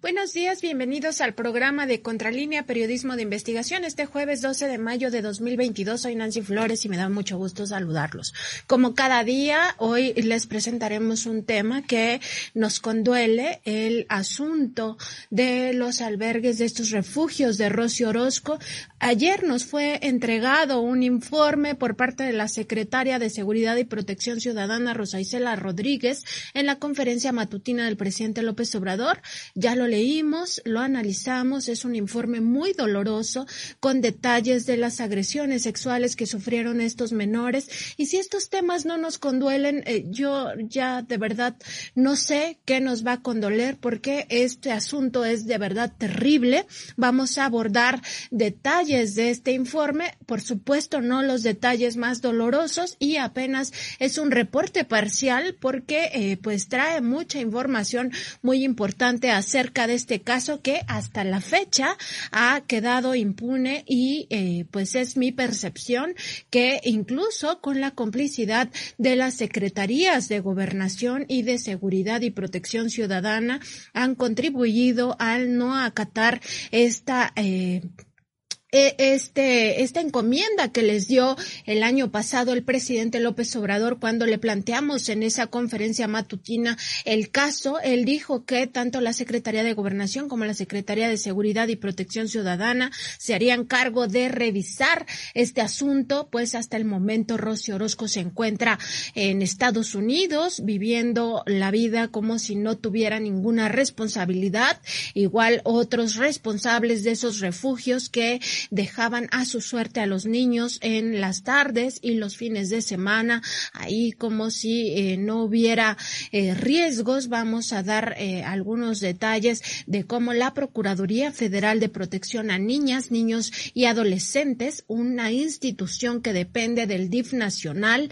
Buenos días, bienvenidos al programa de Contralínea Periodismo de Investigación. Este jueves 12 de mayo de 2022 soy Nancy Flores y me da mucho gusto saludarlos. Como cada día, hoy les presentaremos un tema que nos conduele, el asunto de los albergues de estos refugios de Rocío Orozco. Ayer nos fue entregado un informe por parte de la secretaria de Seguridad y Protección Ciudadana, Rosa Isela Rodríguez, en la conferencia matutina del presidente López Obrador. Ya lo leímos, lo analizamos, es un informe muy doloroso con detalles de las agresiones sexuales que sufrieron estos menores y si estos temas no nos conduelen, eh, yo ya de verdad no sé qué nos va a condoler porque este asunto es de verdad terrible. Vamos a abordar detalles de este informe, por supuesto no los detalles más dolorosos y apenas es un reporte parcial porque eh, pues trae mucha información muy importante acerca de este caso que hasta la fecha ha quedado impune y eh, pues es mi percepción que incluso con la complicidad de las secretarías de gobernación y de seguridad y protección ciudadana han contribuido al no acatar esta eh, este, esta encomienda que les dio el año pasado el presidente López Obrador cuando le planteamos en esa conferencia matutina el caso, él dijo que tanto la Secretaría de Gobernación como la Secretaría de Seguridad y Protección Ciudadana se harían cargo de revisar este asunto, pues hasta el momento Rocío Orozco se encuentra en Estados Unidos viviendo la vida como si no tuviera ninguna responsabilidad, igual otros responsables de esos refugios que dejaban a su suerte a los niños en las tardes y los fines de semana, ahí como si eh, no hubiera eh, riesgos. Vamos a dar eh, algunos detalles de cómo la Procuraduría Federal de Protección a Niñas, Niños y Adolescentes, una institución que depende del DIF nacional,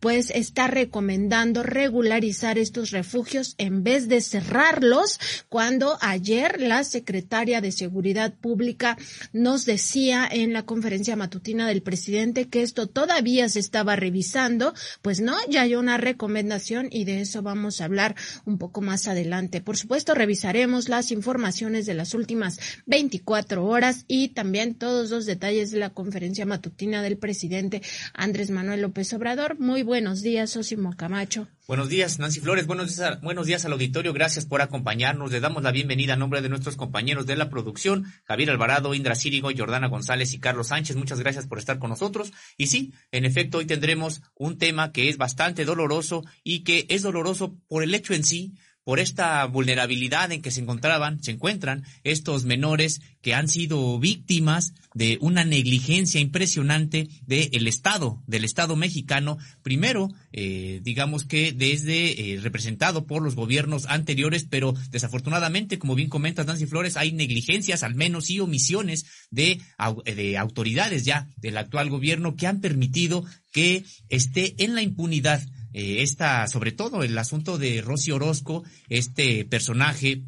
pues está recomendando regularizar estos refugios en vez de cerrarlos, cuando ayer la secretaria de Seguridad Pública nos decía en la conferencia matutina del presidente que esto todavía se estaba revisando, pues no, ya hay una recomendación y de eso vamos a hablar un poco más adelante. Por supuesto, revisaremos las informaciones de las últimas 24 horas y también todos los detalles de la conferencia matutina del presidente Andrés Manuel López Obrador. Muy buenos días, Osimo Camacho. Buenos días, Nancy Flores. Buenos días, buenos días al auditorio. Gracias por acompañarnos. Le damos la bienvenida a nombre de nuestros compañeros de la producción, Javier Alvarado, Indra Círigo, Jordana González y Carlos Sánchez. Muchas gracias por estar con nosotros. Y sí, en efecto, hoy tendremos un tema que es bastante doloroso y que es doloroso por el hecho en sí, por esta vulnerabilidad en que se encontraban, se encuentran estos menores que han sido víctimas de una negligencia impresionante del Estado, del Estado mexicano, primero, eh, digamos que desde eh, representado por los gobiernos anteriores, pero desafortunadamente, como bien comenta Nancy Flores, hay negligencias, al menos y omisiones de, de autoridades ya del actual gobierno que han permitido que esté en la impunidad eh, esta, sobre todo el asunto de Rosy Orozco, este personaje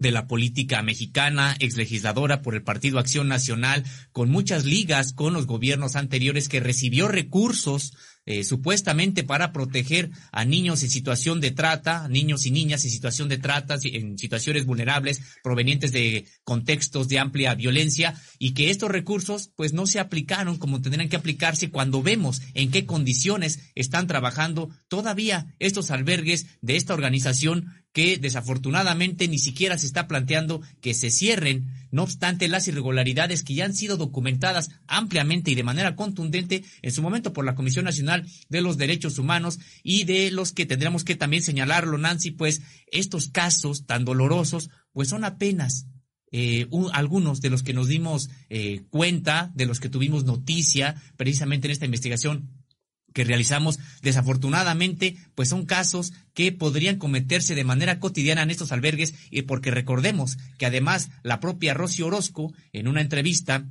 de la política mexicana, ex legisladora por el Partido Acción Nacional, con muchas ligas con los gobiernos anteriores que recibió recursos eh, supuestamente para proteger a niños en situación de trata, niños y niñas en situación de trata, en situaciones vulnerables provenientes de contextos de amplia violencia y que estos recursos pues no se aplicaron como tendrían que aplicarse cuando vemos en qué condiciones están trabajando todavía estos albergues de esta organización que desafortunadamente ni siquiera se está planteando que se cierren, no obstante las irregularidades que ya han sido documentadas ampliamente y de manera contundente en su momento por la Comisión Nacional de los Derechos Humanos y de los que tendremos que también señalarlo, Nancy, pues estos casos tan dolorosos, pues son apenas eh, algunos de los que nos dimos eh, cuenta, de los que tuvimos noticia precisamente en esta investigación que realizamos, desafortunadamente, pues son casos que podrían cometerse de manera cotidiana en estos albergues, y porque recordemos que además la propia Rosy Orozco, en una entrevista,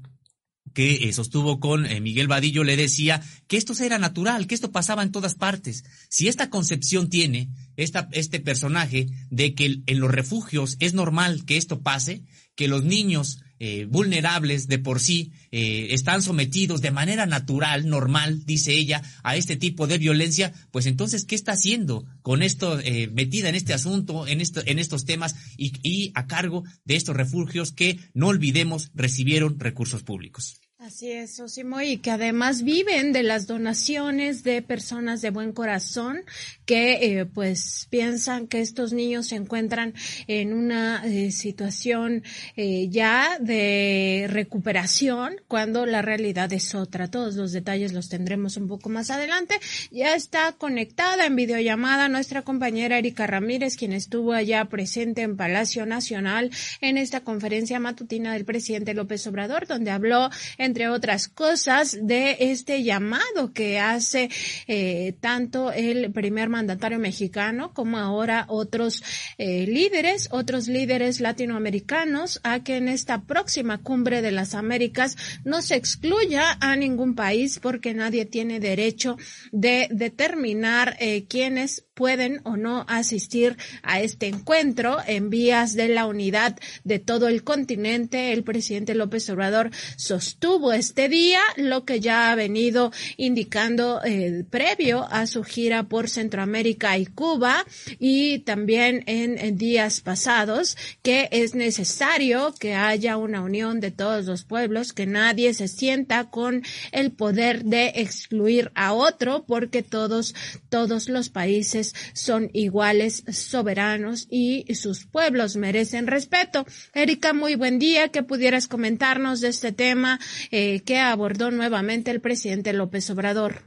que eh, sostuvo con eh, Miguel Vadillo le decía que esto era natural, que esto pasaba en todas partes. Si esta concepción tiene esta, este personaje de que en los refugios es normal que esto pase, que los niños eh, vulnerables de por sí, eh, están sometidos de manera natural, normal, dice ella, a este tipo de violencia, pues entonces, ¿qué está haciendo con esto, eh, metida en este asunto, en, esto, en estos temas y, y a cargo de estos refugios que, no olvidemos, recibieron recursos públicos? Así es, Osimo, y que además viven de las donaciones de personas de buen corazón que eh, pues piensan que estos niños se encuentran en una eh, situación eh, ya de recuperación cuando la realidad es otra. Todos los detalles los tendremos un poco más adelante. Ya está conectada en videollamada nuestra compañera Erika Ramírez, quien estuvo allá presente en Palacio Nacional en esta conferencia matutina del presidente López Obrador, donde habló entre entre otras cosas, de este llamado que hace eh, tanto el primer mandatario mexicano como ahora otros eh, líderes, otros líderes latinoamericanos, a que en esta próxima cumbre de las Américas no se excluya a ningún país porque nadie tiene derecho de determinar eh, quiénes pueden o no asistir a este encuentro en vías de la unidad de todo el continente. El presidente López Obrador sostuvo este día lo que ya ha venido indicando eh, previo a su gira por Centroamérica y Cuba y también en, en días pasados que es necesario que haya una unión de todos los pueblos, que nadie se sienta con el poder de excluir a otro porque todos, todos los países son iguales, soberanos y sus pueblos merecen respeto. Erika, muy buen día. Que pudieras comentarnos de este tema eh, que abordó nuevamente el presidente López Obrador.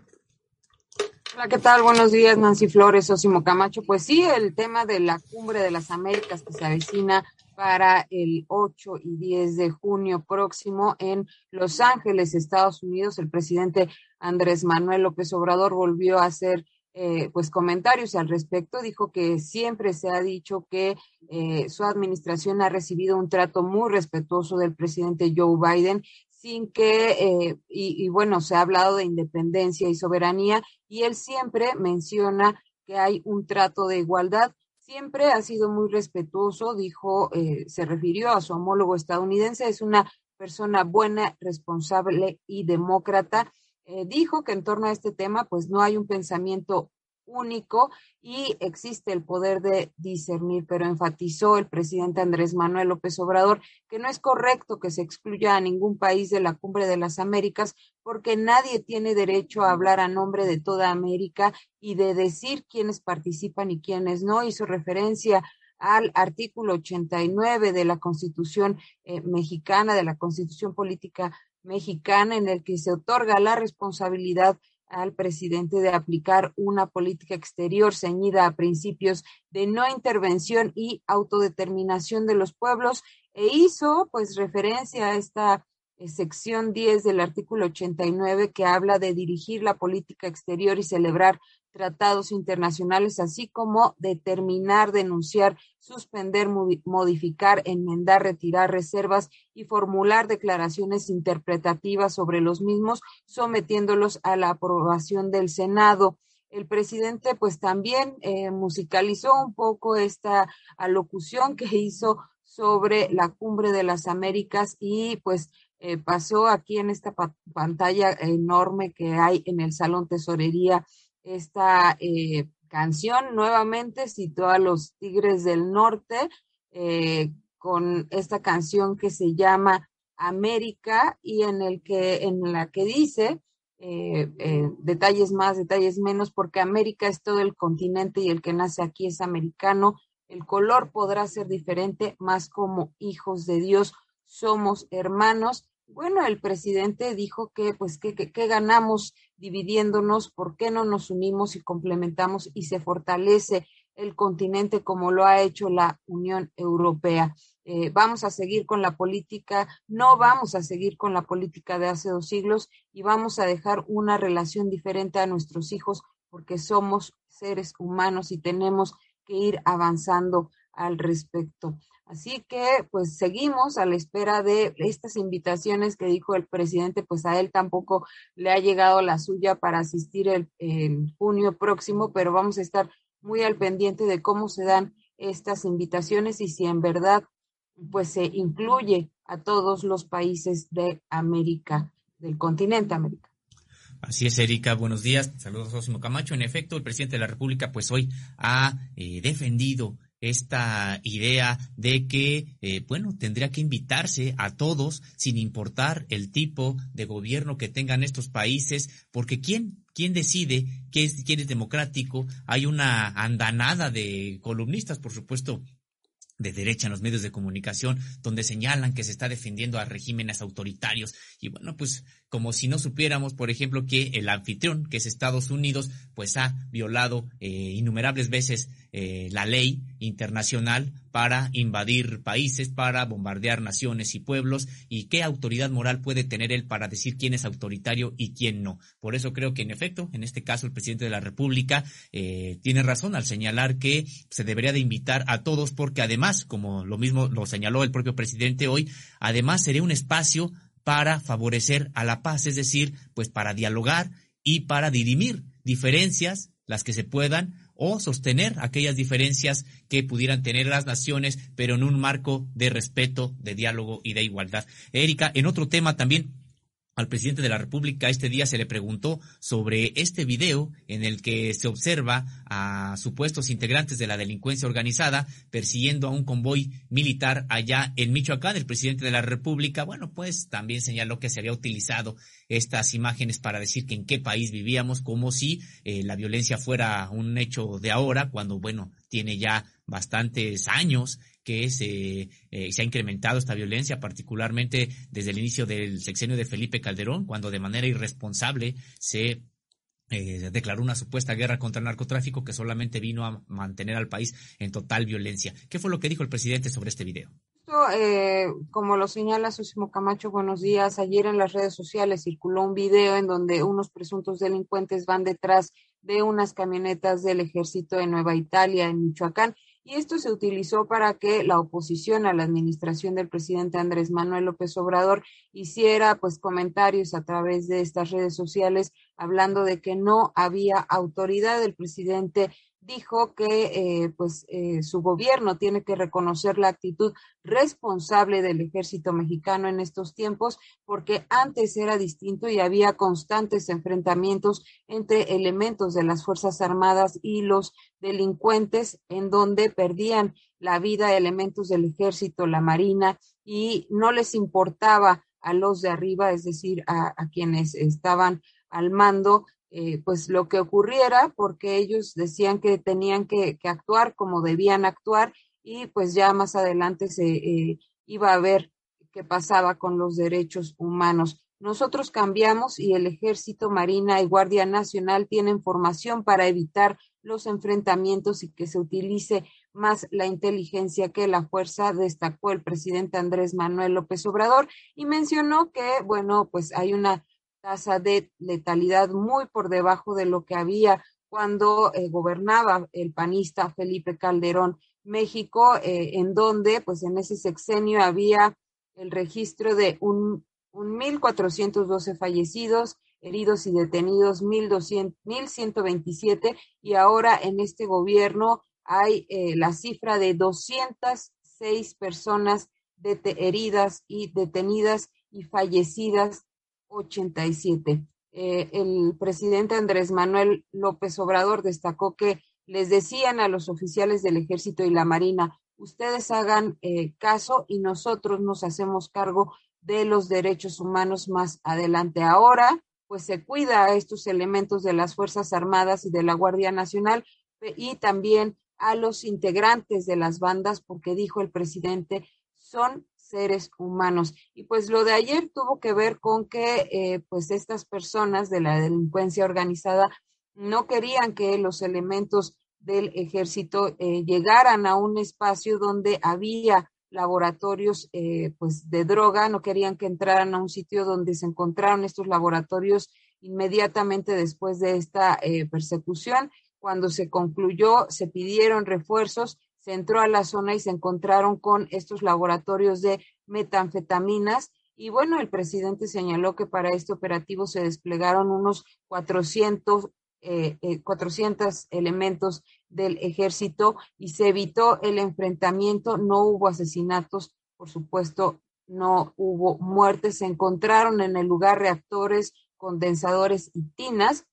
Hola, ¿qué tal? Buenos días, Nancy Flores, Osimo Camacho. Pues sí, el tema de la cumbre de las Américas que se avecina para el 8 y 10 de junio próximo en Los Ángeles, Estados Unidos. El presidente Andrés Manuel López Obrador volvió a hacer eh, pues comentarios al respecto. Dijo que siempre se ha dicho que eh, su administración ha recibido un trato muy respetuoso del presidente Joe Biden sin que, eh, y, bueno, se ha hablado de independencia y soberanía, y él siempre menciona que hay un trato de igualdad. Siempre ha sido muy respetuoso, dijo, se refirió a su homólogo estadounidense, es una persona buena, responsable y demócrata eh, dijo que en torno a este tema, pues no hay un pensamiento único y existe el poder de discernir, pero enfatizó el presidente Andrés Manuel López Obrador que no es correcto que se excluya a ningún país de la cumbre de las Américas porque nadie tiene derecho a hablar a nombre de toda América y de decir quiénes participan y quiénes no. Hizo referencia al artículo 89 de la Constitución eh, mexicana, de la Constitución Política mexicana en el que se otorga la responsabilidad al presidente de aplicar una política exterior ceñida a principios de no intervención y autodeterminación de los pueblos e hizo pues referencia a esta eh, sección 10 del artículo 89 que habla de dirigir la política exterior y celebrar tratados internacionales, así como determinar, denunciar, suspender, modificar, enmendar, retirar reservas y formular declaraciones interpretativas sobre los mismos, sometiéndolos a la aprobación del Senado. El presidente pues también eh, musicalizó un poco esta alocución que hizo sobre la cumbre de las Américas y pues eh, pasó aquí en esta pantalla enorme que hay en el Salón Tesorería esta eh, canción. Nuevamente citó a los Tigres del Norte eh, con esta canción que se llama América y en el que en la que dice eh, detalles más, detalles menos, porque América es todo el continente y el que nace aquí es americano. El color podrá ser diferente, más como hijos de Dios somos hermanos bueno, el presidente dijo que, pues, que, ganamos dividiéndonos, por qué no nos unimos y complementamos y se fortalece el continente como lo ha hecho la Unión Europea. Eh, vamos a seguir con la política, no vamos a seguir con la política de hace dos siglos y vamos a dejar una relación diferente a nuestros hijos porque somos seres humanos y tenemos que ir avanzando al respecto. Así que pues seguimos a la espera de estas invitaciones que dijo el presidente, pues a él tampoco le ha llegado la suya para asistir el, en junio próximo, pero vamos a estar muy al pendiente de cómo se dan estas invitaciones y si en verdad pues se incluye a todos los países de América, del continente América. Así es, Erika. Buenos días. Saludos, Osimo Camacho. En efecto, el presidente de la República, pues hoy ha eh, defendido esta idea de que, eh, bueno, tendría que invitarse a todos, sin importar el tipo de gobierno que tengan estos países, porque ¿quién, quién decide qué es, quién es democrático? Hay una andanada de columnistas, por supuesto, de derecha en los medios de comunicación, donde señalan que se está defendiendo a regímenes autoritarios. Y bueno, pues como si no supiéramos, por ejemplo, que el anfitrión, que es Estados Unidos, pues ha violado eh, innumerables veces eh, la ley internacional para invadir países, para bombardear naciones y pueblos, y qué autoridad moral puede tener él para decir quién es autoritario y quién no. Por eso creo que, en efecto, en este caso, el presidente de la República eh, tiene razón al señalar que se debería de invitar a todos, porque además, como lo mismo lo señaló el propio presidente hoy, además sería un espacio para favorecer a la paz, es decir, pues para dialogar y para dirimir diferencias, las que se puedan, o sostener aquellas diferencias que pudieran tener las naciones, pero en un marco de respeto, de diálogo y de igualdad. Erika, en otro tema también al presidente de la República este día se le preguntó sobre este video en el que se observa a supuestos integrantes de la delincuencia organizada persiguiendo a un convoy militar allá en Michoacán. El presidente de la República, bueno, pues también señaló que se había utilizado estas imágenes para decir que en qué país vivíamos, como si eh, la violencia fuera un hecho de ahora, cuando, bueno, tiene ya bastantes años que se, eh, se ha incrementado esta violencia, particularmente desde el inicio del sexenio de Felipe Calderón, cuando de manera irresponsable se eh, declaró una supuesta guerra contra el narcotráfico que solamente vino a mantener al país en total violencia. ¿Qué fue lo que dijo el presidente sobre este video? Eh, como lo señala Susimo Camacho, buenos días. Ayer en las redes sociales circuló un video en donde unos presuntos delincuentes van detrás de unas camionetas del ejército de Nueva Italia, en Michoacán, y esto se utilizó para que la oposición a la administración del presidente Andrés Manuel López Obrador hiciera pues comentarios a través de estas redes sociales hablando de que no había autoridad del presidente dijo que eh, pues eh, su gobierno tiene que reconocer la actitud responsable del ejército mexicano en estos tiempos porque antes era distinto y había constantes enfrentamientos entre elementos de las fuerzas armadas y los delincuentes en donde perdían la vida elementos del ejército la marina y no les importaba a los de arriba es decir a, a quienes estaban al mando eh, pues lo que ocurriera, porque ellos decían que tenían que, actuar como debían actuar y pues ya más adelante se eh, iba a ver qué pasaba con los derechos humanos. Nosotros cambiamos y el Ejército, Marina y Guardia Nacional tienen formación para evitar los enfrentamientos y que se utilice más la inteligencia que la fuerza, destacó el presidente Andrés Manuel López Obrador y mencionó que, bueno, pues hay una tasa de letalidad muy por debajo de lo que había cuando eh, gobernaba el panista Felipe Calderón. México, eh, en donde pues en ese sexenio había el registro de un, un 1.412 fallecidos, heridos y detenidos 1.127 y ahora en este gobierno hay eh, la cifra de 206 personas heridas y detenidas y fallecidas 87. Eh, el presidente Andrés Manuel López Obrador destacó que les decían a los oficiales del ejército y la marina, ustedes hagan eh, caso y nosotros nos hacemos cargo de los derechos humanos más adelante. Ahora, pues se cuida a estos elementos de las Fuerzas Armadas y de la Guardia Nacional y también a los integrantes de las bandas, porque dijo el presidente, son seres humanos. Y pues lo de ayer tuvo que ver con que eh, pues estas personas de la delincuencia organizada no querían que los elementos del ejército eh, llegaran a un espacio donde había laboratorios eh, pues de droga, no querían que entraran a un sitio donde se encontraron estos laboratorios inmediatamente después de esta persecución. Cuando se concluyó, se pidieron refuerzos se entró a la zona y se encontraron con estos laboratorios de metanfetaminas. Y bueno, el presidente señaló que para este operativo se desplegaron unos 400, eh, 400 eh, elementos del ejército y se evitó el enfrentamiento, no hubo asesinatos por supuesto, no hubo muertes. Se encontraron en el lugar reactores, condensadores y tinas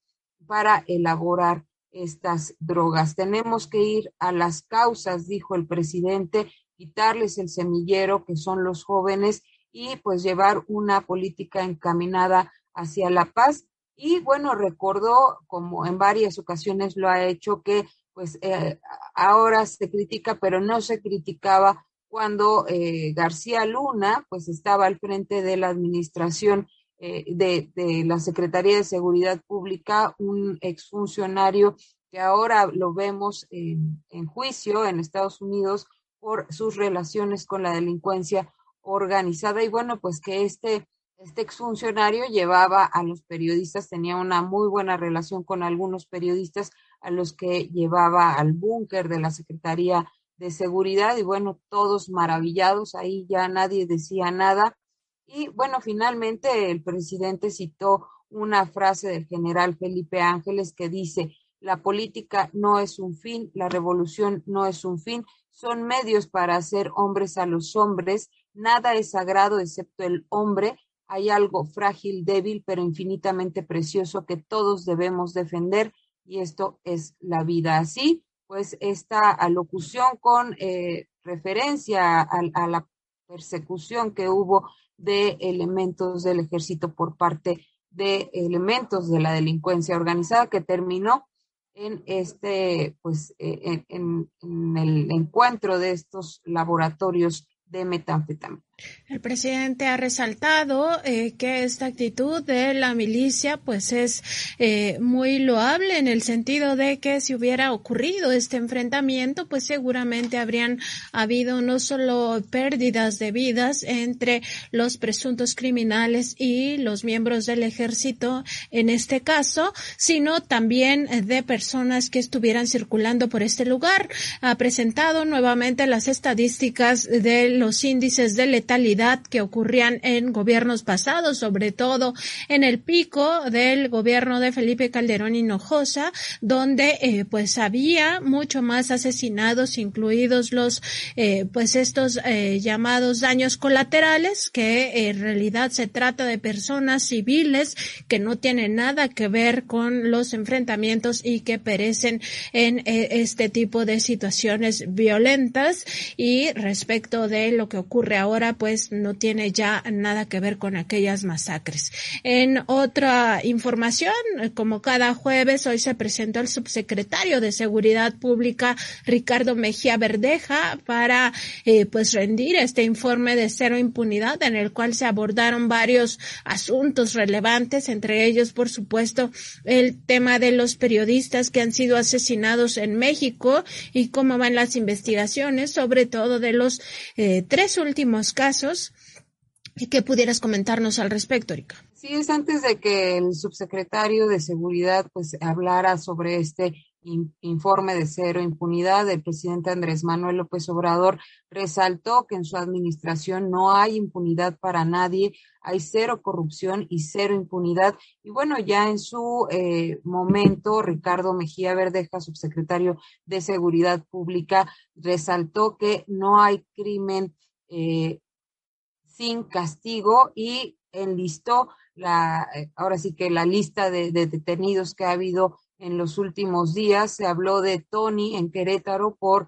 para elaborar estas drogas. Tenemos que ir a las causas, dijo el presidente, quitarles el semillero que son los jóvenes y pues llevar una política encaminada hacia la paz. Y bueno, recordó, como en varias ocasiones lo ha hecho, que pues eh, ahora se critica, pero no se criticaba cuando eh, García Luna pues estaba al frente de la administración eh, de, de, la Secretaría de Seguridad Pública, un exfuncionario que ahora lo vemos en, en juicio en Estados Unidos por sus relaciones con la delincuencia organizada y bueno, pues que este, este exfuncionario llevaba a los periodistas, tenía una muy buena relación con algunos periodistas a los que llevaba al búnker de la Secretaría de Seguridad y bueno, todos maravillados, ahí ya nadie decía nada. Y bueno, finalmente el presidente citó una frase del general Felipe Ángeles que dice, la política no es un fin, la revolución no es un fin, son medios para hacer hombres a los hombres, nada es sagrado excepto el hombre, hay algo frágil, débil, pero infinitamente precioso que todos debemos defender y esto es la vida. Así, pues esta alocución con eh, referencia a, a, la persecución que hubo de elementos del ejército por parte de elementos de la delincuencia organizada que terminó en este, pues, eh, en, en, el encuentro de estos laboratorios de metanfetamina. El presidente ha resaltado eh, que esta actitud de la milicia pues es eh, muy loable en el sentido de que si hubiera ocurrido este enfrentamiento pues seguramente habrían habido no solo pérdidas de vidas entre los presuntos criminales y los miembros del ejército en este caso, sino también de personas que estuvieran circulando por este lugar. Ha presentado nuevamente las estadísticas de los índices de letalidad que ocurrían en gobiernos pasados, sobre todo en el pico del gobierno de Felipe Calderón Hinojosa, donde eh, pues había mucho más asesinados, incluidos los eh, pues estos eh, llamados daños colaterales, que en realidad se trata de personas civiles que no tienen nada que ver con los enfrentamientos y que perecen en este tipo de situaciones violentas. Y respecto de lo que ocurre ahora pues no tiene ya nada que ver con aquellas masacres. En otra información, como cada jueves, hoy se presentó el subsecretario de Seguridad Pública, Ricardo Mejía Verdeja, para eh, pues rendir este informe de cero impunidad en el cual se abordaron varios asuntos relevantes, entre ellos, por supuesto, el tema de los periodistas que han sido asesinados en México y cómo van las investigaciones, sobre todo de los eh, tres últimos casos casos ¿Qué pudieras comentarnos al respecto, Erika? Sí, es antes de que el subsecretario de Seguridad pues hablara sobre este informe de cero impunidad, el presidente Andrés Manuel López Obrador resaltó que en su administración no hay impunidad para nadie, hay cero corrupción y cero impunidad. Y bueno, ya en su eh, momento, Ricardo Mejía Verdeja, subsecretario de Seguridad Pública, resaltó que no hay crimen eh, sin castigo y enlistó la, eh, ahora sí que la lista de, de, detenidos que ha habido en los últimos días. Se habló de Tony en Querétaro por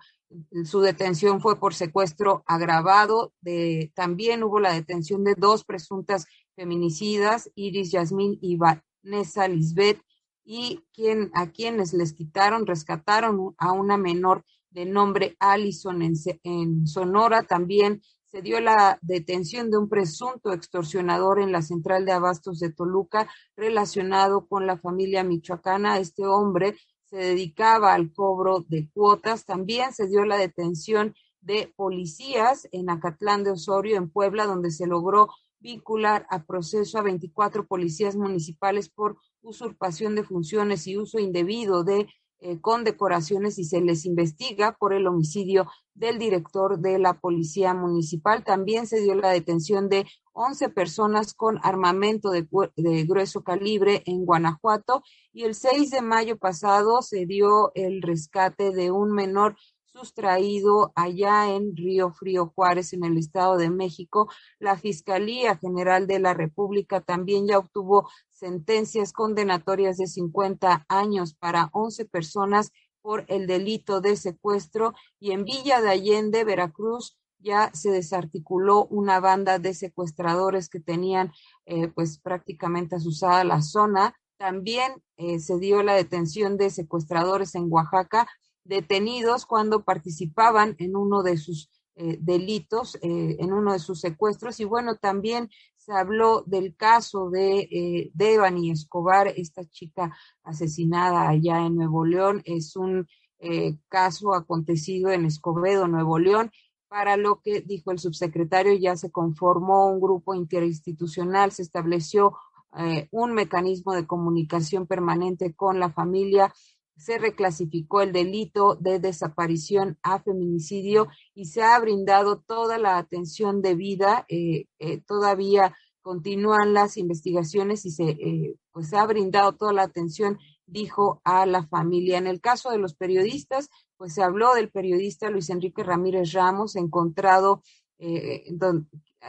su detención fue por secuestro agravado. De, también hubo la detención de dos presuntas feminicidas, Iris Yasmín y Vanessa Lisbeth, y quien, a quienes les quitaron, rescataron a una menor de nombre Allison en, en Sonora. También se dio la detención de un presunto extorsionador en la central de abastos de Toluca relacionado con la familia michoacana. Este hombre se dedicaba al cobro de cuotas. También se dio la detención de policías en Acatlán de Osorio, en Puebla, donde se logró vincular a proceso a 24 policías municipales por usurpación de funciones y uso indebido de eh, condecoraciones y se les investiga por el homicidio del director de la Policía Municipal. También se dio la detención de 11 personas con armamento de, de, grueso calibre en Guanajuato y el 6 de mayo pasado se dio el rescate de un menor sustraído allá en Río Frío Juárez, en el Estado de México. La Fiscalía General de la República también ya obtuvo sentencias condenatorias de 50 años para 11 personas por el delito de secuestro y en Villa de Allende, Veracruz, ya se desarticuló una banda de secuestradores que tenían eh, pues prácticamente asusada la zona. También eh, se dio la detención de secuestradores en Oaxaca, detenidos cuando participaban en uno de sus eh, delitos, en uno de sus secuestros. Y bueno, también se habló del caso de Devani Escobar, esta chica asesinada allá en Nuevo León. Es un caso acontecido en Escobedo, Nuevo León para lo que dijo el subsecretario, ya se conformó un grupo interinstitucional, se estableció eh, un mecanismo de comunicación permanente con la familia, se reclasificó el delito de desaparición a feminicidio y se ha brindado toda la atención debida. Eh, eh, todavía continúan las investigaciones y se, pues se ha brindado toda la atención, dijo a la familia. En el caso de los periodistas, pues se habló del periodista Luis Enrique Ramírez Ramos, encontrado, eh,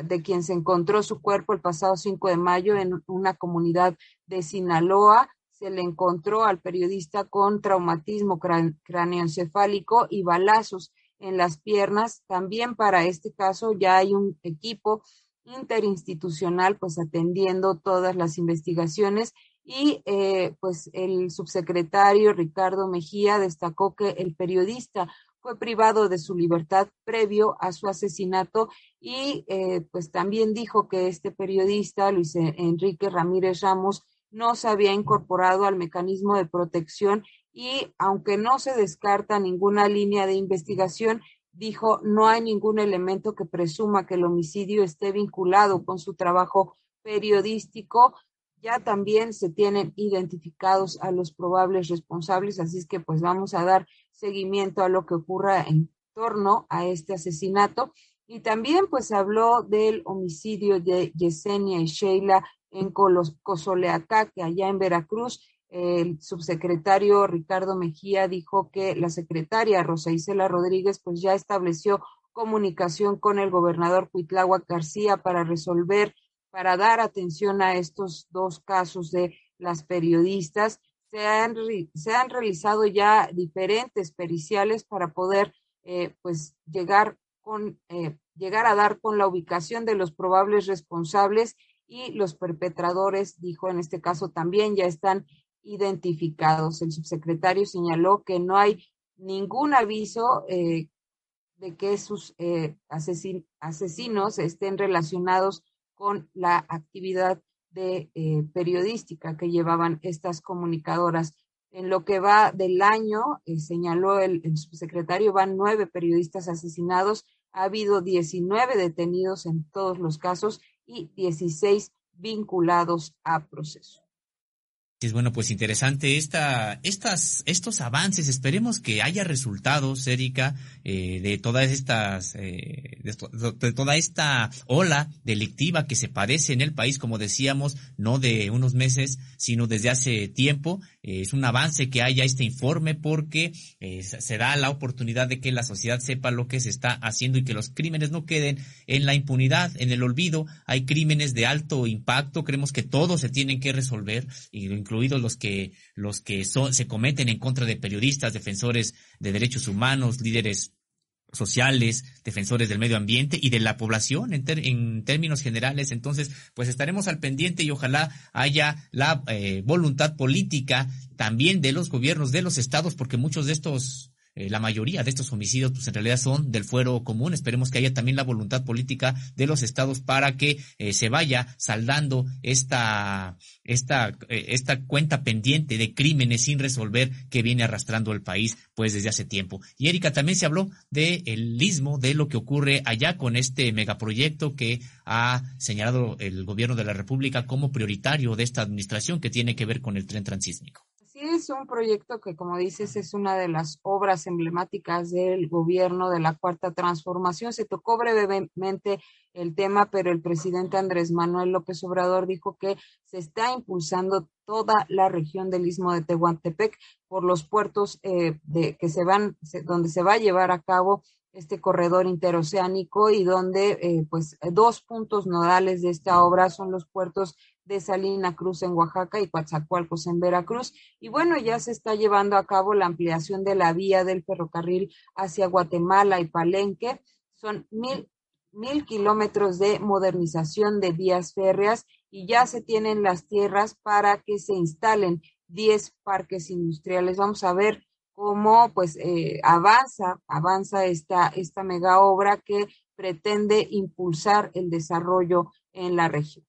de quien se encontró su cuerpo el pasado 5 de mayo en una comunidad de Sinaloa. Se le encontró al periodista con traumatismo cráneoencefálico y balazos en las piernas. También para este caso ya hay un equipo interinstitucional pues atendiendo todas las investigaciones y eh, pues el subsecretario Ricardo Mejía destacó que el periodista fue privado de su libertad previo a su asesinato y eh, pues también dijo que este periodista, Luis Enrique Ramírez Ramos, no se había incorporado al mecanismo de protección y aunque no se descarta ninguna línea de investigación, dijo no hay ningún elemento que presuma que el homicidio esté vinculado con su trabajo periodístico ya también se tienen identificados a los probables responsables, así es que pues vamos a dar seguimiento a lo que ocurra en torno a este asesinato. Y también pues habló del homicidio de Yesenia y Sheila en Cozoleacá, que allá en Veracruz. El subsecretario Ricardo Mejía dijo que la secretaria Rosa Isela Rodríguez pues ya estableció comunicación con el gobernador Cuitláhuac García para resolver para dar atención a estos dos casos de las periodistas. Se han, se han realizado ya diferentes periciales para poder eh, pues llegar con eh, llegar a dar con la ubicación de los probables responsables y los perpetradores, dijo en este caso también ya están identificados. El subsecretario señaló que no hay ningún aviso eh, de que sus asesinos estén relacionados con la actividad de eh, periodística que llevaban estas comunicadoras. En lo que va del año, eh, señaló el, el, subsecretario, van nueve periodistas asesinados, ha habido 19 detenidos en todos los casos y 16 vinculados a proceso. Es bueno, pues interesante esta, estas, estos avances. Esperemos que haya resultados, Erika, eh, de todas estas, eh, de, toda esta ola delictiva que se padece en el país, como decíamos, no de unos meses, sino desde hace tiempo. Eh, es un avance que haya este informe porque eh, se da la oportunidad de que la sociedad sepa lo que se está haciendo y que los crímenes no queden en la impunidad, en el olvido. Hay crímenes de alto impacto. Creemos que todos se tienen que resolver, incluidos los que, los que son, se cometen en contra de periodistas, defensores de derechos humanos, líderes sociales, defensores del medio ambiente y de la población en, en, términos generales. Entonces, pues estaremos al pendiente y ojalá haya la eh, voluntad política también de los gobiernos de los estados, porque muchos de estos eh, la mayoría de estos homicidios pues en realidad son del fuero común. Esperemos que haya también la voluntad política de los estados para que eh, se vaya saldando esta, esta, eh, esta cuenta pendiente de crímenes sin resolver que viene arrastrando el país pues desde hace tiempo. Y Erika también se habló del el istmo, de lo que ocurre allá con este megaproyecto que ha señalado el gobierno de la República como prioritario de esta administración que tiene que ver con el tren transísmico es un proyecto que, como dices, es una de las obras emblemáticas del gobierno de la Cuarta Transformación. Se tocó brevemente el tema, pero el presidente Andrés Manuel López Obrador dijo que se está impulsando toda la región del Istmo de Tehuantepec por los puertos eh, de, que se van, donde se va a llevar a cabo este corredor interoceánico y donde eh, pues dos puntos nodales de esta obra son los puertos de Salina Cruz en Oaxaca y Coatzacoalcos en Veracruz. Y bueno, ya se está llevando a cabo la ampliación de la vía del ferrocarril hacia Guatemala y Palenque. Son mil, mil kilómetros de modernización de vías férreas y ya se tienen las tierras para que se instalen 10 parques industriales. Vamos a ver cómo pues eh, avanza, avanza esta, esta mega obra que pretende impulsar el desarrollo en la región.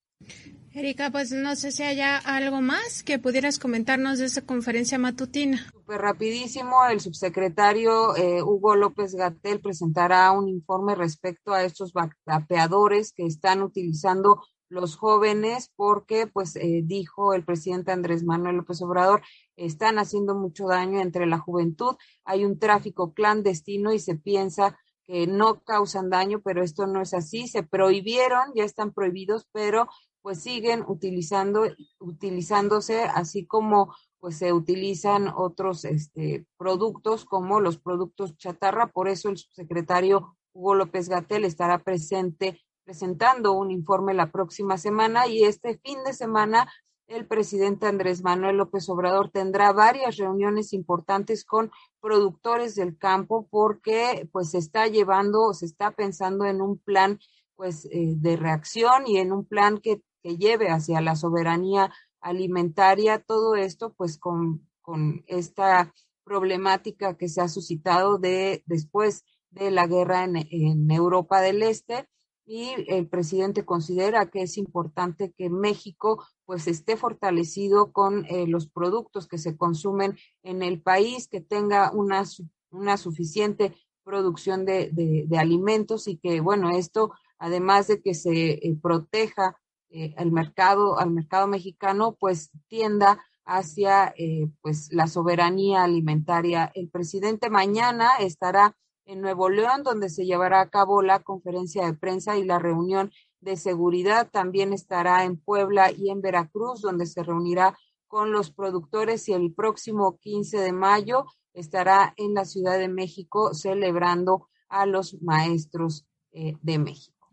Erika, pues no sé si haya algo más que pudieras comentarnos de esa conferencia matutina. Súper rapidísimo, el subsecretario eh, Hugo López Gatel presentará un informe respecto a estos vapeadores que están utilizando los jóvenes porque, pues, eh, dijo el presidente Andrés Manuel López Obrador, están haciendo mucho daño entre la juventud, hay un tráfico clandestino y se piensa que no causan daño, pero esto no es así, se prohibieron, ya están prohibidos, pero pues siguen utilizando, utilizándose, así como pues se utilizan otros este, productos como los productos chatarra. Por eso el subsecretario Hugo López Gatel estará presente presentando un informe la próxima semana y este fin de semana el presidente Andrés Manuel López Obrador tendrá varias reuniones importantes con productores del campo porque pues se está llevando, se está pensando en un plan pues eh, de reacción y en un plan que que lleve hacia la soberanía alimentaria, todo esto pues con, con esta problemática que se ha suscitado de después de la guerra en, en, Europa del Este y el presidente considera que es importante que México pues esté fortalecido con eh, los productos que se consumen en el país, que tenga una, una suficiente producción de, de, alimentos y que bueno, esto además de que se eh, proteja eh, el mercado, al mercado mexicano, pues tienda hacia eh, pues la soberanía alimentaria. El presidente mañana estará en Nuevo León, donde se llevará a cabo la conferencia de prensa y la reunión de seguridad. También estará en Puebla y en Veracruz, donde se reunirá con los productores y el próximo 15 de mayo estará en la Ciudad de México celebrando a los maestros eh, de México.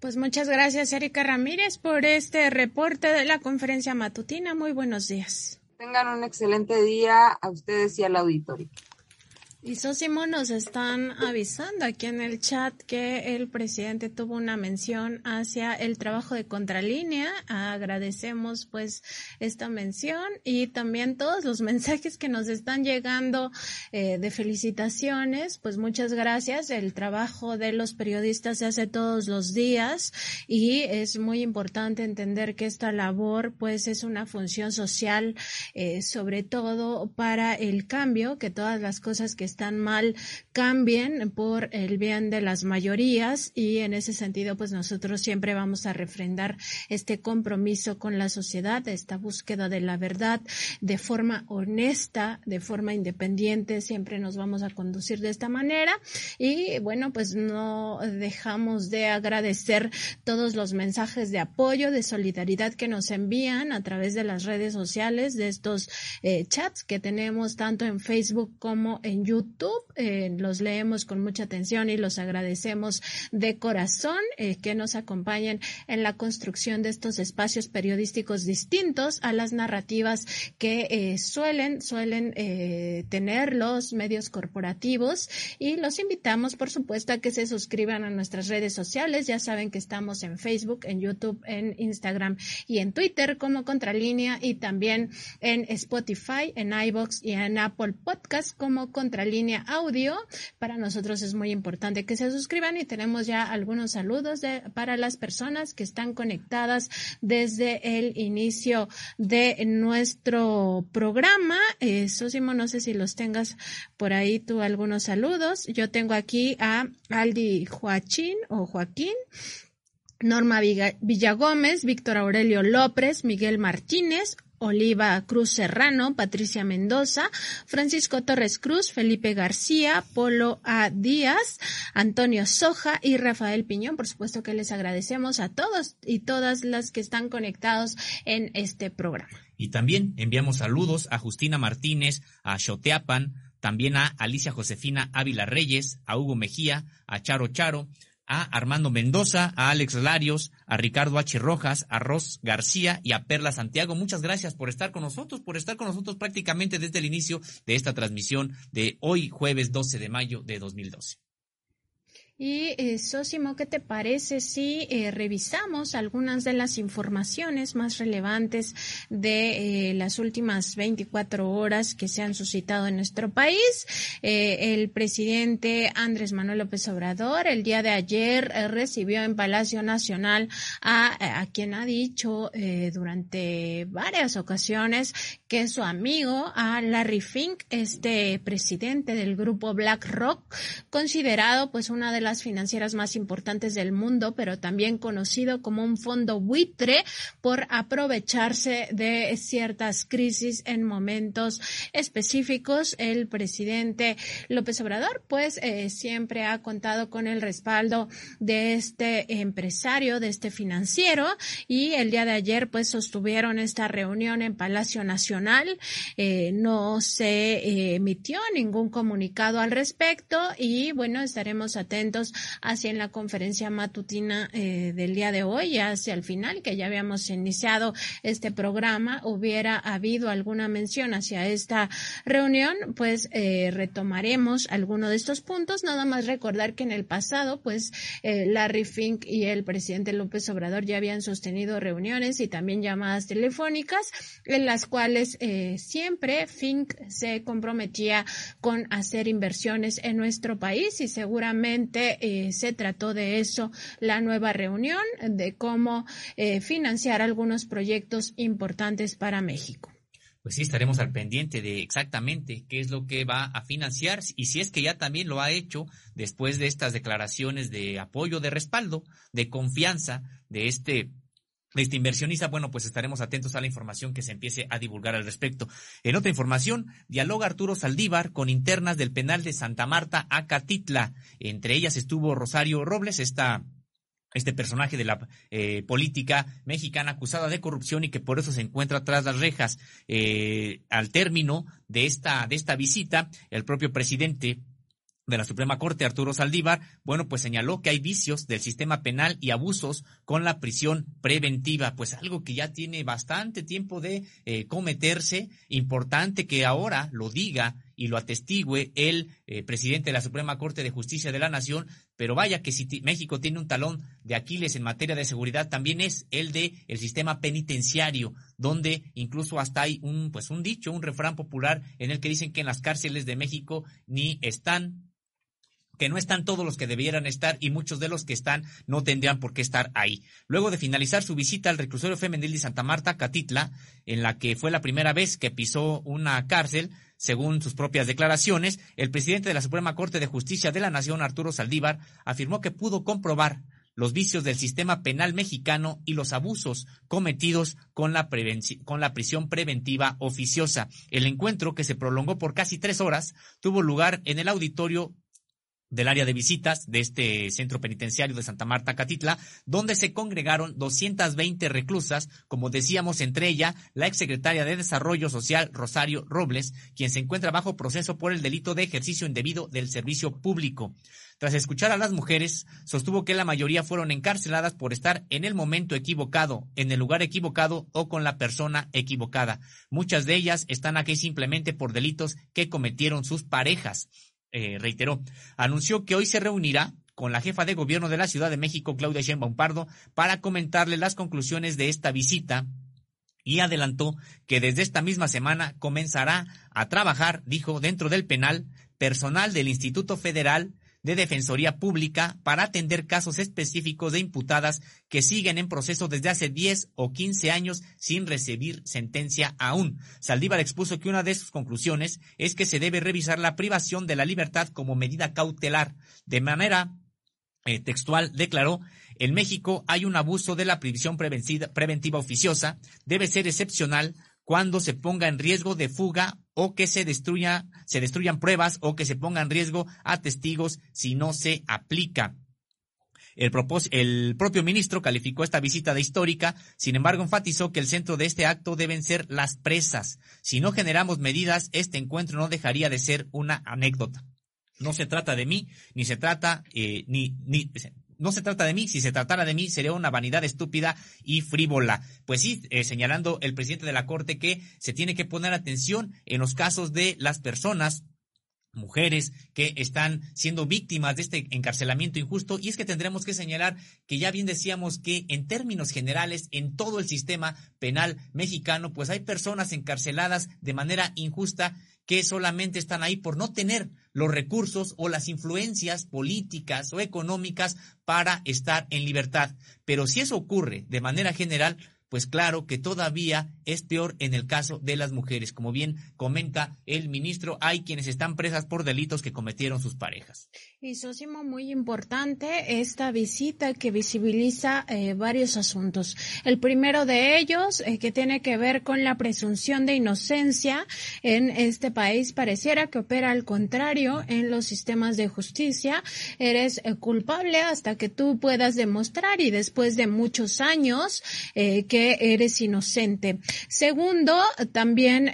Pues muchas gracias, Erika Ramírez, por este reporte de la conferencia matutina. Muy buenos días. Tengan un excelente día a ustedes y al auditorio. Y Sosimo nos están avisando aquí en el chat que el presidente tuvo una mención hacia el trabajo de contralínea. Agradecemos pues esta mención y también todos los mensajes que nos están llegando eh, de felicitaciones. Pues muchas gracias. El trabajo de los periodistas se hace todos los días y es muy importante entender que esta labor pues es una función social eh, sobre todo para el cambio, que todas las cosas que están mal cambien por el bien de las mayorías y en ese sentido pues nosotros siempre vamos a refrendar este compromiso con la sociedad, esta búsqueda de la verdad de forma honesta, de forma independiente, siempre nos vamos a conducir de esta manera y bueno pues no dejamos de agradecer todos los mensajes de apoyo, de solidaridad que nos envían a través de las redes sociales, de estos eh, chats que tenemos tanto en Facebook como en YouTube eh, los leemos con mucha atención y los agradecemos de corazón eh, que nos acompañen en la construcción de estos espacios periodísticos distintos a las narrativas que eh, suelen, suelen tener los medios corporativos y los invitamos, por supuesto, a que se suscriban a nuestras redes sociales. Ya saben que estamos en Facebook, en YouTube, en Instagram y en Twitter como Contralínea y también en Spotify, en iBox y en Apple Podcast como Contralínea audio. Para nosotros es muy importante que se suscriban y tenemos ya algunos saludos de, para las personas que están conectadas desde el inicio de nuestro programa. Eh, Sosimo, no sé si los tengas por ahí tú algunos saludos. Yo tengo aquí a Aldi Joachín o Joaquín. Norma Villagómez, Víctor Aurelio López, Miguel Martínez, Oliva Cruz Serrano, Patricia Mendoza, Francisco Torres Cruz, Felipe García, Polo A. Díaz, Antonio Soja y Rafael Piñón. Por supuesto que les agradecemos a todos y todas las que están conectados en este programa. Y también enviamos saludos a Justina Martínez, a Xoteapan, también a Alicia Josefina Ávila Reyes, a Hugo Mejía, a Charo Charo, a Armando Mendoza, a Alex Larios, a Ricardo H. Rojas, a Ros García y a Perla Santiago. Muchas gracias por estar con nosotros, por estar con nosotros prácticamente desde el inicio de esta transmisión de hoy, jueves 12 de mayo de 2012. Y eh, Sosimo, ¿qué te parece si eh, revisamos algunas de las informaciones más relevantes de eh, las últimas 24 horas que se han suscitado en nuestro país? Eh, el presidente Andrés Manuel López Obrador el día de ayer recibió en Palacio Nacional a, quien ha dicho durante varias ocasiones que su amigo, a Larry Fink, este presidente del grupo BlackRock, considerado pues una de las financieras más importantes del mundo, pero también conocido como un fondo buitre por aprovecharse de ciertas crisis en momentos específicos. El presidente López Obrador, pues, eh, siempre ha contado con el respaldo de este empresario, de este financiero, y el día de ayer, pues, sostuvieron esta reunión en Palacio Nacional. Eh, no se eh, emitió ningún comunicado al respecto y, bueno, estaremos atentos hacia en la conferencia matutina eh, del día de hoy, hacia el final, que ya habíamos iniciado este programa, hubiera habido alguna mención hacia esta reunión, pues eh, retomaremos alguno de estos puntos. Nada más recordar que en el pasado, pues eh, Larry Fink y el presidente López Obrador ya habían sostenido reuniones y también llamadas telefónicas en las cuales eh, siempre Fink se comprometía con hacer inversiones en nuestro país y seguramente eh, se trató de eso la nueva reunión, de cómo eh, financiar algunos proyectos importantes para México. Pues sí, estaremos al pendiente de exactamente qué es lo que va a financiar y si es que ya también lo ha hecho después de estas declaraciones de apoyo, de respaldo, de confianza de este este inversionista, bueno, pues estaremos atentos a la información que se empiece a divulgar al respecto. En otra información, dialoga Arturo Saldívar con internas del penal de Santa Marta a Catitla. Entre ellas estuvo Rosario Robles, esta este personaje de la eh, política mexicana acusada de corrupción y que por eso se encuentra tras las rejas. Eh, al término de esta, de esta visita, el propio presidente de la Suprema Corte, Arturo Saldívar, bueno, pues señaló que hay vicios del sistema penal y abusos con la prisión preventiva, pues algo que ya tiene bastante tiempo de eh, cometerse, importante que ahora lo diga y lo atestigue el eh, presidente de la Suprema Corte de Justicia de la Nación, pero vaya que si México tiene un talón de Aquiles en materia de seguridad, también es el de el sistema penitenciario, donde incluso hasta hay un pues un dicho, un refrán popular en el que dicen que en las cárceles de México ni están que no están todos los que debieran estar y muchos de los que están no tendrían por qué estar ahí. Luego de finalizar su visita al reclusorio femenil de Santa Marta, Catitla, en la que fue la primera vez que pisó una cárcel, según sus propias declaraciones, el presidente de la Suprema Corte de Justicia de la Nación, Arturo Saldívar, afirmó que pudo comprobar los vicios del sistema penal mexicano y los abusos cometidos con la, con la prisión preventiva oficiosa. El encuentro, que se prolongó por casi tres horas, tuvo lugar en el auditorio del área de visitas de este centro penitenciario de Santa Marta, Catitla, donde se congregaron 220 reclusas, como decíamos, entre ella la exsecretaria de Desarrollo Social, Rosario Robles, quien se encuentra bajo proceso por el delito de ejercicio indebido del servicio público. Tras escuchar a las mujeres, sostuvo que la mayoría fueron encarceladas por estar en el momento equivocado, en el lugar equivocado o con la persona equivocada. Muchas de ellas están aquí simplemente por delitos que cometieron sus parejas eh, reiteró, anunció que hoy se reunirá con la jefa de gobierno de la Ciudad de México, Claudia Sheinbaum Pardo, para comentarle las conclusiones de esta visita y adelantó que desde esta misma semana comenzará a trabajar, dijo, dentro del penal, personal del Instituto Federal de Defensoría Pública para atender casos específicos de imputadas que siguen en proceso desde hace 10 o 15 años sin recibir sentencia aún. Saldívar expuso que una de sus conclusiones es que se debe revisar la privación de la libertad como medida cautelar. De manera eh, textual declaró en México hay un abuso de la prisión preventiva oficiosa, debe ser excepcional cuando se ponga en riesgo de fuga o que se destruya, se destruyan pruebas o que se ponga en riesgo a testigos si no se aplica. El, propio ministro calificó esta visita de histórica, sin embargo enfatizó que el centro de este acto deben ser las presas. Si no generamos medidas, este encuentro no dejaría de ser una anécdota. No se trata de mí, ni se trata, eh, ni, ni, no se trata de mí, si se tratara de mí sería una vanidad estúpida y frívola. Pues sí, eh, señalando el presidente de la Corte que se tiene que poner atención en los casos de las personas mujeres que están siendo víctimas de este encarcelamiento injusto y es que tendremos que señalar que ya bien decíamos que en términos generales en todo el sistema penal mexicano pues hay personas encarceladas de manera injusta que solamente están ahí por no tener los recursos o las influencias políticas o económicas para estar en libertad. Pero si eso ocurre de manera general, pues claro que todavía es peor en el caso de las mujeres. Como bien comenta el ministro, hay quienes están presas por delitos que cometieron sus parejas. Y Sosimo, muy importante esta visita que visibiliza eh, varios asuntos. El primero de ellos, eh, que tiene que ver con la presunción de inocencia en este país, pareciera que opera al contrario en los sistemas de justicia. Eres eh, culpable hasta que tú puedas demostrar y después de muchos años que eres inocente. Segundo, también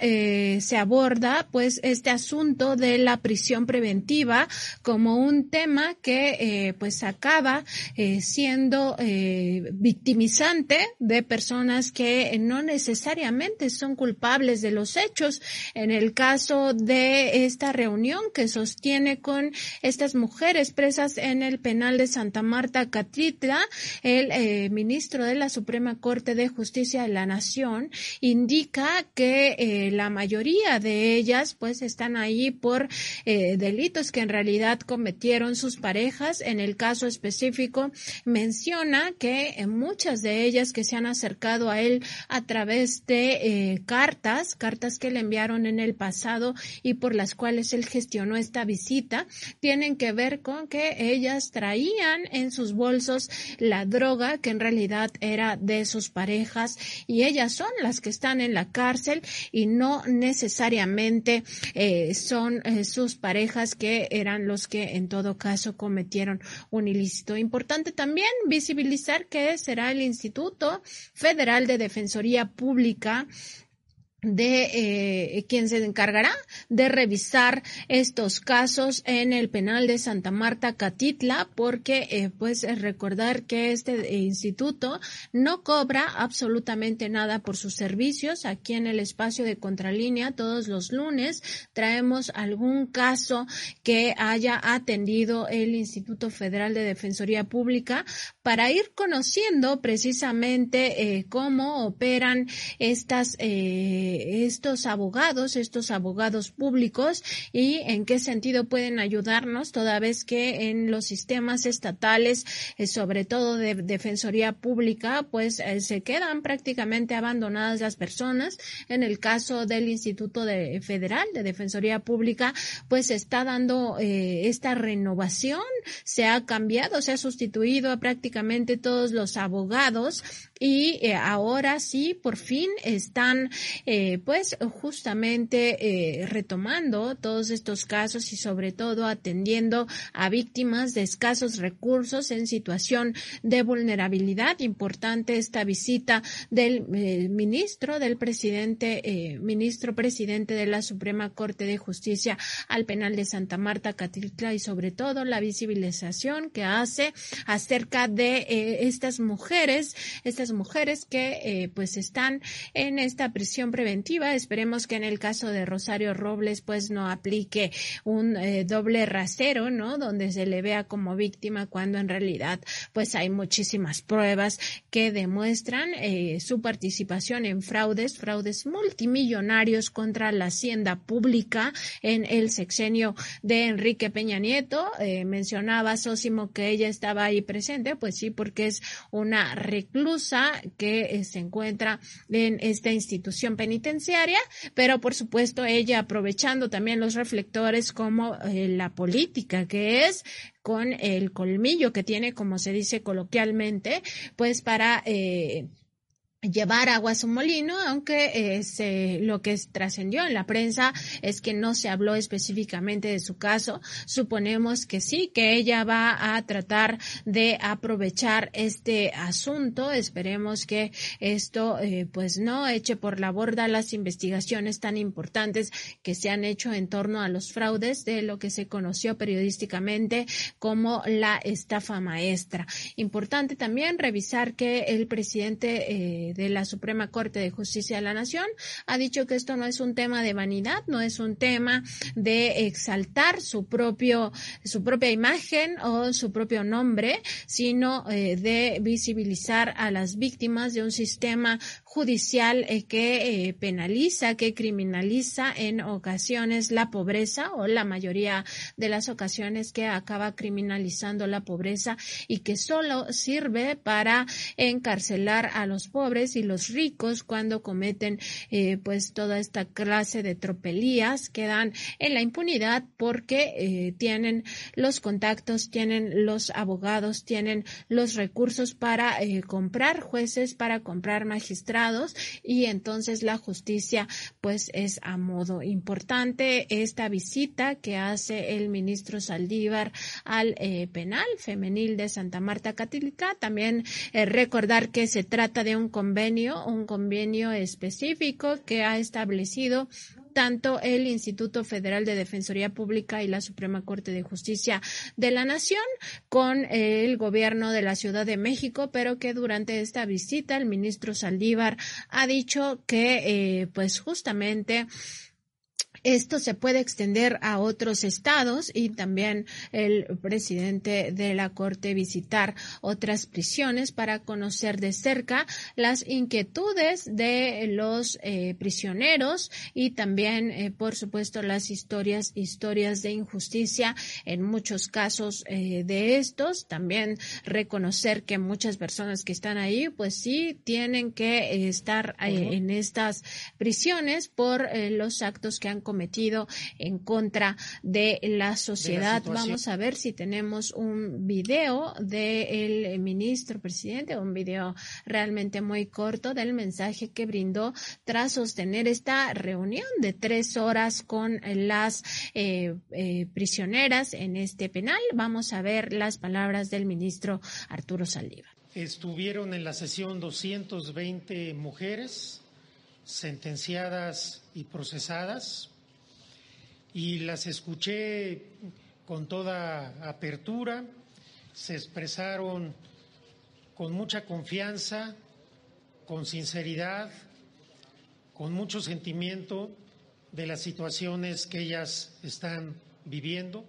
se aborda pues este asunto de la prisión preventiva como un tema que eh, pues acaba eh, siendo eh, victimizante de personas que no necesariamente son culpables de los hechos. En el caso de esta reunión que sostiene con estas mujeres presas en el penal de Santa Marta Catitla, el ministro de la Suprema Corte de Justicia de la Nación indica que la mayoría de ellas pues están ahí por delitos que en realidad cometieron sus parejas. En el caso específico menciona que muchas de ellas que se han acercado a él a través de eh, cartas, cartas que le enviaron en el pasado y por las cuales él gestionó esta visita, tienen que ver con que ellas traían en sus bolsos la droga que en realidad era de sus parejas y ellas son las que están en la cárcel y no necesariamente eh, son eh, sus parejas que eran los que entonces todo caso cometieron un ilícito. Importante también visibilizar que será el Instituto Federal de Defensoría Pública de eh, quien se encargará de revisar estos casos en el penal de Santa Marta Catitla porque eh, pues recordar que este eh, instituto no cobra absolutamente nada por sus servicios. Aquí en el espacio de contralínea todos los lunes traemos algún caso que haya atendido el Instituto Federal de Defensoría Pública para ir conociendo precisamente eh, cómo operan estas eh, estos abogados, estos abogados públicos y en qué sentido pueden ayudarnos toda vez que en los sistemas estatales, eh, sobre todo de defensoría pública, pues eh, se quedan prácticamente abandonadas las personas. En el caso del Instituto de, Federal de Defensoría Pública, pues está dando eh, esta renovación, se ha cambiado, se ha sustituido a prácticamente todos los abogados y eh, ahora sí por fin están eh, pues justamente eh, retomando todos estos casos y sobre todo atendiendo a víctimas de escasos recursos en situación de vulnerabilidad importante esta visita del ministro del presidente ministro presidente de la Suprema Corte de Justicia al penal de Santa Marta Catitla y sobre todo la visibilización que hace acerca de estas mujeres estas mujeres que eh, pues están en esta prisión preventiva. Esperemos que en el caso de Rosario Robles pues no aplique un eh, doble rasero, ¿no? Donde se le vea como víctima cuando en realidad pues hay muchísimas pruebas que demuestran eh, su participación en fraudes, fraudes multimillonarios contra la hacienda pública en el sexenio de Enrique Peña Nieto. mencionaba Sósimo que ella estaba ahí presente, pues sí, porque es una reclusa que eh, se encuentra en esta institución penitenciaria, pero por supuesto ella aprovechando también los reflectores como eh, la política que es con el colmillo que tiene, como se dice coloquialmente, pues para eh, llevar agua a su molino, aunque eh, lo que trascendió en la prensa es que no se habló específicamente de su caso. Suponemos que sí, que ella va a tratar de aprovechar este asunto. Esperemos que esto eh, pues no eche por la borda las investigaciones tan importantes que se han hecho en torno a los fraudes de lo que se conoció periodísticamente como la estafa maestra. Importante también revisar que el presidente eh, de la Suprema Corte de Justicia de la Nación ha dicho que esto no es un tema de vanidad, no es un tema de exaltar su propio, su propia imagen o su propio nombre, sino eh, de visibilizar a las víctimas de un sistema judicial eh, que eh, penaliza, que criminaliza en ocasiones la pobreza o la mayoría de las ocasiones que acaba criminalizando la pobreza y que solo sirve para encarcelar a los pobres y los ricos cuando cometen eh, pues toda esta clase de tropelías quedan en la impunidad porque tienen los contactos, tienen los abogados, tienen los recursos para comprar jueces, para comprar magistrados y entonces la justicia pues es a modo importante esta visita que hace el ministro Saldívar al eh, penal femenil de Santa Marta Católica. También eh, recordar que se trata de un convenio, un convenio específico que ha establecido tanto el Instituto Federal de Defensoría Pública y la Suprema Corte de Justicia de la Nación con el gobierno de la Ciudad de México, pero que durante esta visita el ministro Saldívar ha dicho que, eh, pues justamente, esto se puede extender a otros estados y también el presidente de la Corte visitar otras prisiones para conocer de cerca las inquietudes de los eh, prisioneros y también, eh, por supuesto, las historias, historias de injusticia en muchos casos eh, de estos. También reconocer que muchas personas que están ahí, pues sí, tienen que estar en estas prisiones por los actos que han cometido cometido en contra de la sociedad. Vamos a ver si tenemos un video del ministro presidente, un video realmente muy corto del mensaje que brindó tras sostener esta reunión de tres horas con las eh, eh, prisioneras en este penal. Vamos a ver las palabras del ministro Arturo Saldívar. Estuvieron en la sesión 220 mujeres sentenciadas y procesadas y las escuché con toda apertura, se expresaron con mucha confianza, con sinceridad, con mucho sentimiento de las situaciones que ellas están viviendo.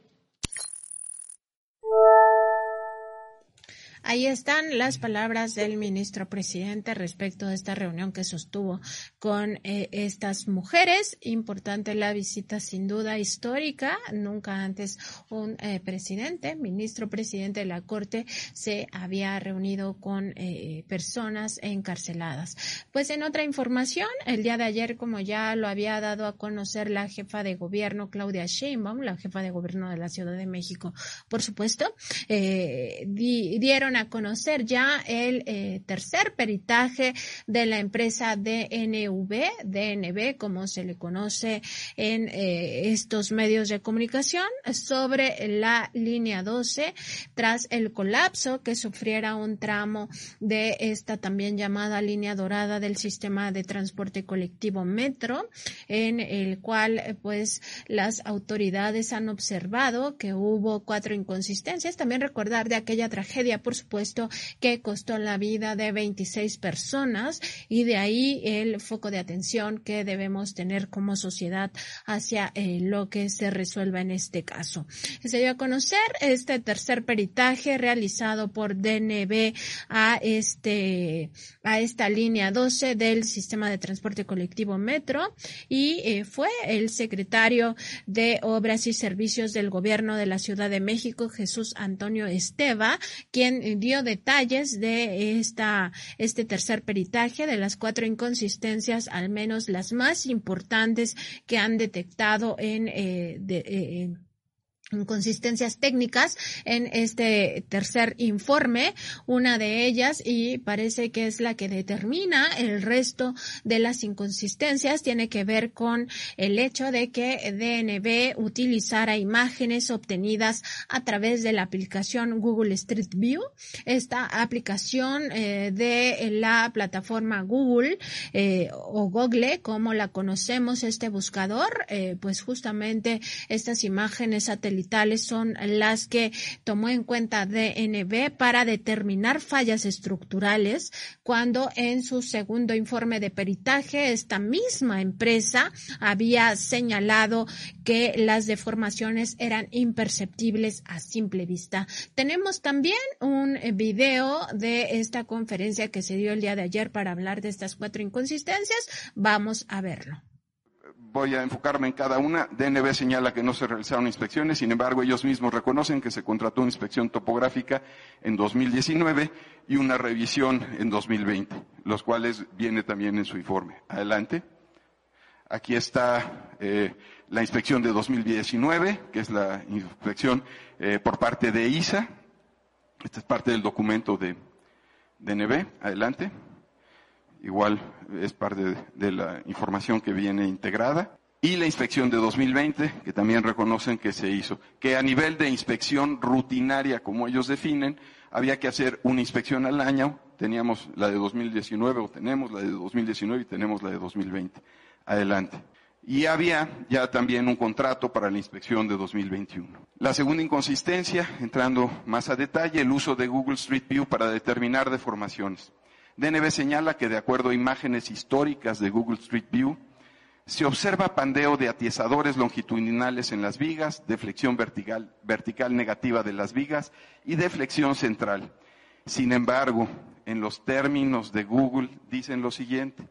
Ahí están las palabras del ministro presidente respecto de esta reunión que sostuvo con eh, estas mujeres. Importante la visita, sin duda histórica. Nunca antes un eh, presidente, ministro presidente de la Corte, se había reunido con eh, personas encarceladas. Pues en otra información, el día de ayer, como ya lo había dado a conocer la jefa de gobierno, Claudia Sheinbaum, la jefa de gobierno de la Ciudad de México, por supuesto, dieron a conocer ya el eh, tercer peritaje de la empresa DNV, DNB, como se le conoce en eh, estos medios de comunicación, sobre la línea 12 tras el colapso que sufriera un tramo de esta también llamada línea dorada del sistema de transporte colectivo Metro, en el cual pues las autoridades han observado que hubo cuatro inconsistencias. También recordar de aquella tragedia, por supuesto, puesto que costó la vida de 26 personas y de ahí el foco de atención que debemos tener como sociedad hacia eh, lo que se resuelva en este caso. Se dio a conocer este tercer peritaje realizado por DNB a este a esta línea 12 del sistema de transporte colectivo Metro y eh, fue el secretario de Obras y Servicios del Gobierno de la Ciudad de México, Jesús Antonio Esteva, quien dio detalles de esta, este tercer peritaje, de las cuatro inconsistencias, al menos las más importantes que han detectado en, eh, de, eh, inconsistencias técnicas en este tercer informe, una de ellas, y parece que es la que determina el resto de las inconsistencias, tiene que ver con el hecho de que DNB utilizara imágenes obtenidas a través de la aplicación Google Street View. Esta aplicación eh, de la plataforma Google eh, o Google, como la conocemos, este buscador, eh, pues justamente estas imágenes satelitales son las que tomó en cuenta DNB para determinar fallas estructurales cuando en su segundo informe de peritaje esta misma empresa había señalado que las deformaciones eran imperceptibles a simple vista. Tenemos también un video de esta conferencia que se dio el día de ayer para hablar de estas cuatro inconsistencias. Vamos a verlo voy a enfocarme en cada una. DNB señala que no se realizaron inspecciones, sin embargo ellos mismos reconocen que se contrató una inspección topográfica en 2019 y una revisión en 2020, los cuales viene también en su informe. Adelante. Aquí está eh, la inspección de 2019, que es la inspección eh, por parte de ISA. Esta es parte del documento de DNB. Adelante igual es parte de la información que viene integrada. Y la inspección de 2020, que también reconocen que se hizo, que a nivel de inspección rutinaria, como ellos definen, había que hacer una inspección al año. Teníamos la de 2019 o tenemos la de 2019 y tenemos la de 2020. Adelante. Y había ya también un contrato para la inspección de 2021. La segunda inconsistencia, entrando más a detalle, el uso de Google Street View para determinar deformaciones. DNB señala que de acuerdo a imágenes históricas de Google Street View, se observa pandeo de atiesadores longitudinales en las vigas, deflexión vertical, vertical negativa de las vigas y deflexión central. Sin embargo, en los términos de Google dicen lo siguiente,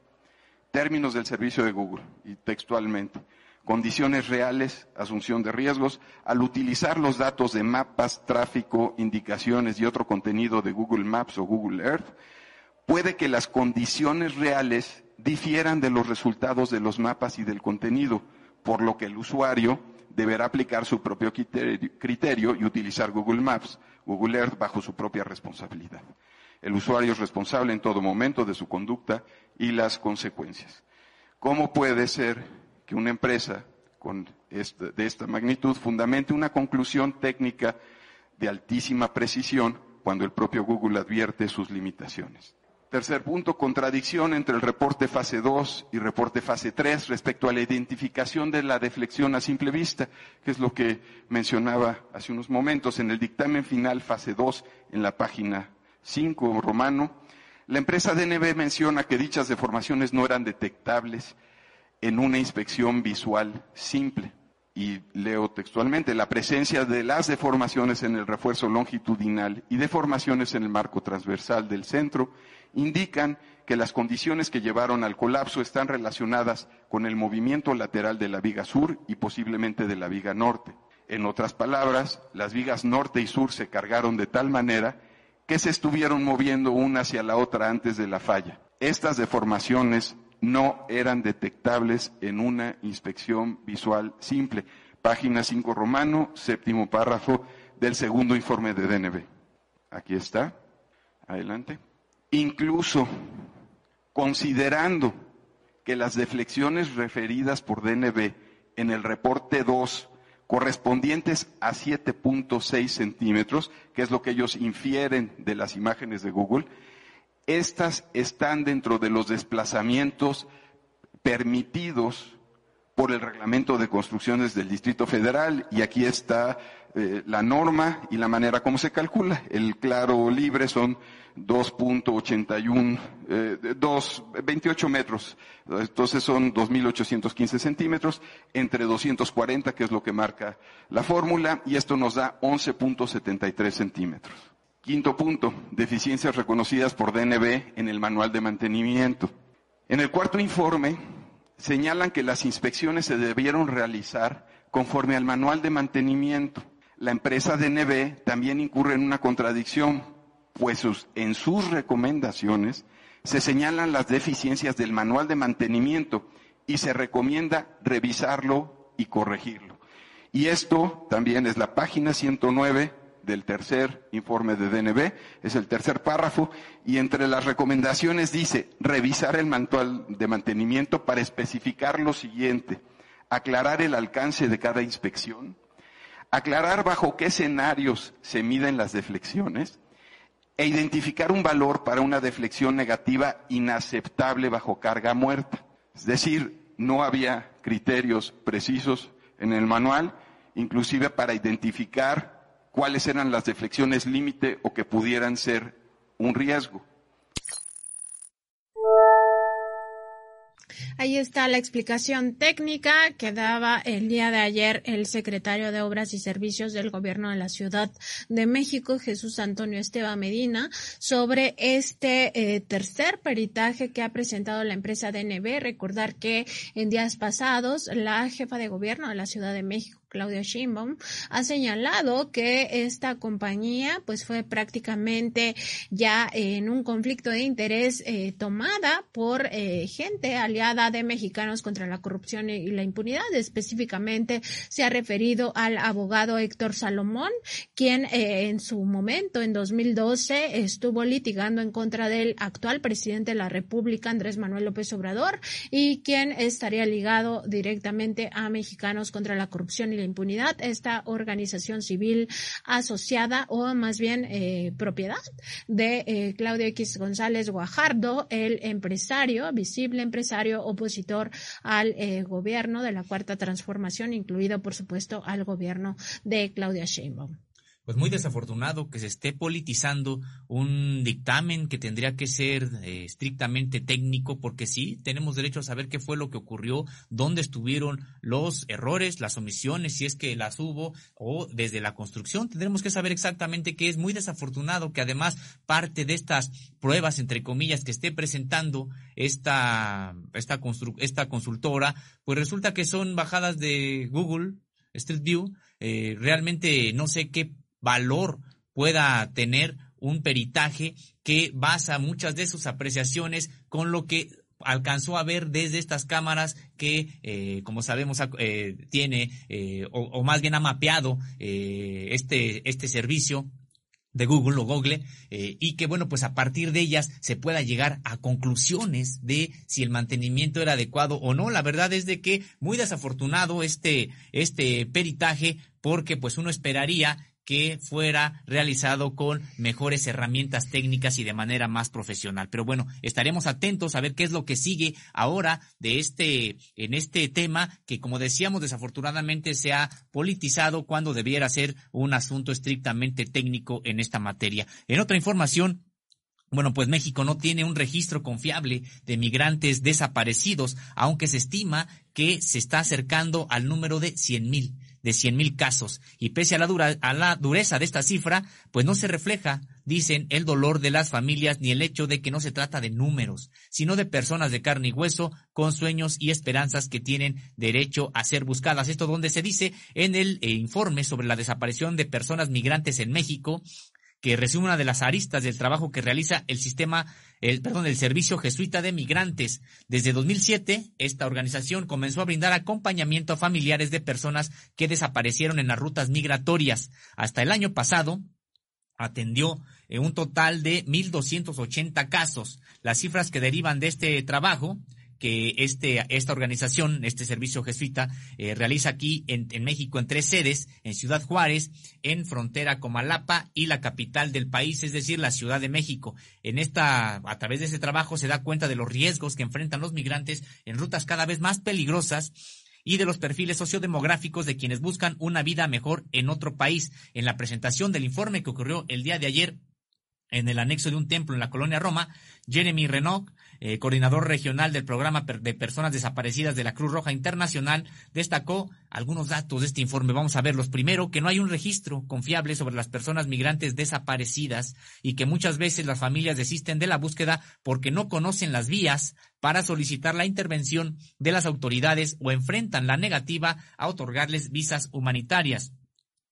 términos del servicio de Google y textualmente, condiciones reales, asunción de riesgos, al utilizar los datos de mapas, tráfico, indicaciones y otro contenido de Google Maps o Google Earth, puede que las condiciones reales difieran de los resultados de los mapas y del contenido, por lo que el usuario deberá aplicar su propio criterio y utilizar Google Maps, Google Earth bajo su propia responsabilidad. El usuario es responsable en todo momento de su conducta y las consecuencias. ¿Cómo puede ser que una empresa de esta magnitud fundamente una conclusión técnica de altísima precisión cuando el propio Google advierte sus limitaciones? Tercer punto, contradicción entre el reporte fase 2 y reporte fase 3 respecto a la identificación de la deflexión a simple vista, que es lo que mencionaba hace unos momentos. En el dictamen final fase 2, en la página 5 romano, la empresa DNB menciona que dichas deformaciones no eran detectables en una inspección visual simple. Y leo textualmente, la presencia de las deformaciones en el refuerzo longitudinal y deformaciones en el marco transversal del centro indican que las condiciones que llevaron al colapso están relacionadas con el movimiento lateral de la viga sur y posiblemente de la viga norte. En otras palabras, las vigas norte y sur se cargaron de tal manera que se estuvieron moviendo una hacia la otra antes de la falla. Estas deformaciones no eran detectables en una inspección visual simple. Página 5 romano, séptimo párrafo del segundo informe de DNB. Aquí está. Adelante incluso considerando que las deflexiones referidas por DNB en el reporte 2 correspondientes a 7.6 centímetros, que es lo que ellos infieren de las imágenes de Google, estas están dentro de los desplazamientos permitidos por el reglamento de construcciones del Distrito Federal y aquí está eh, la norma y la manera como se calcula. El claro libre son 2.81, eh, 28 metros. Entonces son 2.815 centímetros entre 240, que es lo que marca la fórmula, y esto nos da 11.73 centímetros. Quinto punto, deficiencias reconocidas por DNB en el manual de mantenimiento. En el cuarto informe señalan que las inspecciones se debieron realizar conforme al manual de mantenimiento la empresa DNB también incurre en una contradicción, pues en sus recomendaciones se señalan las deficiencias del manual de mantenimiento y se recomienda revisarlo y corregirlo. Y esto también es la página 109 del tercer informe de DNB, es el tercer párrafo, y entre las recomendaciones dice revisar el manual de mantenimiento para especificar lo siguiente, aclarar el alcance de cada inspección, aclarar bajo qué escenarios se miden las deflexiones e identificar un valor para una deflexión negativa inaceptable bajo carga muerta. Es decir, no había criterios precisos en el manual, inclusive para identificar cuáles eran las deflexiones límite o que pudieran ser un riesgo. Ahí está la explicación técnica que daba el día de ayer el secretario de Obras y Servicios del Gobierno de la Ciudad de México, Jesús Antonio Esteban Medina, sobre este eh, tercer peritaje que ha presentado la empresa DNB. Recordar que en días pasados la jefa de gobierno de la Ciudad de México, Claudia Sheinbaum, ha señalado que esta compañía pues fue prácticamente ya en un conflicto de interés eh, tomada por eh, gente aliada de mexicanos contra la corrupción y la impunidad. Específicamente se ha referido al abogado Héctor Salomón, quien eh, en su momento, en 2012, estuvo litigando en contra del actual presidente de la República, Andrés Manuel López Obrador, y quien estaría ligado directamente a mexicanos contra la corrupción y la impunidad, esta organización civil asociada o más bien eh, propiedad de eh, Claudio X González Guajardo, el empresario, visible empresario opositor al eh, gobierno de la Cuarta Transformación, incluido por supuesto al gobierno de Claudia Sheinbaum pues muy desafortunado que se esté politizando un dictamen que tendría que ser eh, estrictamente técnico, porque sí, tenemos derecho a saber qué fue lo que ocurrió, dónde estuvieron los errores, las omisiones, si es que las hubo, o desde la construcción, tendremos que saber exactamente qué es. Muy desafortunado que además parte de estas pruebas, entre comillas, que esté presentando esta, esta, esta consultora, pues resulta que son bajadas de Google, Street View, eh, realmente no sé qué valor pueda tener un peritaje que basa muchas de sus apreciaciones con lo que alcanzó a ver desde estas cámaras que, eh, como sabemos, eh, tiene eh, o, más bien ha mapeado este, este servicio de Google o Google y que bueno pues a partir de ellas se pueda llegar a conclusiones de si el mantenimiento era adecuado o no. La verdad es de que muy desafortunado este este peritaje porque pues uno esperaría que fuera realizado con mejores herramientas técnicas y de manera más profesional. Pero bueno, estaremos atentos a ver qué es lo que sigue ahora de este, en este tema que como decíamos desafortunadamente se ha politizado cuando debiera ser un asunto estrictamente técnico en esta materia. En otra información, bueno, pues México no tiene un registro confiable de migrantes desaparecidos, aunque se estima que se está acercando al número de 100 mil de 100.000 casos. Y pese a la, dura, a la dureza de esta cifra, pues no se refleja, dicen, el dolor de las familias ni el hecho de que no se trata de números, sino de personas de carne y hueso con sueños y esperanzas que tienen derecho a ser buscadas. Esto donde se dice en el eh, informe sobre la desaparición de personas migrantes en México, que resume una de las aristas del trabajo que realiza el sistema, el, perdón, el Servicio Jesuita de Migrantes. Desde 2007, esta organización comenzó a brindar acompañamiento a familiares de personas que desaparecieron en las rutas migratorias. Hasta el año pasado, atendió en un total de 1.280 casos. Las cifras que derivan de este trabajo que este, esta organización, este servicio jesuita, eh, realiza aquí en, en, México en tres sedes, en Ciudad Juárez, en frontera con Malapa y la capital del país, es decir, la Ciudad de México. En esta, a través de este trabajo se da cuenta de los riesgos que enfrentan los migrantes en rutas cada vez más peligrosas y de los perfiles sociodemográficos de quienes buscan una vida mejor en otro país. En la presentación del informe que ocurrió el día de ayer en el anexo de un templo en la colonia Roma, Jeremy Renault, eh, coordinador regional del programa de personas desaparecidas de la Cruz Roja Internacional, destacó algunos datos de este informe. Vamos a verlos. Primero, que no hay un registro confiable sobre las personas migrantes desaparecidas y que muchas veces las familias desisten de la búsqueda porque no conocen las vías para solicitar la intervención de las autoridades o enfrentan la negativa a otorgarles visas humanitarias.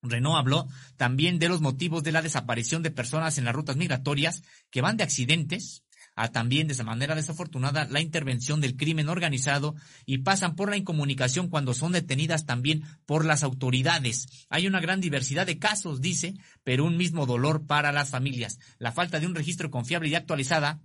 Renault habló también de los motivos de la desaparición de personas en las rutas migratorias que van de accidentes a también de esa manera desafortunada la intervención del crimen organizado y pasan por la incomunicación cuando son detenidas también por las autoridades. Hay una gran diversidad de casos, dice, pero un mismo dolor para las familias. La falta de un registro confiable y actualizada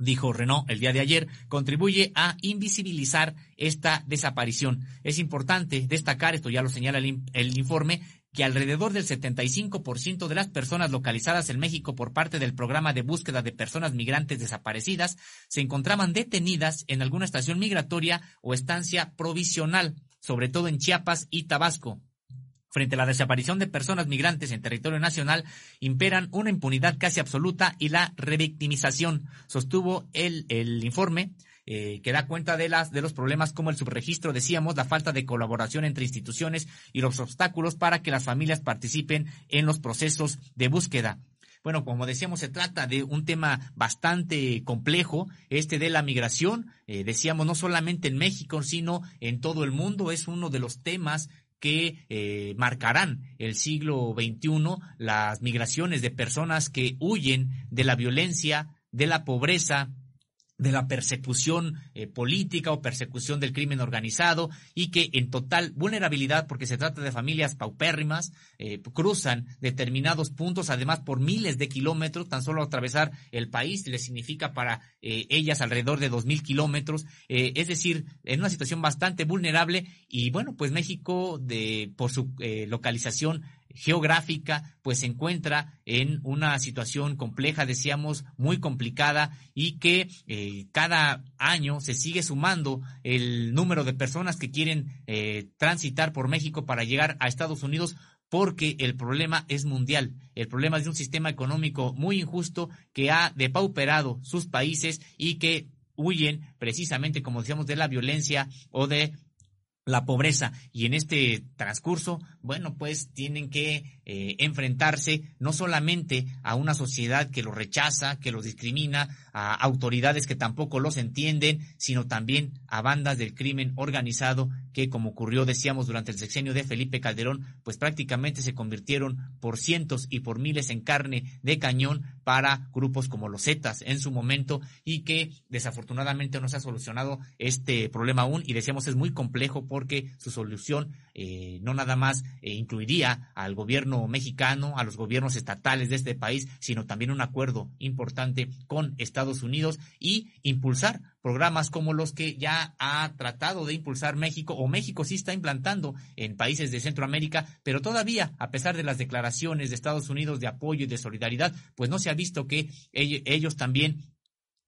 dijo Renault el día de ayer, contribuye a invisibilizar esta desaparición. Es importante destacar, esto ya lo señala el, el informe, que alrededor del 75% de las personas localizadas en México por parte del programa de búsqueda de personas migrantes desaparecidas se encontraban detenidas en alguna estación migratoria o estancia provisional, sobre todo en Chiapas y Tabasco. Frente a la desaparición de personas migrantes en territorio nacional, imperan una impunidad casi absoluta y la revictimización, sostuvo el, el informe eh, que da cuenta de, las, de los problemas como el subregistro, decíamos, la falta de colaboración entre instituciones y los obstáculos para que las familias participen en los procesos de búsqueda. Bueno, como decíamos, se trata de un tema bastante complejo, este de la migración. Eh, decíamos, no solamente en México, sino en todo el mundo. Es uno de los temas que eh, marcarán el siglo XXI, las migraciones de personas que huyen de la violencia, de la pobreza, de la persecución eh, política o persecución del crimen organizado y que en total vulnerabilidad, porque se trata de familias paupérrimas, eh, cruzan determinados puntos, además por miles de kilómetros, tan solo atravesar el país les significa para eh, ellas alrededor de dos mil kilómetros, es decir, en una situación bastante vulnerable y bueno, pues México de por su localización geográfica, pues se encuentra en una situación compleja, decíamos, muy complicada y que eh, cada año se sigue sumando el número de personas que quieren eh, transitar por México para llegar a Estados Unidos porque el problema es mundial. El problema es de un sistema económico muy injusto que ha depauperado sus países y que huyen precisamente, como decíamos, de la violencia o de la pobreza. Y en este transcurso, bueno, pues tienen que eh, enfrentarse no solamente a una sociedad que los rechaza, que los discrimina, a autoridades que tampoco los entienden, sino también a bandas del crimen organizado que, como ocurrió, decíamos, durante el sexenio de Felipe Calderón, pues prácticamente se convirtieron por cientos y por miles en carne de cañón para grupos como los Zetas en su momento y que desafortunadamente no se ha solucionado este problema aún. Y decíamos es muy complejo porque su solución eh, no nada más eh, incluiría al gobierno mexicano, a los gobiernos estatales de este país, sino también un acuerdo importante con Estados Unidos y impulsar programas como los que ya ha tratado de impulsar México o México sí está implantando en países de Centroamérica, pero todavía, a pesar de las declaraciones de Estados Unidos de apoyo y de solidaridad, pues no se ha visto que ellos también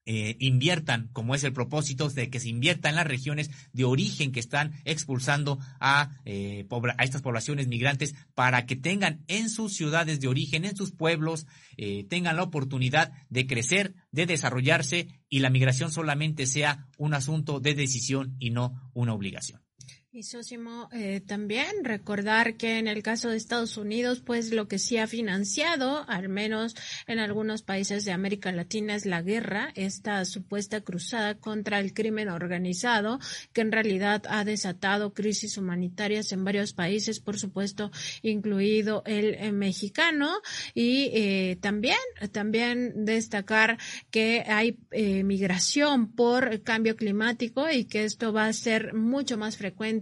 eh, inviertan, como es el propósito, de que se invierta en las regiones de origen que están expulsando a, eh, a estas poblaciones migrantes para que tengan en sus ciudades de origen, en sus pueblos, eh, tengan la oportunidad de crecer, de desarrollarse y la migración solamente sea un asunto de decisión y no una obligación. Y Sosimo, eh, también recordar que en el caso de Estados Unidos, pues lo que sí ha financiado, al menos en algunos países de América Latina, es la guerra, esta supuesta cruzada contra el crimen organizado, que en realidad ha desatado crisis humanitarias en varios países, por supuesto, incluido el, eh, mexicano. Y eh, también, también destacar que hay eh, migración por cambio climático y que esto va a ser mucho más frecuente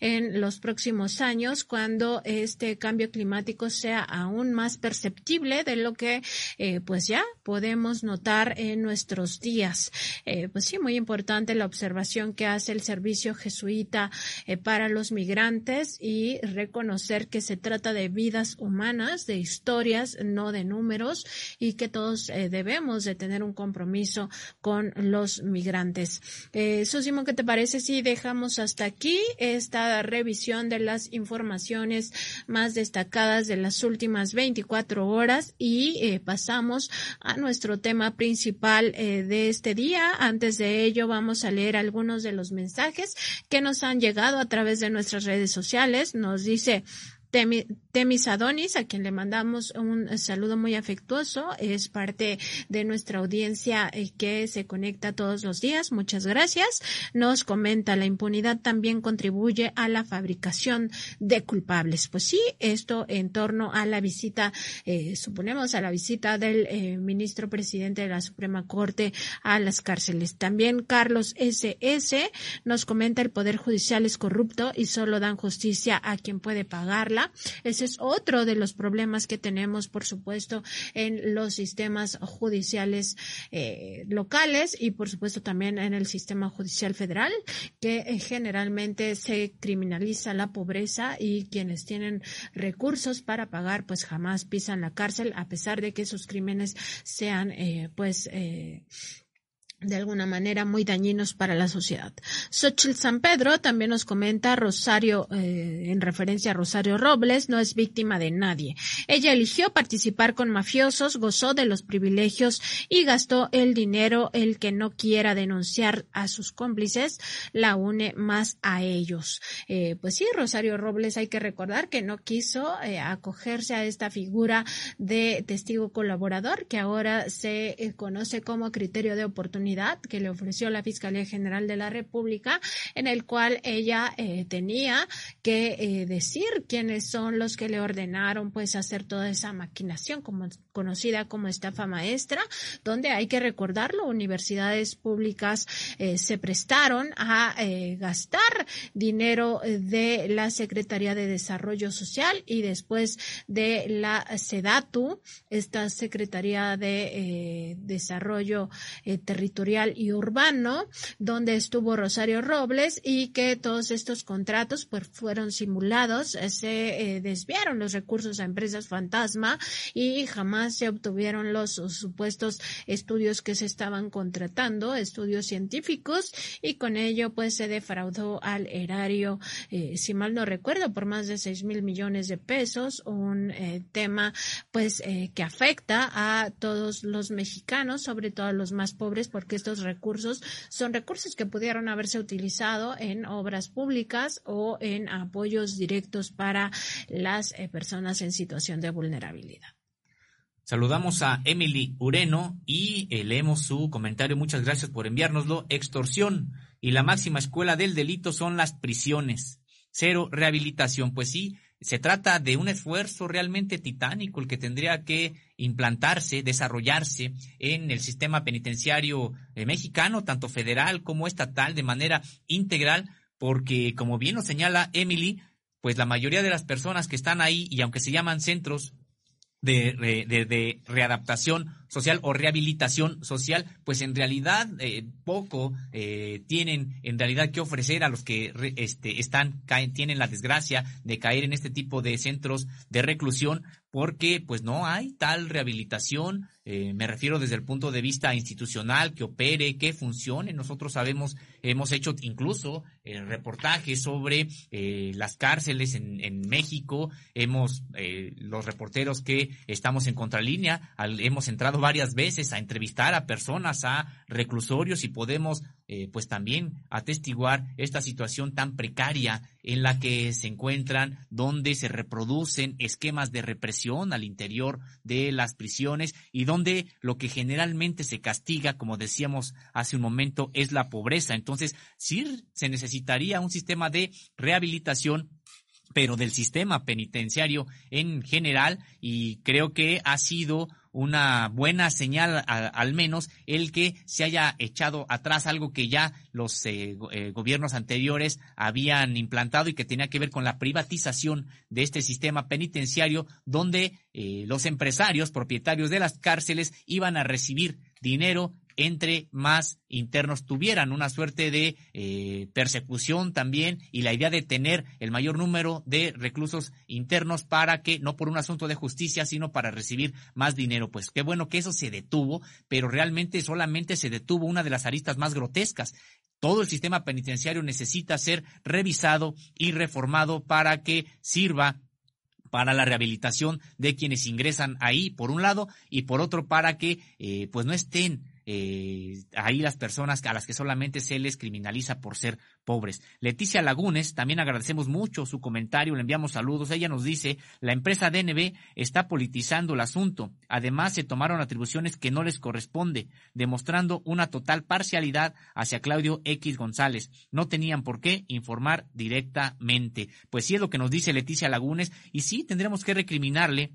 en los próximos años cuando este cambio climático sea aún más perceptible de lo que eh, pues ya podemos notar en nuestros días. Eh, pues sí, muy importante la observación que hace el servicio jesuita eh, para los migrantes y reconocer que se trata de vidas humanas, de historias, no de números y que todos debemos de tener un compromiso con los migrantes. Eh, Susimo, ¿qué te parece si dejamos hasta aquí esta revisión de las informaciones más destacadas de las últimas 24 horas y eh, pasamos a nuestro tema principal eh, de este día. Antes de ello vamos a leer algunos de los mensajes que nos han llegado a través de nuestras redes sociales. Nos dice Temis Adonis, a quien le mandamos un saludo muy afectuoso. Es parte de nuestra audiencia eh, que se conecta todos los días. Muchas gracias. Nos comenta, la impunidad también contribuye a la fabricación de culpables. Pues sí, esto en torno a la visita, eh, suponemos, a la visita del eh, ministro presidente de la Suprema Corte a las cárceles. También Carlos S.S. nos comenta el Poder Judicial es corrupto y solo dan justicia a quien puede pagarla. Ese es otro de los problemas que tenemos, por supuesto, en los sistemas judiciales eh, locales y, por supuesto, también en el sistema judicial federal, que eh, generalmente se criminaliza la pobreza y quienes tienen recursos para pagar, pues jamás pisan la cárcel, a pesar de que sus crímenes sean, eh, pues, de alguna manera muy dañinos para la sociedad. Xochitl San Pedro también nos comenta Rosario, eh, en referencia a Rosario Robles, no es víctima de nadie. Ella eligió participar con mafiosos, gozó de los privilegios y gastó el dinero. El que no quiera denunciar a sus cómplices la une más a ellos. Eh, pues sí, Rosario Robles hay que recordar que no quiso eh, acogerse a esta figura de testigo colaborador que ahora se eh, conoce como criterio de oportunidad que le ofreció la Fiscalía General de la República, en el cual ella eh, tenía que eh, decir quiénes son los que le ordenaron pues hacer toda esa maquinación como, conocida como estafa maestra, donde hay que recordarlo, universidades públicas eh, se prestaron a gastar dinero de la Secretaría de Desarrollo Social y después de la SEDATU, esta Secretaría de Desarrollo Territorial y urbano, donde estuvo Rosario Robles y que todos estos contratos pues, fueron simulados, eh, se eh, desviaron los recursos a empresas fantasma y jamás se obtuvieron los supuestos estudios que se estaban contratando, estudios científicos y con ello pues se defraudó al erario, eh, si mal no recuerdo, por más de seis mil millones de pesos, un tema pues que afecta a todos los mexicanos, sobre todo a los más pobres, porque estos recursos son recursos que pudieron haberse utilizado en obras públicas o en apoyos directos para las eh, personas en situación de vulnerabilidad. Saludamos a Emily Ureno y eh, leemos su comentario. Muchas gracias por enviárnoslo. Extorsión y la máxima escuela del delito son las prisiones. Cero rehabilitación. Pues sí, se trata de un esfuerzo realmente titánico el que tendría que implantarse, desarrollarse en el sistema penitenciario eh, mexicano, tanto federal como estatal, de manera integral, porque como bien nos señala Emily, pues la mayoría de las personas que están ahí, y aunque se llaman centros de, de, readaptación social o rehabilitación social, pues en realidad eh, poco eh, tienen en realidad que ofrecer a los que este, están caen, tienen la desgracia de caer en este tipo de centros de reclusión, porque pues no hay tal rehabilitación, eh, me refiero desde el punto de vista institucional, que opere, que funcione. Nosotros sabemos, hemos hecho incluso eh, reportajes sobre eh, las cárceles en, en México, hemos, los reporteros que estamos en contralínea, hemos entrado varias veces a entrevistar a personas, a reclusorios y podemos eh, pues también atestiguar esta situación tan precaria en la que se encuentran, donde se reproducen esquemas de represión al interior de las prisiones y donde lo que generalmente se castiga, como decíamos hace un momento, es la pobreza. Entonces, sí se necesitaría un sistema de rehabilitación pero del sistema penitenciario en general y creo que ha sido una buena señal, al menos, el que se haya echado atrás algo que ya los eh, eh, gobiernos anteriores habían implantado y que tenía que ver con la privatización de este sistema penitenciario, donde eh, los empresarios, propietarios de las cárceles, iban a recibir dinero entre más internos tuvieran una suerte de eh, persecución también y la idea de tener el mayor número de reclusos internos para que, no por un asunto de justicia, sino para recibir más dinero. Pues qué bueno que eso se detuvo, pero realmente solamente se detuvo una de las aristas más grotescas. Todo el sistema penitenciario necesita ser revisado y reformado para que sirva para la rehabilitación de quienes ingresan ahí, por un lado, y por otro, para que eh, pues no estén eh, ahí las personas a las que solamente se les criminaliza por ser pobres. Leticia Lagunes, también agradecemos mucho su comentario, le enviamos saludos. Ella nos dice, la empresa DNB está politizando el asunto. Además, se tomaron atribuciones que no les corresponde, demostrando una total parcialidad hacia Claudio X González. No tenían por qué informar directamente. Pues sí es lo que nos dice Leticia Lagunes y sí tendremos que recriminarle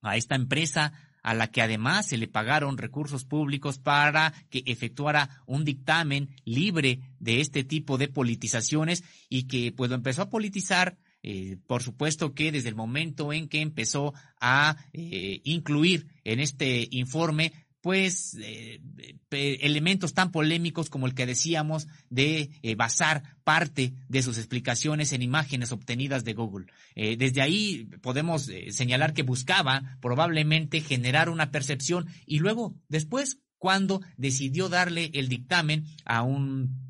a esta empresa a la que además se le pagaron recursos públicos para que efectuara un dictamen libre de este tipo de politizaciones y que pues lo empezó a politizar eh, por supuesto que desde el momento en que empezó a eh, incluir en este informe pues eh, elementos tan polémicos como el que decíamos de eh, basar parte de sus explicaciones en imágenes obtenidas de Google. Eh, desde ahí podemos señalar que buscaba probablemente generar una percepción y luego después cuando decidió darle el dictamen a un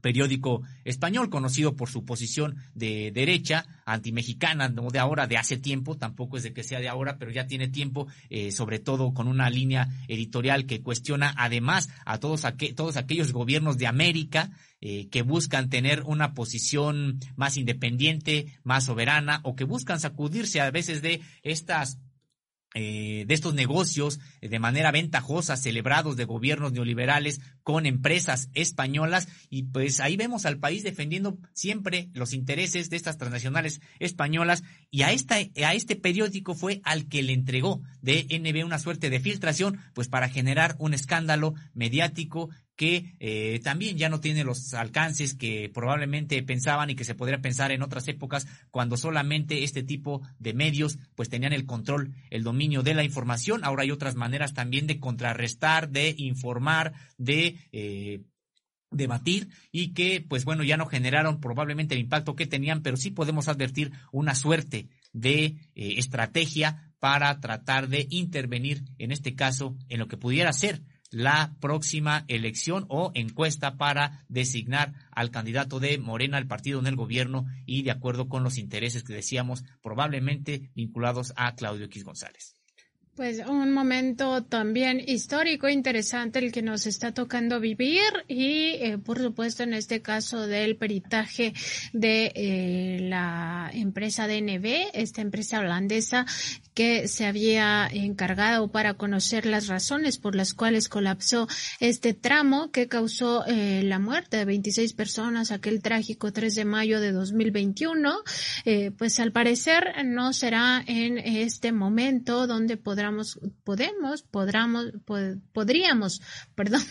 periódico español conocido por su posición de derecha, antimexicana, no de ahora, de hace tiempo, tampoco es de que sea de ahora, pero ya tiene tiempo, eh, sobre todo con una línea editorial que cuestiona además a todos, todos aquellos gobiernos de América eh, que buscan tener una posición más independiente, más soberana, o que buscan sacudirse a veces de estas eh, de estos negocios eh, de manera ventajosa celebrados de gobiernos neoliberales con empresas españolas. Y pues ahí vemos al país defendiendo siempre los intereses de estas transnacionales españolas. Y a esta a este periódico fue al que le entregó DNB una suerte de filtración pues para generar un escándalo mediático que eh, también ya no tiene los alcances que probablemente pensaban y que se podría pensar en otras épocas cuando solamente este tipo de medios pues tenían el control, el dominio de la información. Ahora hay otras maneras también de contrarrestar, de informar, de eh, debatir y que pues bueno ya no generaron probablemente el impacto que tenían, pero sí podemos advertir una suerte de eh, estrategia para tratar de intervenir en este caso en lo que pudiera ser la próxima elección o encuesta para designar al candidato de Morena al partido en el gobierno y de acuerdo con los intereses que decíamos probablemente vinculados a Claudio X González. Pues un momento también histórico interesante el que nos está tocando vivir y eh, por supuesto en este caso del peritaje de eh, la empresa DNB, esta empresa holandesa que se había encargado para conocer las razones por las cuales colapsó este tramo que causó eh, la muerte de 26 personas aquel trágico 3 de mayo de 2021. Eh, pues al parecer no será en este momento donde podamos, podemos, podramos, podríamos, perdón,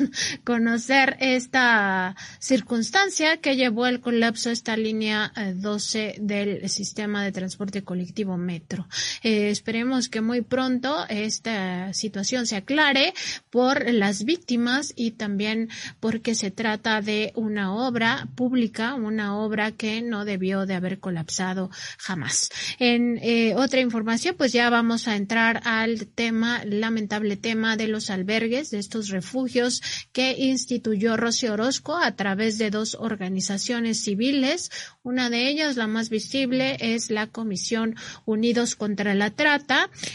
conocer esta circunstancia que llevó al colapso esta línea 12 eh, del sistema de transporte colectivo metro. Eh, Esperemos que muy pronto esta situación se aclare por las víctimas y también porque se trata de una obra pública, una obra que no debió de haber colapsado jamás. En eh, otra información, pues ya vamos a entrar al tema, lamentable tema de los albergues, de estos refugios que instituyó Rocío Orozco a través de dos organizaciones civiles. Una de ellas, la más visible, es la Comisión Unidos contra la Trata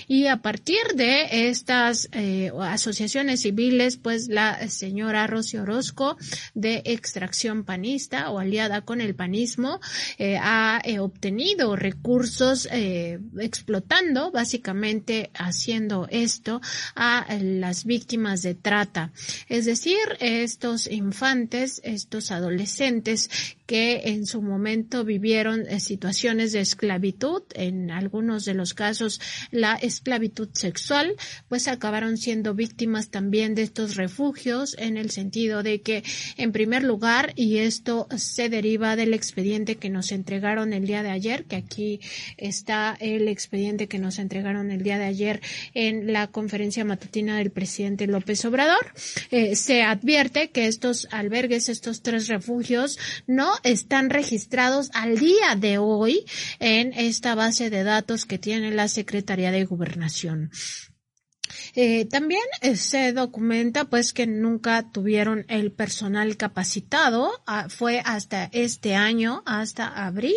y a partir de estas eh, asociaciones civiles, pues la señora Rosy Orozco de extracción panista o aliada con el panismo eh, ha eh, obtenido recursos explotando, básicamente haciendo esto a las víctimas de trata. Es decir, estos infantes, estos adolescentes que en su momento vivieron situaciones de esclavitud, en algunos de los casos la esclavitud sexual, pues acabaron siendo víctimas también de estos refugios en el sentido de que, en primer lugar, y esto se deriva del expediente que nos entregaron el día de ayer, que aquí está el expediente que nos entregaron el día de ayer en la conferencia matutina del presidente López Obrador, eh, se advierte que estos albergues, estos tres refugios, no están registrados al día de hoy en esta base de datos que tiene la Secretaría de Gobernación. Eh, también eh, se documenta pues que nunca tuvieron el personal capacitado. Ah, fue hasta este año, hasta abril,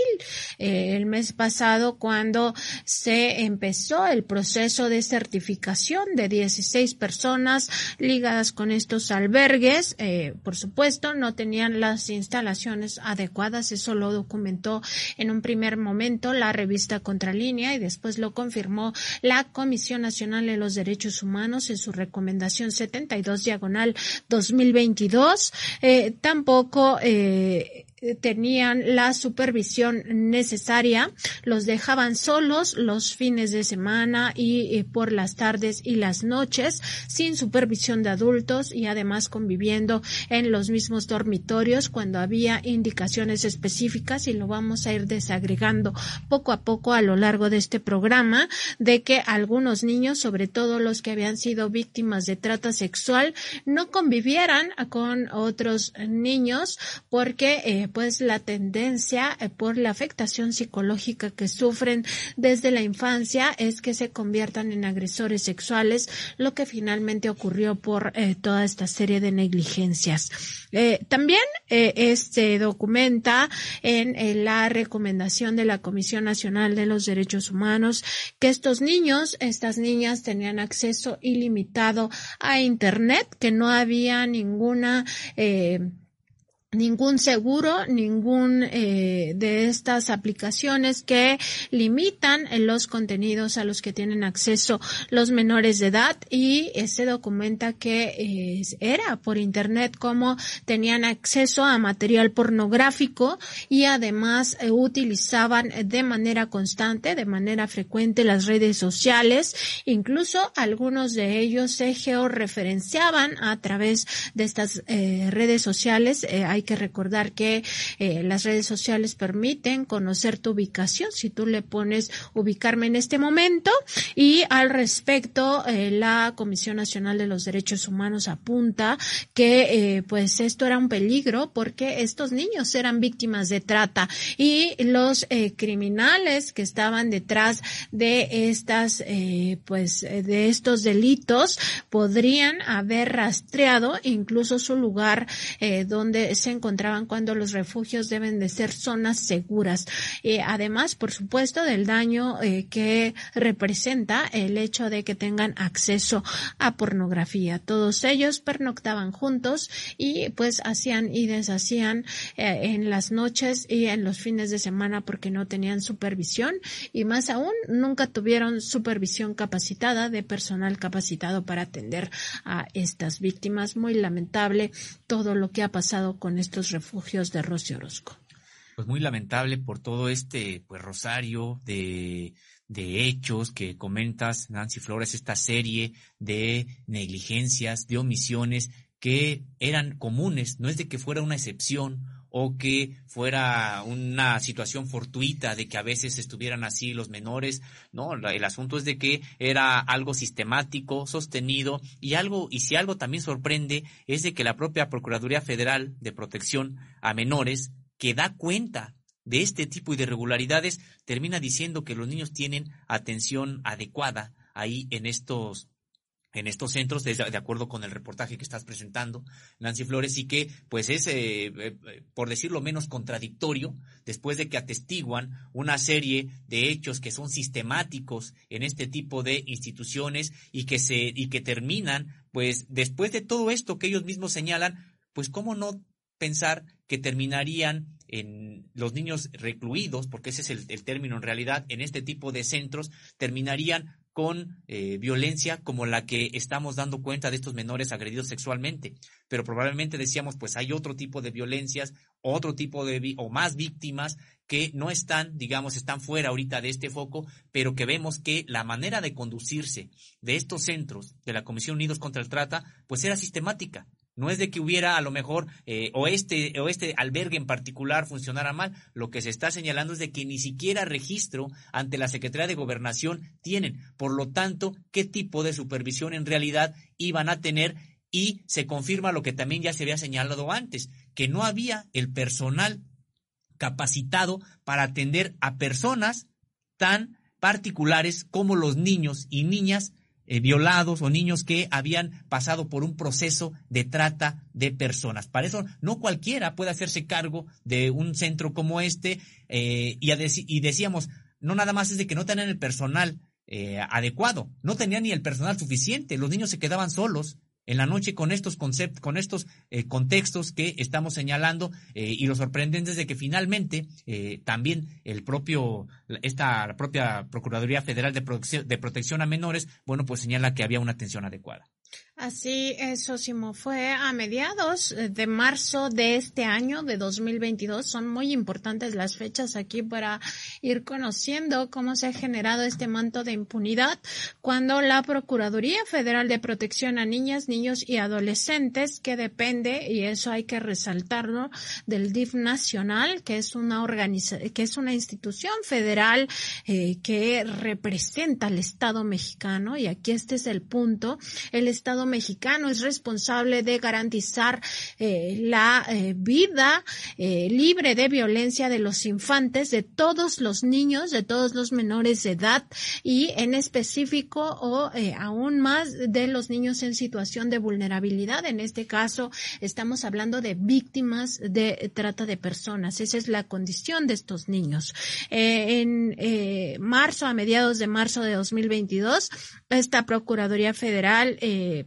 eh, el mes pasado, cuando se empezó el proceso de certificación de 16 personas ligadas con estos albergues. por supuesto, no tenían las instalaciones adecuadas. Eso lo documentó en un primer momento la revista Contralínea y después lo confirmó la Comisión Nacional de los Derechos Humanos en su recomendación 72 diagonal 2022. Eh, tampoco eh, tenían la supervisión necesaria, los dejaban solos los fines de semana y eh, por las tardes y las noches, sin supervisión de adultos y además conviviendo en los mismos dormitorios cuando había indicaciones específicas y lo vamos a ir desagregando poco a poco a lo largo de este programa de que algunos niños, sobre todo los que habían sido víctimas de trata sexual, no convivieran con otros niños porque eh, pues la tendencia eh, por la afectación psicológica que sufren desde la infancia es que se conviertan en agresores sexuales, lo que finalmente ocurrió por eh, toda esta serie de negligencias. Eh, también este documenta en la recomendación de la Comisión Nacional de los Derechos Humanos que estos niños, estas niñas tenían acceso ilimitado a Internet, que no había ninguna ningún seguro, ningún eh, de estas aplicaciones que limitan los contenidos a los que tienen acceso los menores de edad y se documenta que eh, era por internet como tenían acceso a material pornográfico y además eh, utilizaban de manera constante, de manera frecuente las redes sociales, incluso algunos de ellos se georreferenciaban a través de estas redes sociales. hay que recordar que eh, las redes sociales permiten conocer tu ubicación. Si tú le pones ubicarme en este momento y al respecto eh, la Comisión Nacional de los Derechos Humanos apunta que eh, pues esto era un peligro porque estos niños eran víctimas de trata y los criminales que estaban detrás de estas pues de estos delitos podrían haber rastreado incluso su lugar donde se encontraban cuando los refugios deben de ser zonas seguras. Eh, además, por supuesto, del daño eh, que representa el hecho de que tengan acceso a pornografía. Todos ellos pernoctaban juntos y pues hacían y deshacían eh, en las noches y en los fines de semana porque no tenían supervisión y más aún nunca tuvieron supervisión capacitada de personal capacitado para atender a estas víctimas. Muy lamentable todo lo que ha pasado con estos refugios de Rocío Orozco. Pues muy lamentable por todo este pues rosario de, de hechos que comentas, Nancy Flores, esta serie de negligencias, de omisiones que eran comunes, no es de que fuera una excepción o que fuera una situación fortuita de que a veces estuvieran así los menores. No, el asunto es de que era algo sistemático, sostenido y algo, y si algo también sorprende es de que la propia Procuraduría Federal de Protección a Menores, que da cuenta de este tipo de irregularidades, termina diciendo que los niños tienen atención adecuada ahí en estos en estos centros, de, acuerdo con el reportaje que estás presentando, Nancy Flores, y que pues es, eh, eh, por decirlo menos, contradictorio, después de que atestiguan una serie de hechos que son sistemáticos en este tipo de instituciones y que se, y que terminan, pues después de todo esto que ellos mismos señalan, pues cómo no pensar que terminarían en los niños recluidos, porque ese es el, término en realidad, en este tipo de centros, terminarían con eh, violencia como la que estamos dando cuenta de estos menores agredidos sexualmente. Pero probablemente decíamos, pues hay otro tipo de violencias, otro tipo de, o más víctimas que no están, digamos, están fuera ahorita de este foco, pero que vemos que la manera de conducirse de estos centros de la Comisión Unidos contra el Trata, pues era sistemática. No es de que hubiera a lo mejor eh, o este o este albergue en particular funcionara mal. Lo que se está señalando es de que ni siquiera registro ante la Secretaría de Gobernación tienen. Por lo tanto, ¿qué tipo de supervisión en realidad iban a tener? Y se confirma lo que también ya se había señalado antes, que no había el personal capacitado para atender a personas tan particulares como los niños y niñas eh, violados o niños que habían pasado por un proceso de trata de personas. Para eso no cualquiera puede hacerse cargo de un centro como este eh, y, decíamos, no nada más es de que no tenían el personal eh, adecuado, no tenían ni el personal suficiente, los niños se quedaban solos, en la noche con estos conceptos, con estos eh, contextos que estamos señalando eh, y lo sorprendente es de que finalmente eh, también el propio esta propia Procuraduría Federal de Protección, de Protección a Menores, bueno, pues señala que había una atención adecuada. Así Sosimo. Fue a mediados eh, de marzo de este año, de 2022. Son muy importantes las fechas aquí para ir conociendo cómo se ha generado este manto de impunidad cuando la Procuraduría Federal de Protección a Niñas, Niños y Adolescentes, que depende, y eso hay que resaltarlo, del DIF nacional, que es una organiza que es una institución federal eh, que representa al Estado mexicano, y aquí este es el punto, el Estado mexicano es responsable de garantizar eh, la eh, vida eh, libre de violencia de los infantes, de todos los niños, de todos los menores de edad y en específico o aún más de los niños en situación de vulnerabilidad. En este caso estamos hablando de víctimas de trata de personas. Esa es la condición de estos niños. en marzo, a mediados de marzo de 2022, esta Procuraduría Federal eh,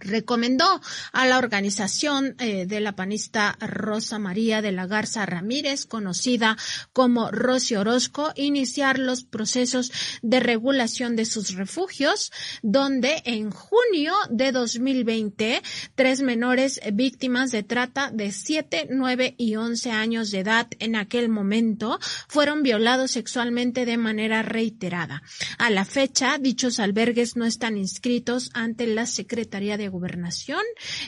recomendó a la organización eh, de la panista Rosa María de la Garza Ramírez, conocida como Rosy Orozco, iniciar los procesos de regulación de sus refugios, donde en junio de 2020 tres menores víctimas de trata de 7, 9 y 11 años de edad en aquel momento fueron violados sexualmente de manera reiterada. A la fecha, dichos albergues no están inscritos ante la Secretaría de Gobernación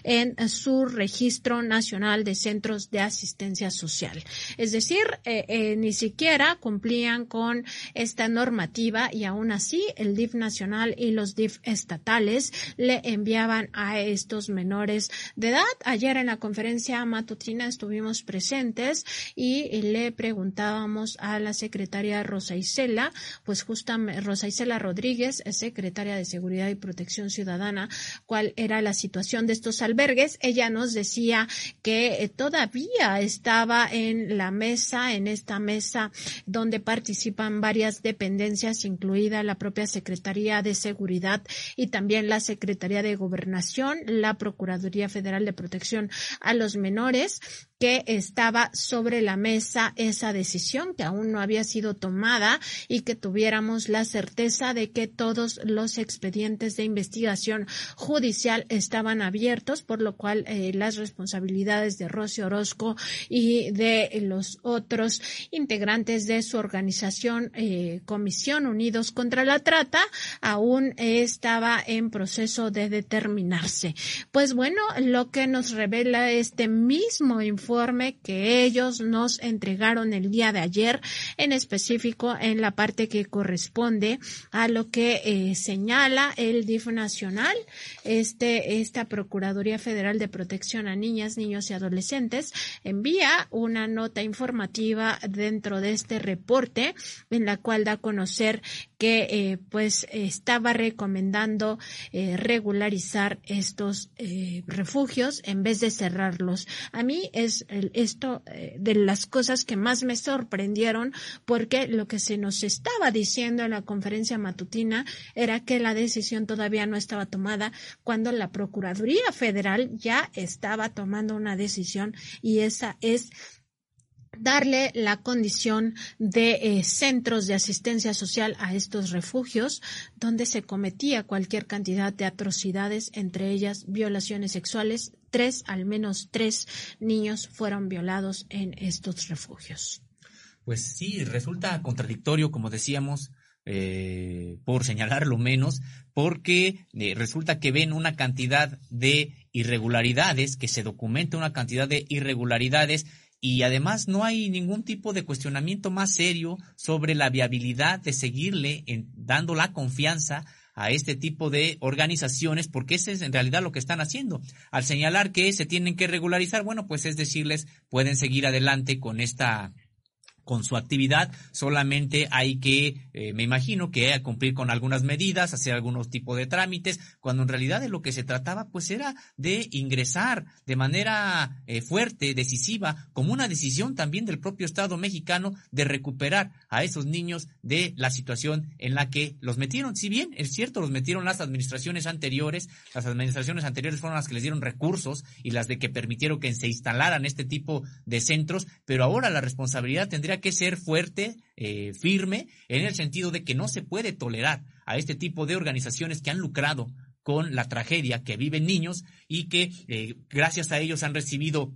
en su registro nacional de centros de asistencia social. Es decir, eh, eh, ni siquiera cumplían con esta normativa y aún así el DIF nacional y los DIF estatales le enviaban a estos menores de edad. Ayer en la conferencia matutina estuvimos presentes y le preguntábamos a la secretaria Rosa Isela, pues justamente Rosa Isela Rodríguez, secretaria de Seguridad y Protección Ciudadana, cuál era la situación de estos albergues, ella nos decía que eh, todavía estaba en la mesa, en esta mesa donde participan varias dependencias, incluida la propia Secretaría de Seguridad y también la Secretaría de Gobernación, la Procuraduría Federal de Protección a los Menores, que estaba sobre la mesa esa decisión que aún no había sido tomada y que tuviéramos la certeza de que todos los expedientes de investigación judicial estaban abiertos, por lo cual eh, las responsabilidades de Rosy Orozco y de los otros integrantes de su organización eh, Comisión Unidos contra la Trata aún estaba en proceso de determinarse. Pues bueno, lo que nos revela este mismo informe que ellos nos entregaron el día de ayer, en específico en la parte que corresponde a lo que eh, señala el DIF nacional, este, esta Procuraduría Federal de Protección a Niñas, Niños y Adolescentes, envía una nota informativa dentro de este reporte en la cual da a conocer que eh, pues estaba recomendando eh, regularizar estos refugios en vez de cerrarlos. A mí es esto eh, de las cosas que más me sorprendieron porque lo que se nos estaba diciendo en la conferencia matutina era que la decisión todavía no estaba tomada cuando la Procuraduría Federal ya estaba tomando una decisión y esa es darle la condición de eh, centros de asistencia social a estos refugios donde se cometía cualquier cantidad de atrocidades, entre ellas violaciones sexuales. Tres, al menos tres niños fueron violados en estos refugios. Pues sí, resulta contradictorio, como decíamos, eh, por señalarlo menos, porque eh, resulta que ven una cantidad de irregularidades, que se documenta una cantidad de irregularidades y además no hay ningún tipo de cuestionamiento más serio sobre la viabilidad de seguirle dando la confianza a este tipo de organizaciones, porque ese es en realidad lo que están haciendo. Al señalar que se tienen que regularizar, bueno, pues es decirles, pueden seguir adelante con esta con su actividad, solamente hay que, eh, me imagino que cumplir con algunas medidas, hacer algunos tipos de trámites, cuando en realidad de lo que se trataba pues era de ingresar de manera eh, fuerte, decisiva, como una decisión también del propio Estado mexicano de recuperar a esos niños de la situación en la que los metieron. Si bien es cierto, los metieron las administraciones anteriores, las administraciones anteriores fueron las que les dieron recursos y las de que permitieron que se instalaran este tipo de centros, pero ahora la responsabilidad tendría que ser fuerte, eh, firme, en el sentido de que no se puede tolerar a este tipo de organizaciones que han lucrado con la tragedia que viven niños y que eh, gracias a ellos han recibido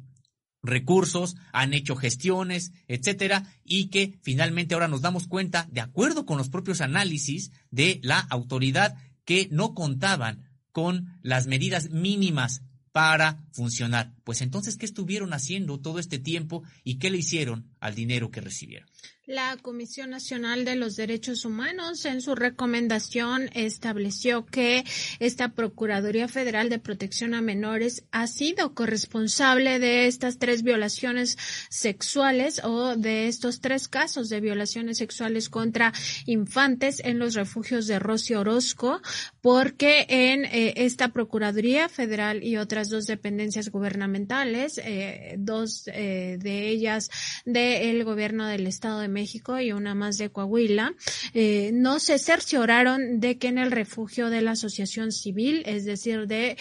recursos, han hecho gestiones, etcétera, y que finalmente ahora nos damos cuenta, de acuerdo con los propios análisis de la autoridad, que no contaban con las medidas mínimas para funcionar. Pues entonces, ¿qué estuvieron haciendo todo este tiempo y qué le hicieron al dinero que recibieron? La Comisión Nacional de los Derechos Humanos en su recomendación estableció que esta Procuraduría Federal de Protección a Menores ha sido corresponsable de estas tres violaciones sexuales o de estos tres casos de violaciones sexuales contra infantes en los refugios de Rossi Orozco, porque en eh, esta Procuraduría Federal y otras dos dependencias gubernamentales, eh, dos eh, de ellas del gobierno del Estado de México y una más de Coahuila, eh, no se cercioraron de que en el refugio de la Asociación Civil, es decir, de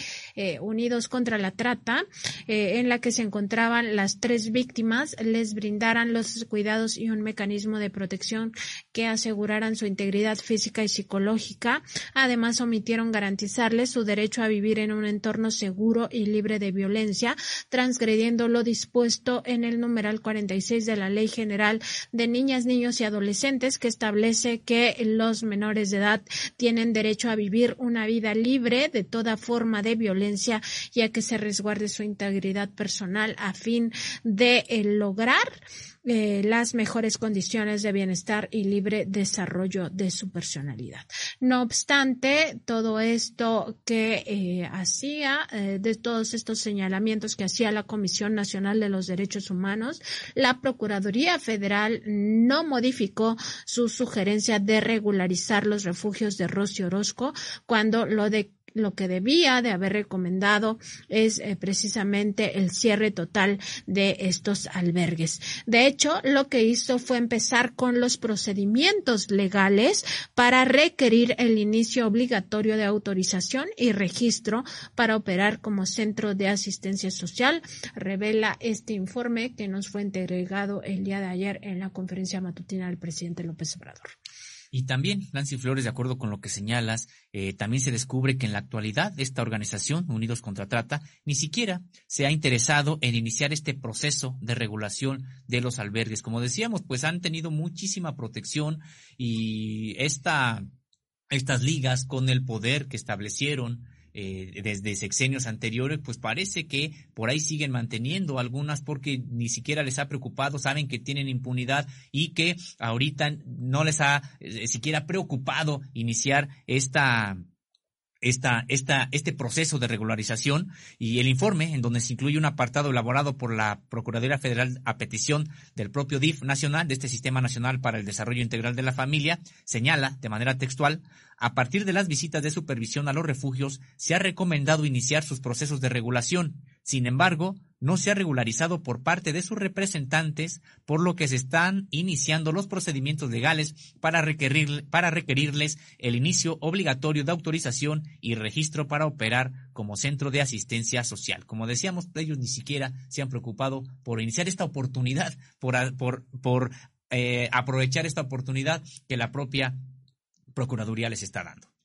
Unidos contra la Trata, en la que se encontraban las tres víctimas, les brindaran los cuidados y un mecanismo de protección que aseguraran su integridad física y psicológica. Además, omitieron garantizarles su derecho a vivir en un entorno seguro y libre de violencia, transgrediendo lo dispuesto en el numeral 46 de la Ley General de niñas, niños y adolescentes que establece que los menores de edad tienen derecho a vivir una vida libre de toda forma de violencia y a que se resguarde su integridad personal a fin de eh, lograr eh, las mejores condiciones de bienestar y libre desarrollo de su personalidad. No obstante, todo esto que eh, hacía, eh, de todos estos señalamientos que hacía la Comisión Nacional de los Derechos Humanos, la Procuraduría Federal no modificó su sugerencia de regularizar los refugios de Rossi Orozco cuando lo de lo que debía de haber recomendado es eh, precisamente el cierre total de estos albergues. De hecho, lo que hizo fue empezar con los procedimientos legales para requerir el inicio obligatorio de autorización y registro para operar como centro de asistencia social, revela este informe que nos fue entregado el día de ayer en la conferencia matutina del presidente López Obrador. Y también, Nancy Flores, de acuerdo con lo que señalas, eh, también se descubre que en la actualidad esta organización, Unidos contra Trata, ni siquiera se ha interesado en iniciar este proceso de regulación de los albergues. Como decíamos, pues han tenido muchísima protección y esta, estas ligas con el poder que establecieron eh, desde sexenios anteriores, pues parece que por ahí siguen manteniendo algunas porque ni siquiera les ha preocupado, saben que tienen impunidad y que ahorita no les ha eh, siquiera preocupado iniciar esta esta, esta, este proceso de regularización y el informe, en donde se incluye un apartado elaborado por la Procuraduría Federal a petición del propio DIF nacional, de este Sistema Nacional para el Desarrollo Integral de la Familia, señala de manera textual, a partir de las visitas de supervisión a los refugios, se ha recomendado iniciar sus procesos de regulación. Sin embargo, no se ha regularizado por parte de sus representantes, por lo que se están iniciando los procedimientos legales para, requerir, para requerirles el inicio obligatorio de autorización y registro para operar como centro de asistencia social. Como decíamos, ellos ni siquiera se han preocupado por iniciar esta oportunidad, por, eh, aprovechar esta oportunidad que la propia Procuraduría les está dando.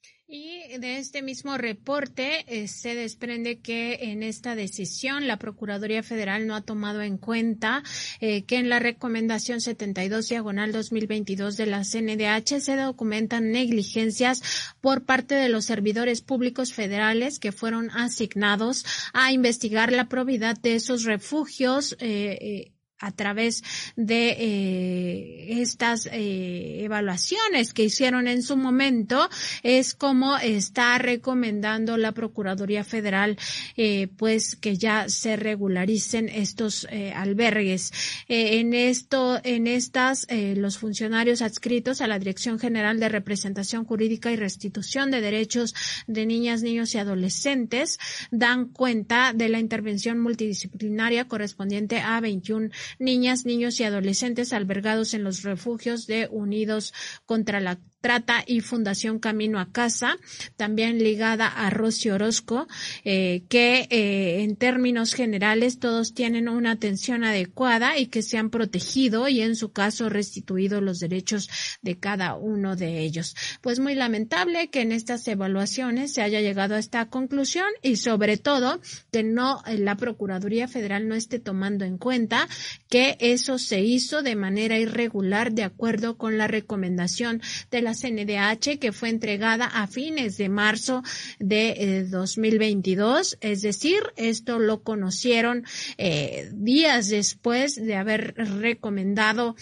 De este mismo reporte eh, se desprende que en esta decisión la Procuraduría Federal no ha tomado en cuenta eh, que en la recomendación 72 diagonal 2022 de la CNDH se documentan negligencias por parte de los servidores públicos federales que fueron asignados a investigar la probidad de esos refugios. Eh, a través de eh, estas eh, evaluaciones que hicieron en su momento es como está recomendando la Procuraduría Federal eh, pues que ya se regularicen estos albergues. En esto en estas los funcionarios adscritos a la Dirección General de Representación Jurídica y Restitución de Derechos de Niñas, Niños y Adolescentes dan cuenta de la intervención multidisciplinaria correspondiente a 21 niñas, niños y adolescentes albergados en los refugios de Unidos contra la Trata y Fundación Camino a Casa, también ligada a Rosy Orozco, eh, que eh, en términos generales todos tienen una atención adecuada y que se han protegido y en su caso restituido los derechos de cada uno de ellos. Pues muy lamentable que en estas evaluaciones se haya llegado a esta conclusión y sobre todo que no eh, la Procuraduría Federal no esté tomando en cuenta que eso se hizo de manera irregular de acuerdo con la recomendación de la CNDH que fue entregada a fines de marzo de 2022. Eh, es decir, esto lo conocieron eh, días después de haber recomendado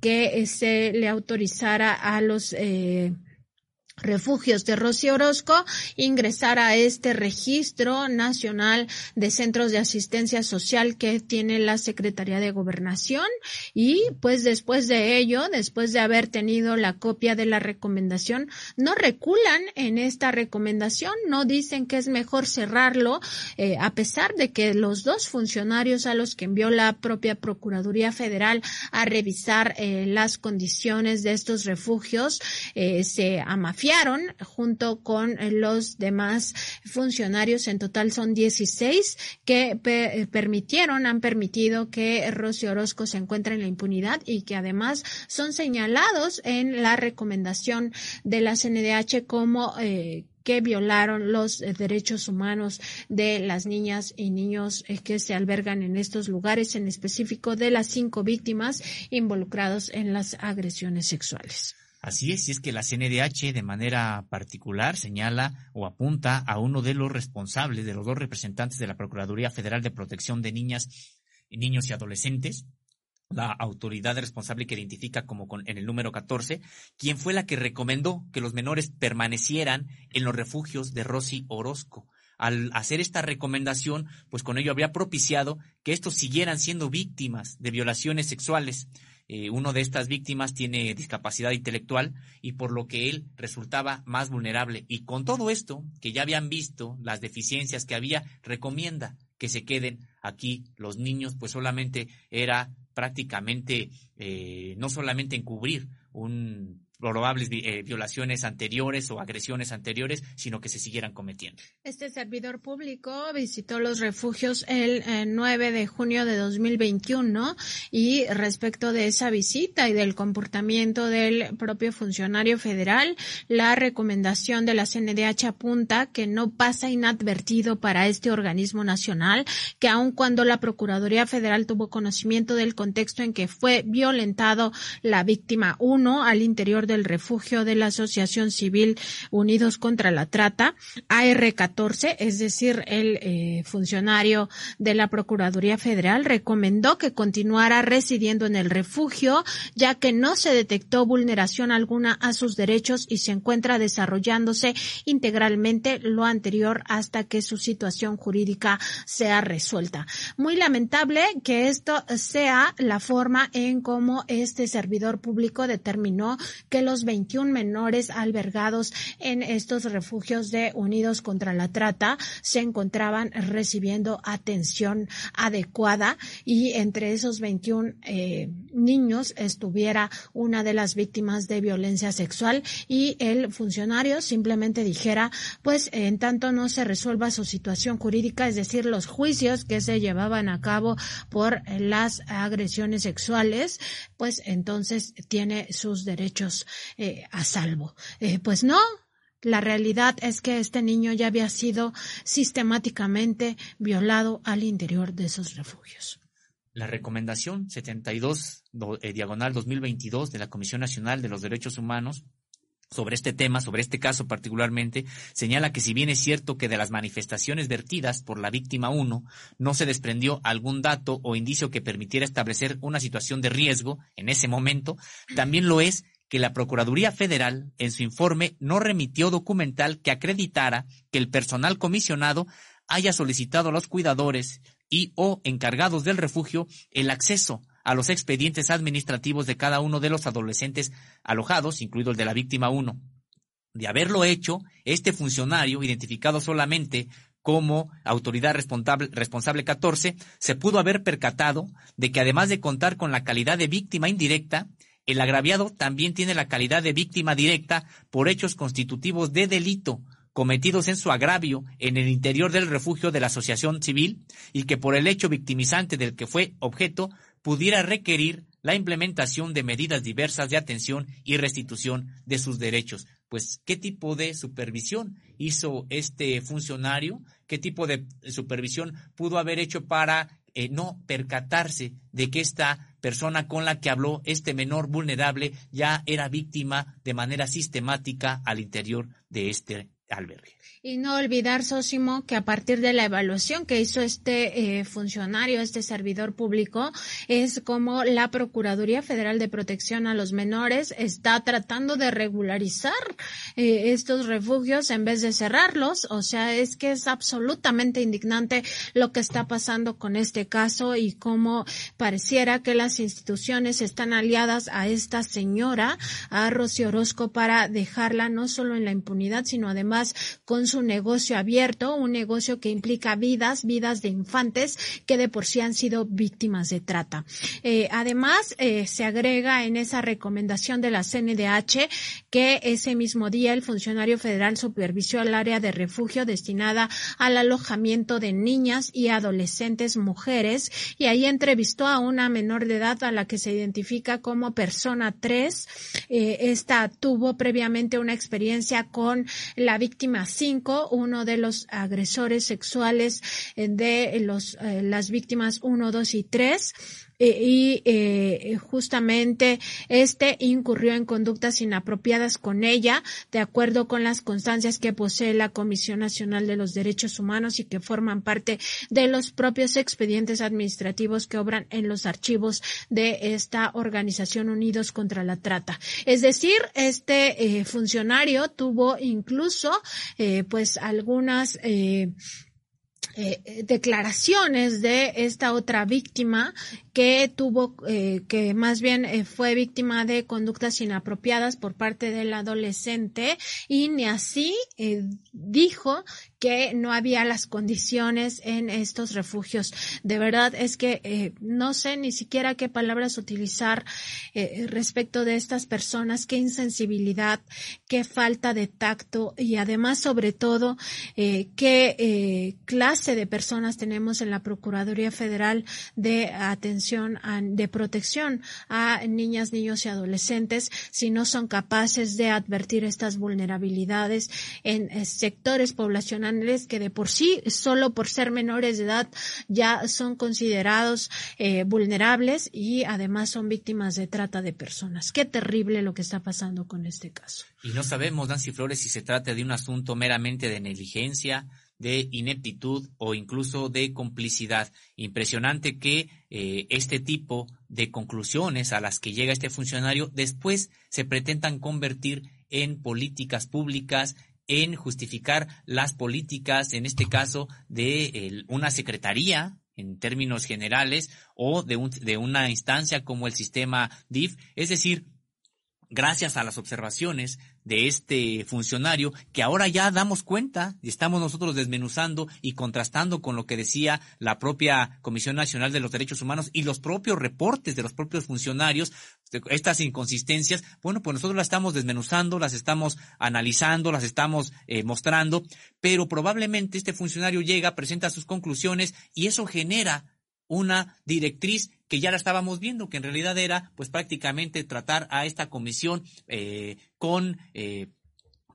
que eh, se le autorizara a los eh, refugios de Rocío Orozco ingresar a este registro nacional de centros de asistencia social que tiene la Secretaría de Gobernación. Y pues después de ello, después de haber tenido la copia de la recomendación, no reculan en esta recomendación, no dicen que es mejor cerrarlo, eh, a pesar de que los dos funcionarios a los que envió la propia Procuraduría Federal a revisar eh, las condiciones de estos refugios eh, se amafiaron junto con los demás funcionarios. En total son 16 que pe permitieron, han permitido que Rocío Orozco se encuentre en la impunidad y que además son señalados en la recomendación de la CNDH como eh, que violaron los eh, derechos humanos de las niñas y niños eh, que se albergan en estos lugares, en específico de las cinco víctimas involucrados en las agresiones sexuales. Así es, y es que la CNDH de manera particular señala o apunta a uno de los responsables, de los dos representantes de la Procuraduría Federal de Protección de Niñas, Niños y Adolescentes, la autoridad responsable que identifica como con, en el número 14, quien fue la que recomendó que los menores permanecieran en los refugios de Rosy Orozco. Al hacer esta recomendación, pues con ello habría propiciado que estos siguieran siendo víctimas de violaciones sexuales. Eh, uno de estas víctimas tiene discapacidad intelectual y por lo que él resultaba más vulnerable. Y con todo esto, que ya habían visto las deficiencias que había, recomienda que se queden aquí los niños, pues solamente era prácticamente eh, no solamente encubrir un probables eh, violaciones anteriores o agresiones anteriores, sino que se siguieran cometiendo. Este servidor público visitó los refugios el eh, 9 de junio de 2021 y respecto de esa visita y del comportamiento del propio funcionario federal, la recomendación de la CNDH apunta que no pasa inadvertido para este organismo nacional que aun cuando la Procuraduría Federal tuvo conocimiento del contexto en que fue violentado la víctima 1 al interior del refugio de la Asociación Civil Unidos contra la Trata, AR14, es decir, el eh, funcionario de la Procuraduría Federal recomendó que continuara residiendo en el refugio, ya que no se detectó vulneración alguna a sus derechos y se encuentra desarrollándose integralmente lo anterior hasta que su situación jurídica sea resuelta. Muy lamentable que esto sea la forma en cómo este servidor público determinó los 21 menores albergados en estos refugios de Unidos contra la Trata se encontraban recibiendo atención adecuada y entre esos 21 eh, niños estuviera una de las víctimas de violencia sexual y el funcionario simplemente dijera, pues en tanto no se resuelva su situación jurídica, es decir, los juicios que se llevaban a cabo por las agresiones sexuales, pues entonces tiene sus derechos eh, a salvo. Eh, pues no, la realidad es que este niño ya había sido sistemáticamente violado al interior de esos refugios. La recomendación 72 eh, diagonal 2022 de la Comisión Nacional de los Derechos Humanos sobre este tema, sobre este caso particularmente, señala que si bien es cierto que de las manifestaciones vertidas por la víctima 1 no se desprendió algún dato o indicio que permitiera establecer una situación de riesgo en ese momento, también lo es que la Procuraduría Federal en su informe no remitió documental que acreditara que el personal comisionado haya solicitado a los cuidadores y o encargados del refugio el acceso a los expedientes administrativos de cada uno de los adolescentes alojados, incluido el de la víctima 1. De haberlo hecho, este funcionario, identificado solamente como autoridad responsable, responsable 14, se pudo haber percatado de que además de contar con la calidad de víctima indirecta, el agraviado también tiene la calidad de víctima directa por hechos constitutivos de delito cometidos en su agravio en el interior del refugio de la asociación civil y que por el hecho victimizante del que fue objeto pudiera requerir la implementación de medidas diversas de atención y restitución de sus derechos. Pues, ¿qué tipo de supervisión hizo este funcionario? ¿Qué tipo de supervisión pudo haber hecho para eh, no percatarse de que esta persona con la que habló, este menor vulnerable, ya era víctima de manera sistemática al interior de este albergue? Y no olvidar, Sósimo, que a partir de la evaluación que hizo este eh, funcionario, este servidor público, es como la Procuraduría Federal de Protección a los Menores está tratando de regularizar eh, estos refugios en vez de cerrarlos. O sea, es que es absolutamente indignante lo que está pasando con este caso y cómo pareciera que las instituciones están aliadas a esta señora, a Rocío Orozco, para dejarla no solo en la impunidad, sino además con su un negocio abierto, un negocio que implica vidas, vidas de infantes que de por sí han sido víctimas de trata. Eh, además, eh, se agrega en esa recomendación de la CNDH que ese mismo día el funcionario federal supervisó el área de refugio destinada al alojamiento de niñas y adolescentes mujeres y ahí entrevistó a una menor de edad a la que se identifica como persona 3. Eh, esta tuvo previamente una experiencia con la víctima 5 uno de los agresores sexuales eh, de los, eh, las víctimas 1, 2 y 3 eh, y eh, justamente este incurrió en conductas inapropiadas con ella, de acuerdo con las constancias que posee la Comisión Nacional de los Derechos Humanos y que forman parte de los propios expedientes administrativos que obran en los archivos de esta organización Unidos contra la Trata. Es decir, este eh, funcionario tuvo incluso pues algunas eh, declaraciones de esta otra víctima que tuvo, eh, que más bien eh, fue víctima de conductas inapropiadas por parte del adolescente y ni así dijo que no había las condiciones en estos refugios. De verdad es que eh, no sé ni siquiera qué palabras utilizar eh, respecto de estas personas, qué insensibilidad, qué falta de tacto y además sobre todo eh, qué clase de personas tenemos en la Procuraduría Federal de Atención de Protección a niñas, niños y adolescentes si no son capaces de advertir estas vulnerabilidades en sectores poblacionales que de por sí, solo por ser menores de edad, ya son considerados eh, vulnerables y además son víctimas de trata de personas. Qué terrible lo que está pasando con este caso. Y no sabemos, Nancy Flores, si se trata de un asunto meramente de negligencia, de ineptitud o incluso de complicidad. Impresionante que eh, este tipo de conclusiones a las que llega este funcionario después se pretendan convertir en políticas públicas en justificar las políticas, en este caso, de una secretaría en términos generales o de, un, de una instancia como el sistema DIF. Es decir, gracias a las observaciones de este funcionario que ahora ya damos cuenta y estamos nosotros desmenuzando y contrastando con lo que decía la propia Comisión Nacional de los Derechos Humanos y los propios reportes de los propios funcionarios, estas inconsistencias, bueno, pues nosotros las estamos desmenuzando, las estamos analizando, las estamos eh, mostrando, pero probablemente este funcionario llega, presenta sus conclusiones y eso genera una directriz que ya la estábamos viendo, que en realidad era pues prácticamente tratar a esta comisión eh, con eh,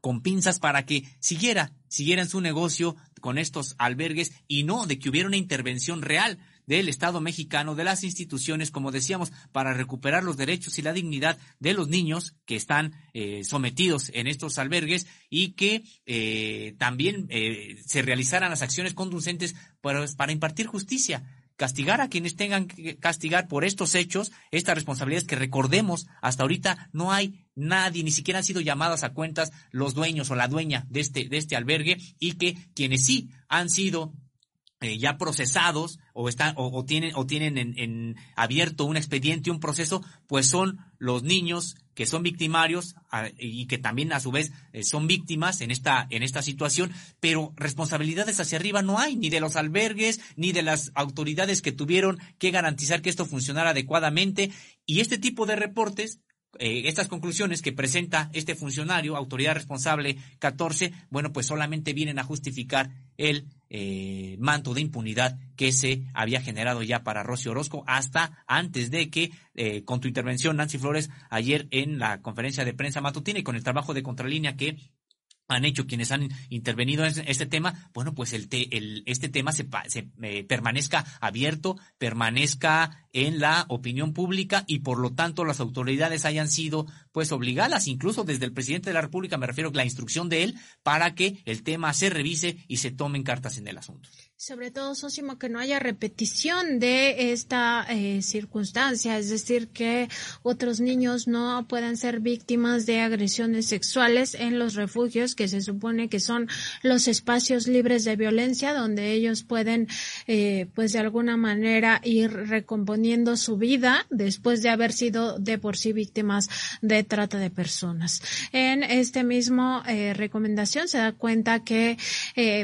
con pinzas para que siguiera, siguieran su negocio con estos albergues y no de que hubiera una intervención real del Estado mexicano, de las instituciones, como decíamos, para recuperar los derechos y la dignidad de los niños que están eh, sometidos en estos albergues y que eh, también eh, se realizaran las acciones conducentes para, para impartir justicia castigar a quienes tengan que castigar por estos hechos, estas responsabilidades que recordemos, hasta ahorita no hay nadie, ni siquiera han sido llamadas a cuentas los dueños o la dueña de este, de este albergue y que quienes sí han sido eh, ya procesados o están o, tienen o tienen en, abierto un expediente un proceso pues son los niños que son victimarios y que también a su vez eh, son víctimas en esta en esta situación pero responsabilidades hacia arriba no hay ni de los albergues ni de las autoridades que tuvieron que garantizar que esto funcionara adecuadamente. Y este tipo de reportes eh, estas conclusiones que presenta este funcionario, autoridad responsable 14, bueno, pues solamente vienen a justificar el eh, manto de impunidad que se había generado ya para Rosy Orozco hasta antes de que, eh, con tu intervención, Nancy Flores, ayer en la conferencia de prensa matutina y con el trabajo de contralínea que han hecho quienes han intervenido en este tema, bueno, pues el, el este tema se, se eh, permanezca abierto, permanezca en la opinión pública y por lo tanto las autoridades hayan sido pues obligadas, incluso desde el presidente de la República, me refiero a la instrucción de él, para que el tema se revise y se tomen cartas en el asunto. Sobre todo, Sosimo, que no haya repetición de esta eh, circunstancia, es decir, que otros niños no puedan ser víctimas de agresiones sexuales en los refugios, que se supone que son los espacios libres de violencia, donde ellos pueden, eh, pues de alguna manera, ir recomponiendo su vida después de haber sido de por sí víctimas de trata de personas. En este mismo eh, recomendación se da cuenta que,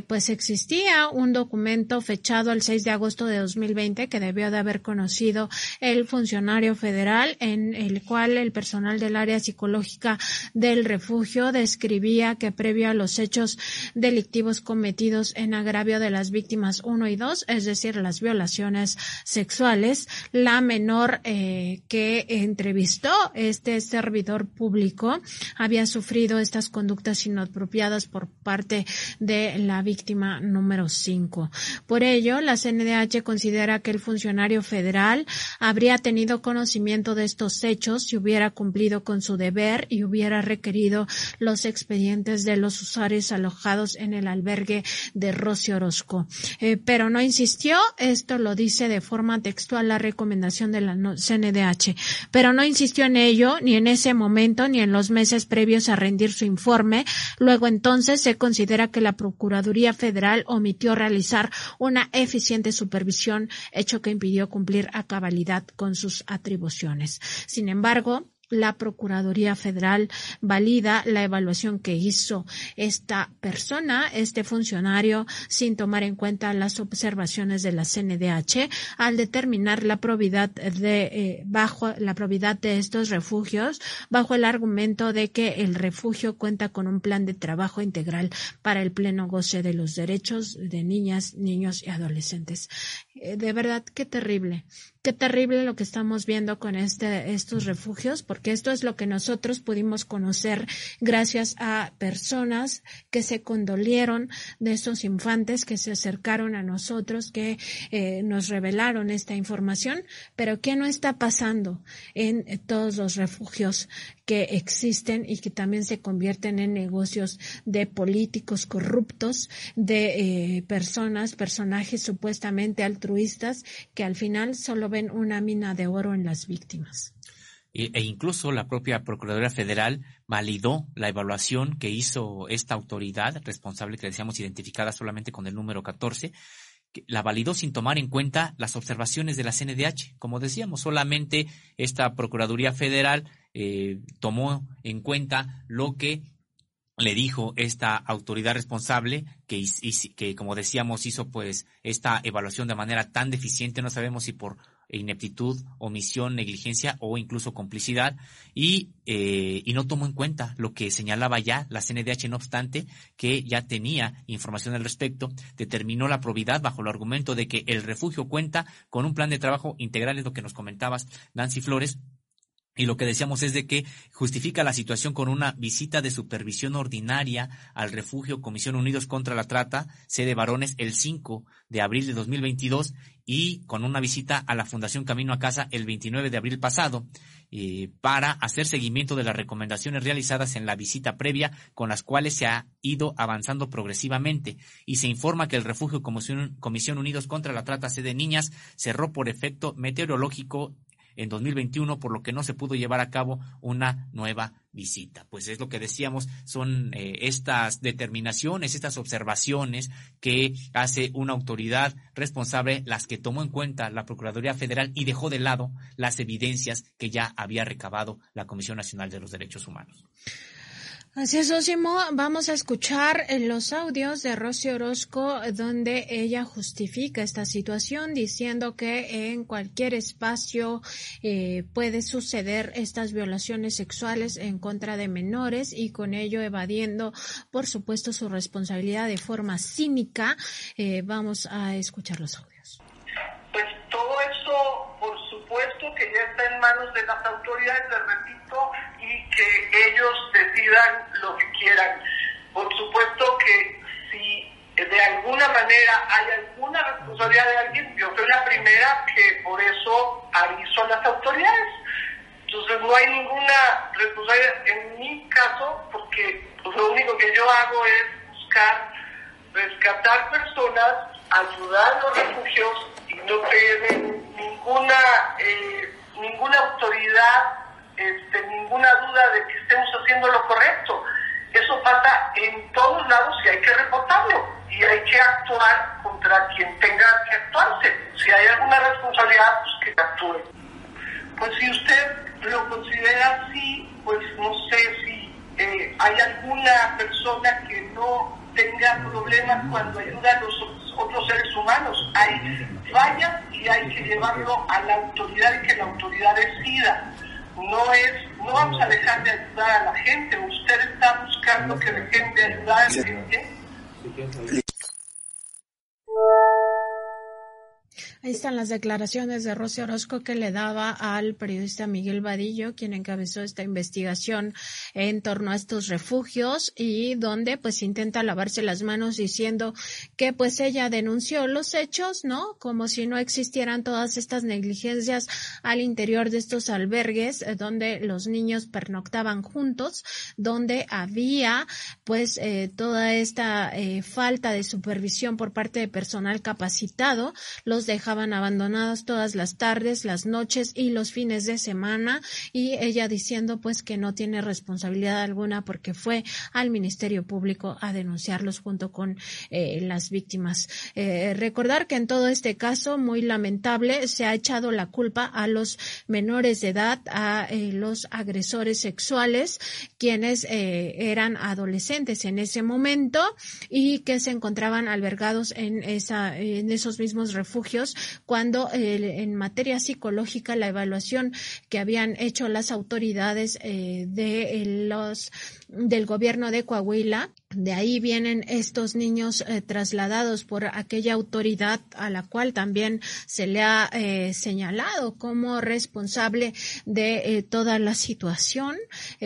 pues existía un documento fechado el 6 de agosto de 2020 que debió de haber conocido el funcionario federal en el cual el personal del área psicológica del refugio describía que previo a los hechos delictivos cometidos en agravio de las víctimas 1 y 2, es decir, las violaciones sexuales, la menor eh, que entrevistó este servidor público había sufrido estas conductas inapropiadas por parte de la víctima número 5. Por ello, la CNDH considera que el funcionario federal habría tenido conocimiento de estos hechos si hubiera cumplido con su deber y hubiera requerido los expedientes de los usuarios alojados en el albergue de Rosy Orozco. Eh, pero no insistió, esto lo dice de forma textual la recomendación de la CNDH, pero no insistió en ello ni en ese momento ni en los meses previos a rendir su informe. Luego entonces se considera que la Procuraduría Federal omitió realizar una eficiente supervisión, hecho que impidió cumplir a cabalidad con sus atribuciones. Sin embargo, la Procuraduría Federal valida la evaluación que hizo esta persona, este funcionario, sin tomar en cuenta las observaciones de la CNDH al determinar la probidad de eh, bajo la probidad de estos refugios bajo el argumento de que el refugio cuenta con un plan de trabajo integral para el pleno goce de los derechos de niñas, niños y adolescentes. Eh, de verdad, qué terrible. Qué terrible lo que estamos viendo con este, estos refugios, porque esto es lo que nosotros pudimos conocer gracias a personas que se condolieron de esos infantes, que se acercaron a nosotros, que eh, nos revelaron esta información, pero ¿qué no está pasando en todos los refugios que existen y que también se convierten en negocios de políticos corruptos, de eh, personas, personajes supuestamente altruistas que al final solo ven una mina de oro en las víctimas. E, e incluso la propia Procuraduría Federal validó la evaluación que hizo esta autoridad responsable que decíamos identificada solamente con el número 14, la validó sin tomar en cuenta las observaciones de la CNDH. Como decíamos, solamente esta Procuraduría Federal eh, tomó en cuenta lo que le dijo esta autoridad responsable que, que, como decíamos, hizo pues esta evaluación de manera tan deficiente, no sabemos si por ineptitud, omisión, negligencia o incluso complicidad. Y, eh, y no tomó en cuenta lo que señalaba ya la CNDH, no obstante, que ya tenía información al respecto, determinó la probidad bajo el argumento de que el refugio cuenta con un plan de trabajo integral, es lo que nos comentabas, Nancy Flores, Y lo que decíamos es de que justifica la situación con una visita de supervisión ordinaria al refugio Comisión Unidos contra la Trata, sede varones, el 5 de abril de 2022 y con una visita a la Fundación Camino a Casa el 29 de abril pasado eh, para hacer seguimiento de las recomendaciones realizadas en la visita previa con las cuales se ha ido avanzando progresivamente. Y se informa que el refugio Comisión, Comisión Unidos contra la Trata, sede niñas, cerró por efecto meteorológico en 2021, por lo que no se pudo llevar a cabo una nueva visita. Pues es lo que decíamos, son eh, estas determinaciones, estas observaciones que hace una autoridad responsable, las que tomó en cuenta la Procuraduría Federal y dejó de lado las evidencias que ya había recabado la Comisión Nacional de los Derechos Humanos. Así es, Osimo. Vamos a escuchar eh, los audios de Rosy Orozco donde ella justifica esta situación diciendo que en cualquier espacio eh, puede suceder estas violaciones sexuales en contra de menores y con ello evadiendo, por supuesto, su responsabilidad de forma cínica. Eh, vamos a escuchar los audios. Pues todo eso, por supuesto, que ya manos de las autoridades, les repito, y que ellos decidan lo que quieran. Por supuesto que si de alguna manera hay alguna responsabilidad de alguien, yo soy la primera que por eso aviso a las autoridades. Entonces no hay ninguna responsabilidad en mi caso, porque pues, lo único que yo hago es buscar rescatar personas, ayudar a los refugios y no tener ninguna, eh, ninguna autoridad este, ninguna duda de que estemos haciendo lo correcto. Eso pasa en todos lados y hay que reportarlo y hay que actuar contra quien tenga que actuarse. Si hay alguna responsabilidad, pues que actúe. Pues si usted lo considera así, pues no sé si eh, hay alguna persona que no tenga problemas cuando ayuda a los otros seres humanos. Hay fallas y hay que llevarlo a la autoridad y que la autoridad decida no es, no vamos a dejar de ayudar a la gente, usted está buscando que dejen de ayudar a la gente. Ahí están las declaraciones de Rocío Orozco que le daba al periodista Miguel Vadillo, quien encabezó esta investigación en torno a estos refugios y donde pues intenta lavarse las manos diciendo que pues ella denunció los hechos, ¿no? Como si no existieran todas estas negligencias al interior de estos albergues eh, donde los niños pernoctaban juntos, donde había pues eh, toda esta eh, falta de supervisión por parte de personal capacitado, los dejaban dejaban abandonados todas las tardes, las noches y los fines de semana y ella diciendo pues que no tiene responsabilidad alguna porque fue al Ministerio Público a denunciarlos junto con eh, las víctimas. Eh, recordar que en todo este caso muy lamentable se ha echado la culpa a los menores de edad, a eh, los agresores sexuales, quienes eran adolescentes en ese momento y que se encontraban albergados en esa en esos mismos refugios cuando eh, en materia psicológica la evaluación que habían hecho las autoridades eh, de los del gobierno de Coahuila de ahí vienen estos niños eh, trasladados por aquella autoridad a la cual también se le ha eh, señalado como responsable de eh, toda la situación.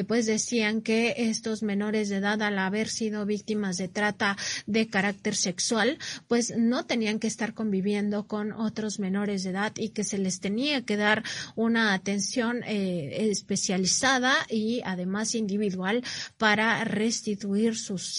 pues decían que estos menores de edad, al haber sido víctimas de trata de carácter sexual, pues no tenían que estar conviviendo con otros menores de edad y que se les tenía que dar una atención especializada y además individual para restituir sus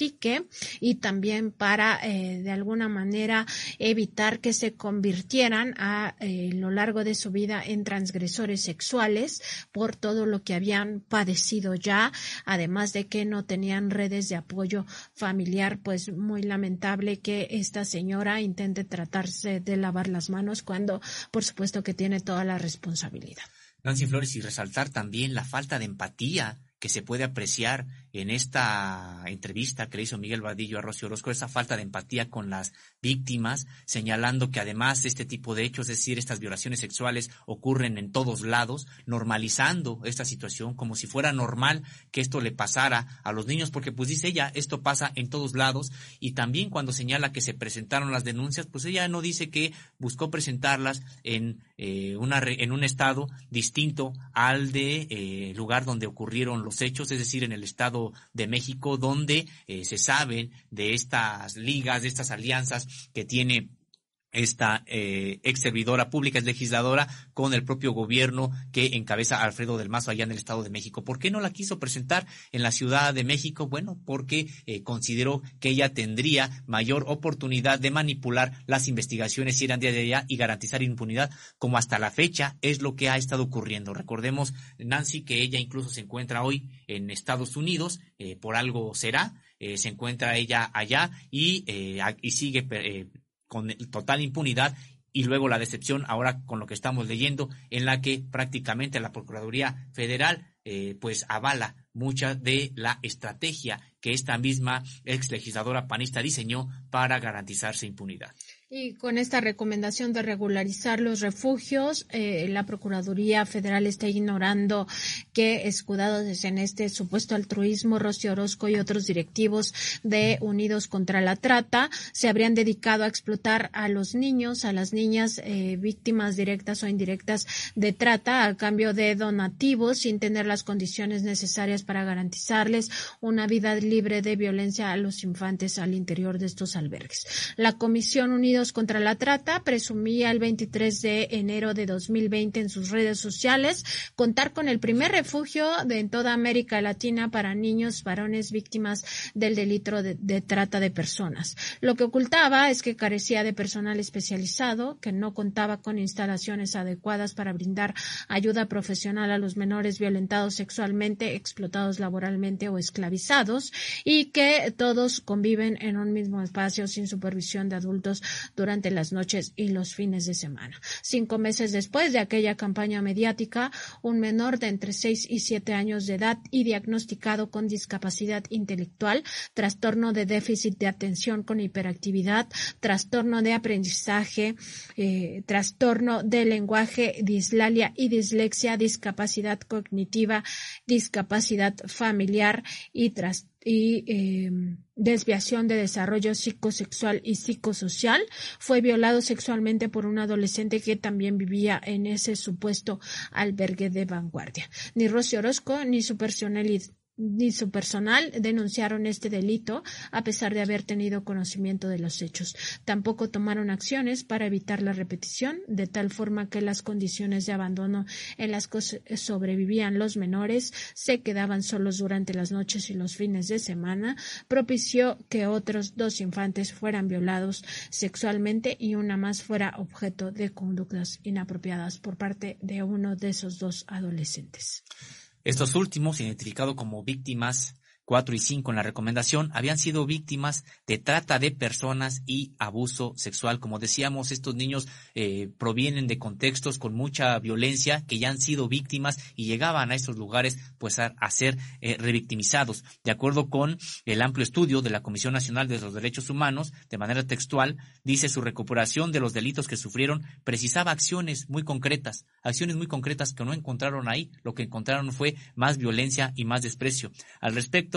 y también para eh, de alguna manera evitar que se convirtieran a eh, lo largo de su vida en transgresores sexuales por todo lo que habían padecido ya, además de que no tenían redes de apoyo familiar, pues muy lamentable que esta señora intente tratarse de lavar las manos cuando por supuesto que tiene toda la responsabilidad. Nancy Flores, y resaltar también la falta de empatía que se puede apreciar en esta entrevista que le hizo Miguel Vadillo a Rocío Orozco esa falta de empatía con las víctimas, señalando que además este tipo de hechos, es decir, estas violaciones sexuales ocurren en todos lados, normalizando esta situación como si fuera normal que esto le pasara a los niños, porque pues dice ella, esto pasa en todos lados y también cuando señala que se presentaron las denuncias, pues ella no dice que buscó presentarlas en eh, una en un estado distinto al de eh, lugar donde ocurrieron los hechos, es decir, en el estado de México, donde eh, se saben de estas ligas, de estas alianzas que tiene esta eh, ex servidora pública, es legisladora, con el propio gobierno que encabeza Alfredo del Mazo allá en el Estado de México. ¿Por qué no la quiso presentar en la Ciudad de México? Bueno, porque eh, consideró que ella tendría mayor oportunidad de manipular las investigaciones si eran de allá y garantizar impunidad, como hasta la fecha es lo que ha estado ocurriendo. Recordemos, Nancy, que ella incluso se encuentra hoy en Estados Unidos, eh, por algo será, eh, se encuentra ella allá y, eh, y sigue eh, con total impunidad y luego la decepción ahora con lo que estamos leyendo en la que prácticamente la Procuraduría Federal eh, pues avala mucha de la estrategia que esta misma ex legisladora panista diseñó para garantizarse impunidad. Y con esta recomendación de regularizar los refugios, eh, la Procuraduría Federal está ignorando que, escudados en este supuesto altruismo, Rocío Orozco y otros directivos de Unidos contra la Trata se habrían dedicado a explotar a los niños, a las niñas eh, víctimas directas o indirectas de trata a cambio de donativos sin tener las condiciones necesarias para garantizarles una vida libre de violencia a los infantes al interior de estos albergues. La Comisión contra la Trata presumía el 23 de enero de 2020 en sus redes sociales contar con el primer refugio de en toda América Latina para niños varones víctimas del delito de, de trata de personas. Lo que ocultaba es que carecía de personal especializado, que no contaba con instalaciones adecuadas para brindar ayuda profesional a los menores violentados sexualmente, explotados laboralmente o esclavizados y que todos conviven en un mismo espacio sin supervisión de adultos durante las noches y los fines de semana. Cinco meses después de aquella campaña mediática, un menor de entre seis y siete años de edad y diagnosticado con discapacidad intelectual, trastorno de déficit de atención con hiperactividad, trastorno de aprendizaje, eh, trastorno de lenguaje, dislalia y dislexia, discapacidad cognitiva, discapacidad familiar y trastorno y eh, desviación de desarrollo psicosexual y psicosocial. Fue violado sexualmente por un adolescente que también vivía en ese supuesto albergue de vanguardia. Ni Rosy Orozco ni su personalidad ni su personal denunciaron este delito a pesar de haber tenido conocimiento de los hechos. Tampoco tomaron acciones para evitar la repetición, de tal forma que las condiciones de abandono en las que sobrevivían los menores se quedaban solos durante las noches y los fines de semana, propició que otros dos infantes fueran violados sexualmente y una más fuera objeto de conductas inapropiadas por parte de uno de esos dos adolescentes. Estos últimos, identificados como víctimas 4 y 5 en la recomendación, habían sido víctimas de trata de personas y abuso sexual. Como decíamos, estos niños eh, provienen de contextos con mucha violencia, que ya han sido víctimas y llegaban a estos lugares pues a, a ser eh, revictimizados. De acuerdo con el amplio estudio de la Comisión Nacional de los Derechos Humanos, de manera textual, dice su recuperación de los delitos que sufrieron precisaba acciones muy concretas, acciones muy concretas que no encontraron ahí. Lo que encontraron fue más violencia y más desprecio. Al respecto,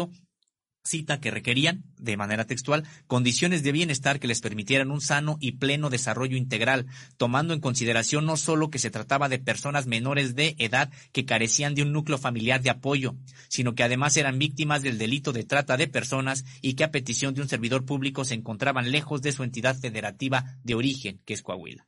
cita que requerían, de manera textual, condiciones de bienestar que les permitieran un sano y pleno desarrollo integral, tomando en consideración no solo que se trataba de personas menores de edad que carecían de un núcleo familiar de apoyo, sino que además eran víctimas del delito de trata de personas y que a petición de un servidor público se encontraban lejos de su entidad federativa de origen, que es Coahuila.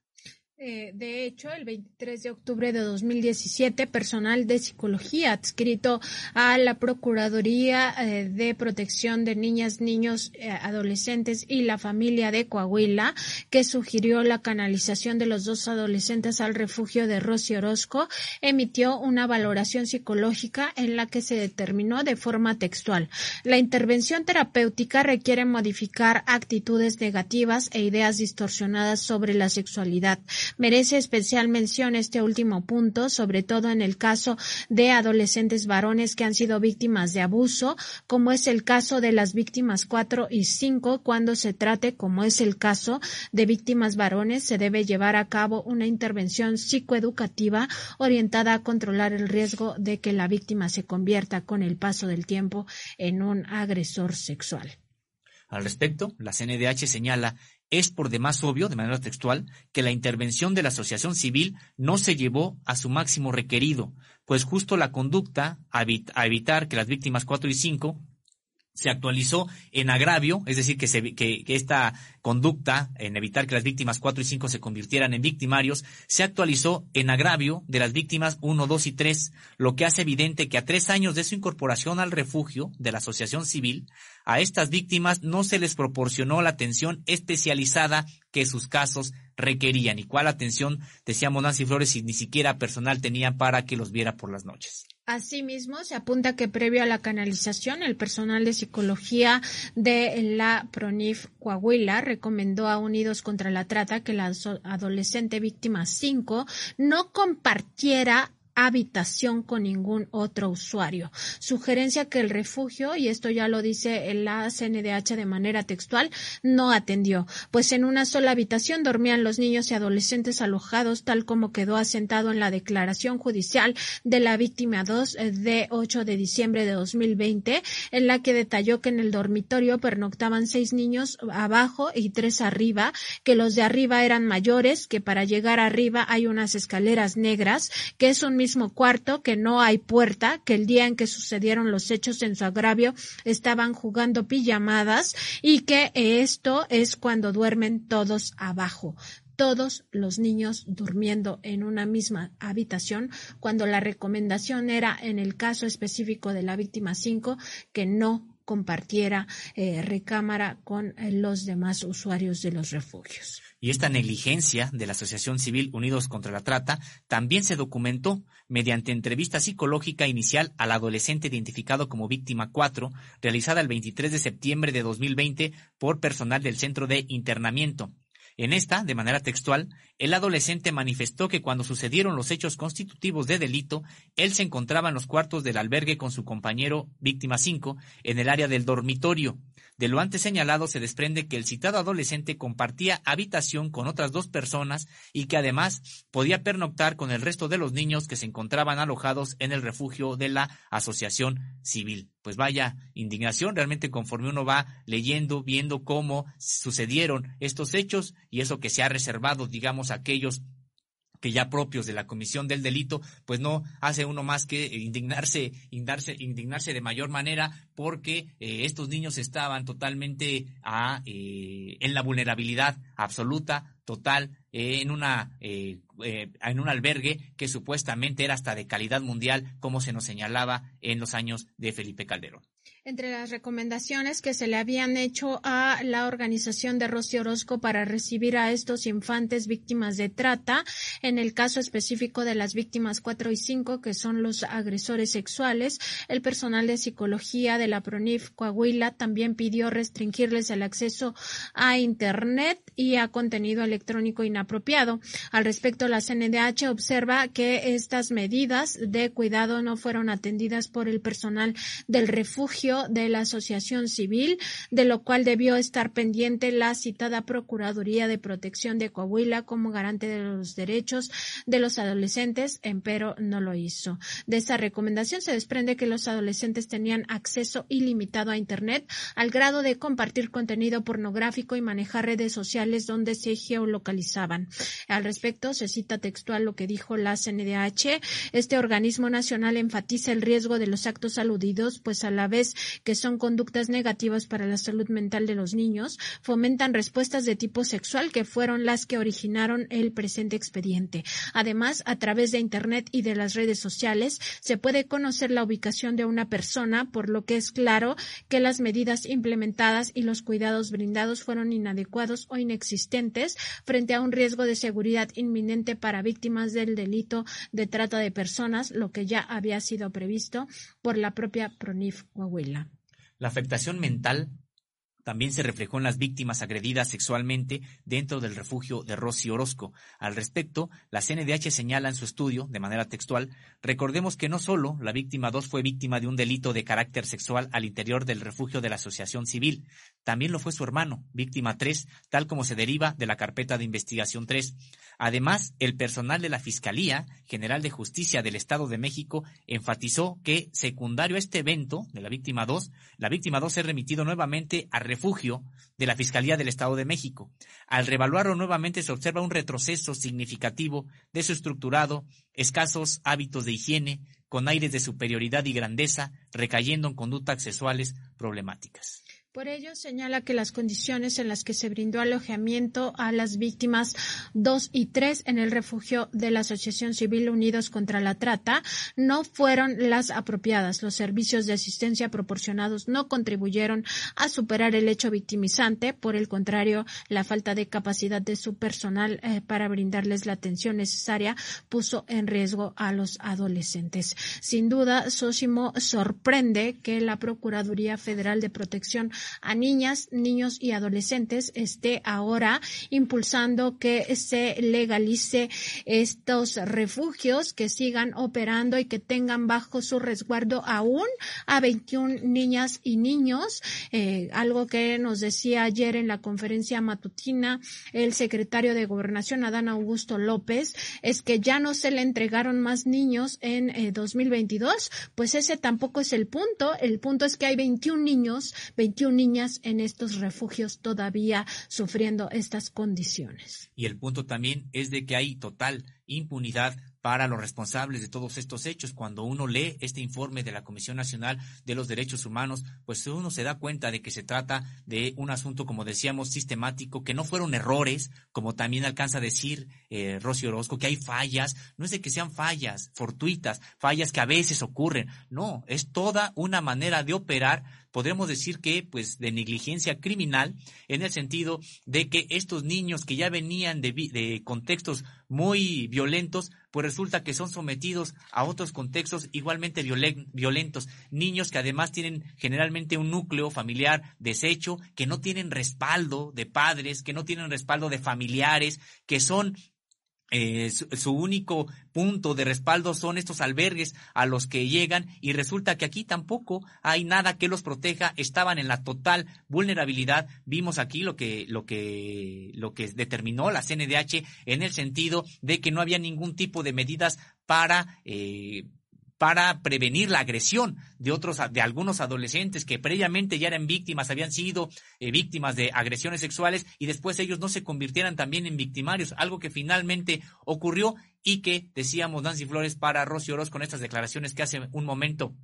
Eh, de hecho, el 23 de octubre de 2017, personal de psicología adscrito a la Procuraduría eh, de Protección de Niñas, Niños, eh, Adolescentes y la Familia de Coahuila, que sugirió la canalización de los dos adolescentes al refugio de Rosy Orozco, emitió una valoración psicológica en la que se determinó de forma textual. La intervención terapéutica requiere modificar actitudes negativas e ideas distorsionadas sobre la sexualidad Merece especial mención este último punto, sobre todo en el caso de adolescentes varones que han sido víctimas de abuso, como es el caso de las víctimas 4 y 5, cuando se trate, como es el caso de víctimas varones, se debe llevar a cabo una intervención psicoeducativa orientada a controlar el riesgo de que la víctima se convierta con el paso del tiempo en un agresor sexual. Al respecto, la CNDH señala es por demás obvio, de manera textual, que la intervención de la asociación civil no se llevó a su máximo requerido, pues justo la conducta a, evitar que las víctimas 4 y 5 se actualizó en agravio, es decir, que, se, que, esta conducta en evitar que las víctimas 4 y 5 se convirtieran en victimarios, se actualizó en agravio de las víctimas 1, 2 y 3, lo que hace evidente que a tres años de su incorporación al refugio de la asociación civil, a estas víctimas no se les proporcionó la atención especializada que sus casos requerían y cuál atención, decíamos Nancy Flores, si ni siquiera personal tenían para que los viera por las noches. Asimismo, se apunta que previo a la canalización, el personal de psicología de la PRONIF Coahuila recomendó a Unidos contra la Trata que la adolescente víctima 5 no compartiera habitación con ningún otro usuario. Sugerencia que el refugio, y esto ya lo dice la CNDH de manera textual, no atendió, pues en una sola habitación dormían los niños y adolescentes alojados, tal como quedó asentado en la declaración judicial de la víctima 2 eh, de 8 de diciembre de 2020, en la que detalló que en el dormitorio pernoctaban seis niños abajo y tres arriba, que los de arriba eran mayores, que para llegar arriba hay unas escaleras negras, que es un cuarto, que no hay puerta, que el día en que sucedieron los hechos en su agravio estaban jugando pijamadas y que esto es cuando duermen todos abajo todos los niños durmiendo en una misma habitación, cuando la recomendación era, en el caso específico de la víctima 5, que no compartiera eh, recámara con eh, los demás usuarios de los refugios. Y esta negligencia de la Asociación Civil Unidos contra la Trata también se documentó mediante entrevista psicológica inicial al adolescente identificado como víctima 4, realizada el 23 de septiembre de 2020 por personal del Centro de Internamiento. En esta, de manera textual, el adolescente manifestó que cuando sucedieron los hechos constitutivos de delito, él se encontraba en los cuartos del albergue con su compañero víctima 5 en el área del dormitorio. De lo antes señalado se desprende que el citado adolescente compartía habitación con otras dos personas y que además podía pernoctar con el resto de los niños que se encontraban alojados en el refugio de la asociación civil. Pues vaya indignación, realmente conforme uno va leyendo, viendo cómo sucedieron estos hechos y eso que se ha reservado, digamos, aquellos que ya propios de la comisión del delito, pues no hace uno más que indignarse, indignarse, indignarse de mayor manera porque eh, estos niños estaban totalmente a, eh, en la vulnerabilidad absoluta, total, eh, en una en un albergue que supuestamente era hasta de calidad mundial, como se nos señalaba en los años de Felipe Calderón. Entre las recomendaciones que se le habían hecho a la organización de Rosy Orozco para recibir a estos infantes víctimas de trata, en el caso específico de las víctimas 4 y 5, que son los agresores sexuales, el personal de psicología de la PRONIF Coahuila también pidió restringirles el acceso a Internet y a contenido electrónico inapropiado. Al respecto, la CNDH observa que estas medidas de cuidado no fueron atendidas por el personal del refugio de la Asociación Civil, de lo cual debió estar pendiente la citada Procuraduría de Protección de Coahuila como garante de los derechos de los adolescentes, empero no lo hizo. De esa recomendación se desprende que los adolescentes tenían acceso ilimitado a Internet al grado de compartir contenido pornográfico y manejar redes sociales donde se geolocalizaban. Al respecto, se cita textual lo que dijo la CNDH. Este organismo nacional enfatiza el riesgo de los actos aludidos, pues a la vez que son conductas negativas para la salud mental de los niños, fomentan respuestas de tipo sexual que fueron las que originaron el presente expediente. Además, a través de Internet y de las redes sociales se puede conocer la ubicación de una persona, por lo que es claro que las medidas implementadas y los cuidados brindados fueron inadecuados o inexistentes frente a un riesgo de seguridad inminente para víctimas del delito de trata de personas, lo que ya había sido previsto por la propia PRONIF Coahuila. La afectación mental también se reflejó en las víctimas agredidas sexualmente dentro del refugio de Rossi Orozco. Al respecto, la CNDH señala en su estudio, de manera textual, recordemos que no solo la víctima 2 fue víctima de un delito de carácter sexual al interior del refugio de la asociación civil, también lo fue su hermano, víctima 3, tal como se deriva de la carpeta de investigación 3. Además, el personal de la Fiscalía General de Justicia del Estado de México enfatizó que, secundario a este evento de la víctima 2, la víctima 2 se remitido nuevamente al refugio de la Fiscalía del Estado de México. Al revaluarlo nuevamente se observa un retroceso significativo de su estructurado, escasos hábitos de higiene, con aires de superioridad y grandeza, recayendo en conductas sexuales problemáticas. Por ello, señala que las condiciones en las que se brindó alojamiento a las víctimas 2 y 3 en el refugio de la Asociación Civil Unidos contra la Trata no fueron las apropiadas. Los servicios de asistencia proporcionados no contribuyeron a superar el hecho victimizante. Por el contrario, la falta de capacidad de su personal eh, para brindarles la atención necesaria puso en riesgo a los adolescentes. Sin duda, Sósimo sorprende que la Procuraduría Federal de Protección a niñas, niños y adolescentes esté ahora impulsando que se legalice estos refugios, que sigan operando y que tengan bajo su resguardo aún a 21 niñas y niños, eh, algo que nos decía ayer en la conferencia matutina el secretario de Gobernación, Adán Augusto López, es que ya no se le entregaron más niños en 2022, eh, pues ese tampoco es el punto, el punto es que hay 21 niños, 21 niñas en estos refugios todavía sufriendo estas condiciones. Y el punto también es de que hay total impunidad para los responsables de todos estos hechos. Cuando uno lee este informe de la Comisión Nacional de los Derechos Humanos, pues uno se da cuenta de que se trata de un asunto, como decíamos, sistemático, que no fueron errores, como también alcanza a decir eh, Rocío Orozco, que hay fallas. No es de que sean fallas fortuitas, fallas que a veces ocurren. No, es toda una manera de operar podríamos decir que pues de negligencia criminal en el sentido de que estos niños que ya venían de, de contextos muy violentos, pues resulta que son sometidos a otros contextos igualmente violentos. Niños que además tienen generalmente un núcleo familiar deshecho, que no tienen respaldo de padres, que no tienen respaldo de familiares, que son eh, su, único punto de respaldo son estos albergues a los que llegan y resulta que aquí tampoco hay nada que los proteja, estaban en la total vulnerabilidad. Vimos aquí lo que, lo que, lo que determinó la CNDH en el sentido de que no había ningún tipo de medidas para eh, para prevenir la agresión de otros, de algunos adolescentes que previamente ya eran víctimas, habían sido eh, víctimas de agresiones sexuales y después ellos no se convirtieran también en victimarios, algo que finalmente ocurrió y que decíamos Nancy Flores para Rosy Oroz con estas declaraciones que hace un momento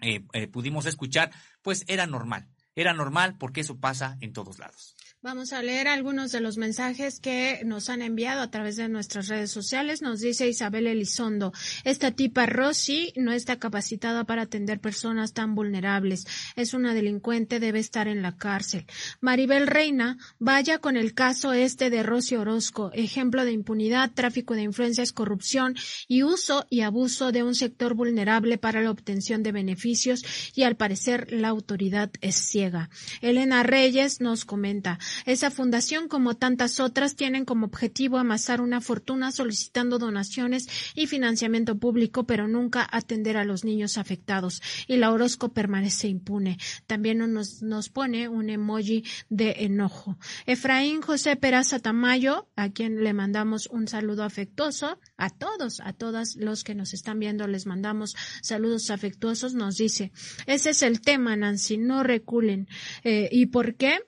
eh, eh, pudimos escuchar, pues era normal, era normal porque eso pasa en todos lados. Vamos a leer algunos de los mensajes que nos han enviado a través de nuestras redes sociales. Nos dice Isabel Elizondo, esta tipa Rosy no está capacitada para atender personas tan vulnerables. Es una delincuente, debe estar en la cárcel. Maribel Reina, vaya con el caso este de Rosy Orozco, ejemplo de impunidad, tráfico de influencias, corrupción y uso y abuso de un sector vulnerable para la obtención de beneficios y al parecer la autoridad es ciega. Elena Reyes nos comenta, esa fundación, como tantas otras, tienen como objetivo amasar una fortuna solicitando donaciones y financiamiento público, pero nunca atender a los niños afectados. Y la Orozco permanece impune. También nos, nos pone un emoji de enojo. Efraín José Peraza Tamayo, a quien le mandamos un saludo afectuoso, a todos, a todas los que nos están viendo, les mandamos saludos afectuosos, nos dice, ese es el tema, Nancy, no reculen. Eh, ¿Y por qué?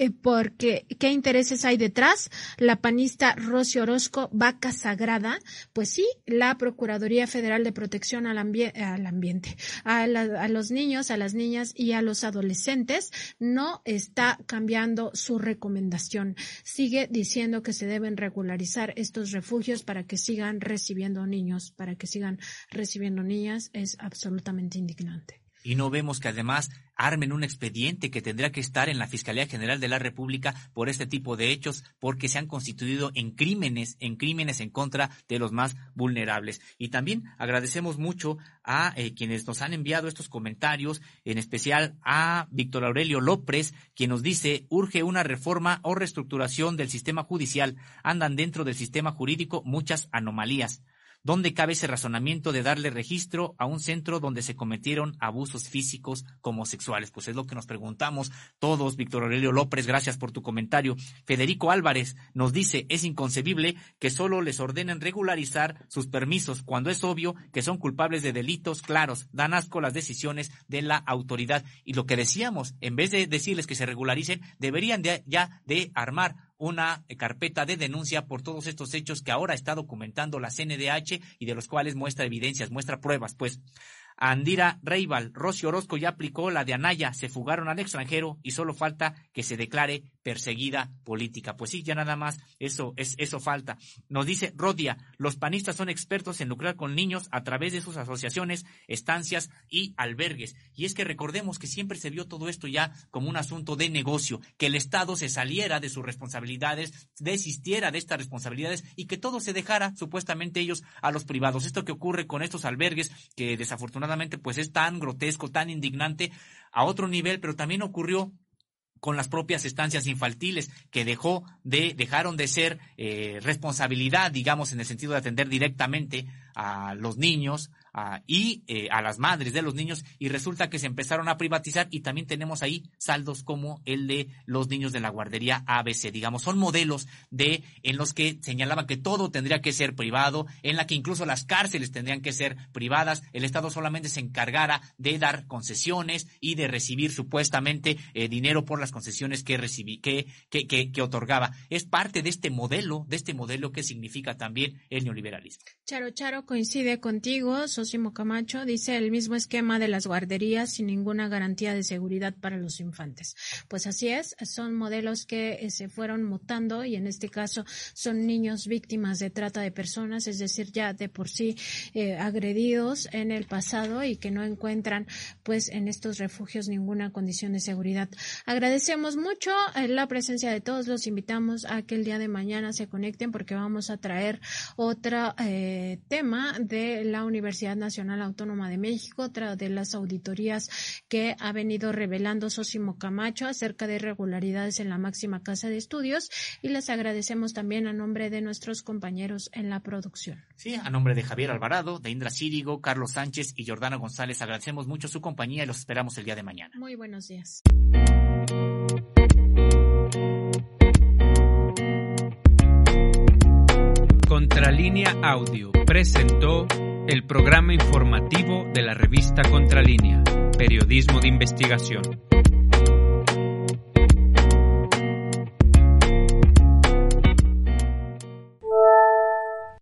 Eh, porque qué intereses hay detrás. La panista Rosy Orozco, vaca sagrada, pues sí, la Procuraduría Federal de Protección al, al Ambiente, a, a, los niños, a las niñas y a los adolescentes no está cambiando su recomendación. Sigue diciendo que se deben regularizar estos refugios para que sigan recibiendo niños, para que sigan recibiendo niñas. Es absolutamente indignante. Y no vemos que además armen un expediente que tendrá que estar en la Fiscalía General de la República por este tipo de hechos, porque se han constituido en crímenes, en crímenes en contra de los más vulnerables. Y también agradecemos mucho a eh, quienes nos han enviado estos comentarios, en especial a Víctor Aurelio López, quien nos dice, urge una reforma o reestructuración del sistema judicial. Andan dentro del sistema jurídico muchas anomalías. ¿Dónde cabe ese razonamiento de darle registro a un centro donde se cometieron abusos físicos como sexuales? Pues es lo que nos preguntamos todos. Víctor Aurelio López, gracias por tu comentario. Federico Álvarez nos dice, es inconcebible que solo les ordenen regularizar sus permisos cuando es obvio que son culpables de delitos claros. Dan asco las decisiones de la autoridad. Y lo que decíamos, en vez de decirles que se regularicen, deberían ya de armar una carpeta de denuncia por todos estos hechos que ahora está documentando la CNDH y de los cuales muestra evidencias, muestra pruebas, pues. Andira Reibal, Rosy Orozco ya aplicó la de Anaya, se fugaron al extranjero y solo falta que se declare perseguida política. Pues sí, ya nada más, eso es eso falta. Nos dice Rodia, los panistas son expertos en lucrar con niños a través de sus asociaciones, estancias y albergues. Y es que recordemos que siempre se vio todo esto ya como un asunto de negocio, que el Estado se saliera de sus responsabilidades, desistiera de estas responsabilidades y que todo se dejara supuestamente ellos a los privados. Esto que ocurre con estos albergues que desafortunadamente pues es tan grotesco, tan indignante a otro nivel, pero también ocurrió con las propias estancias infantiles que dejó de dejaron de ser eh, responsabilidad digamos en el sentido de atender directamente a los niños y eh, a las madres de los niños y resulta que se empezaron a privatizar y también tenemos ahí saldos como el de los niños de la guardería ABC, digamos, son modelos de en los que señalaban que todo tendría que ser privado, en la que incluso las cárceles tendrían que ser privadas, el Estado solamente se encargara de dar concesiones y de recibir supuestamente eh, dinero por las concesiones que recibí, que, que, que, que otorgaba. Es parte de este modelo, de este modelo que significa también el neoliberalismo. Charo Charo coincide contigo, Sosimo Camacho, dice el mismo esquema de las guarderías sin ninguna garantía de seguridad para los infantes. Pues así es, son modelos que eh, se fueron mutando y en este caso son niños víctimas de trata de personas, es decir, ya de por sí eh, agredidos en el pasado y que no encuentran pues en estos refugios ninguna condición de seguridad. Agradecemos mucho eh, la presencia de todos, los invitamos a que el día de mañana se conecten porque vamos a traer otra tema de la Universidad Nacional Autónoma de México, otra de las auditorías que ha venido revelando Sosimo Camacho acerca de irregularidades en la máxima casa de estudios y les agradecemos también a nombre de nuestros compañeros en la producción. Sí, a nombre de Javier Alvarado, de Indra Círigo, Carlos Sánchez y Jordana González, agradecemos mucho su compañía y los esperamos el día de mañana. Muy buenos días. Contralínea Audio presentó el programa informativo de la revista Contralínea, Periodismo de Investigación.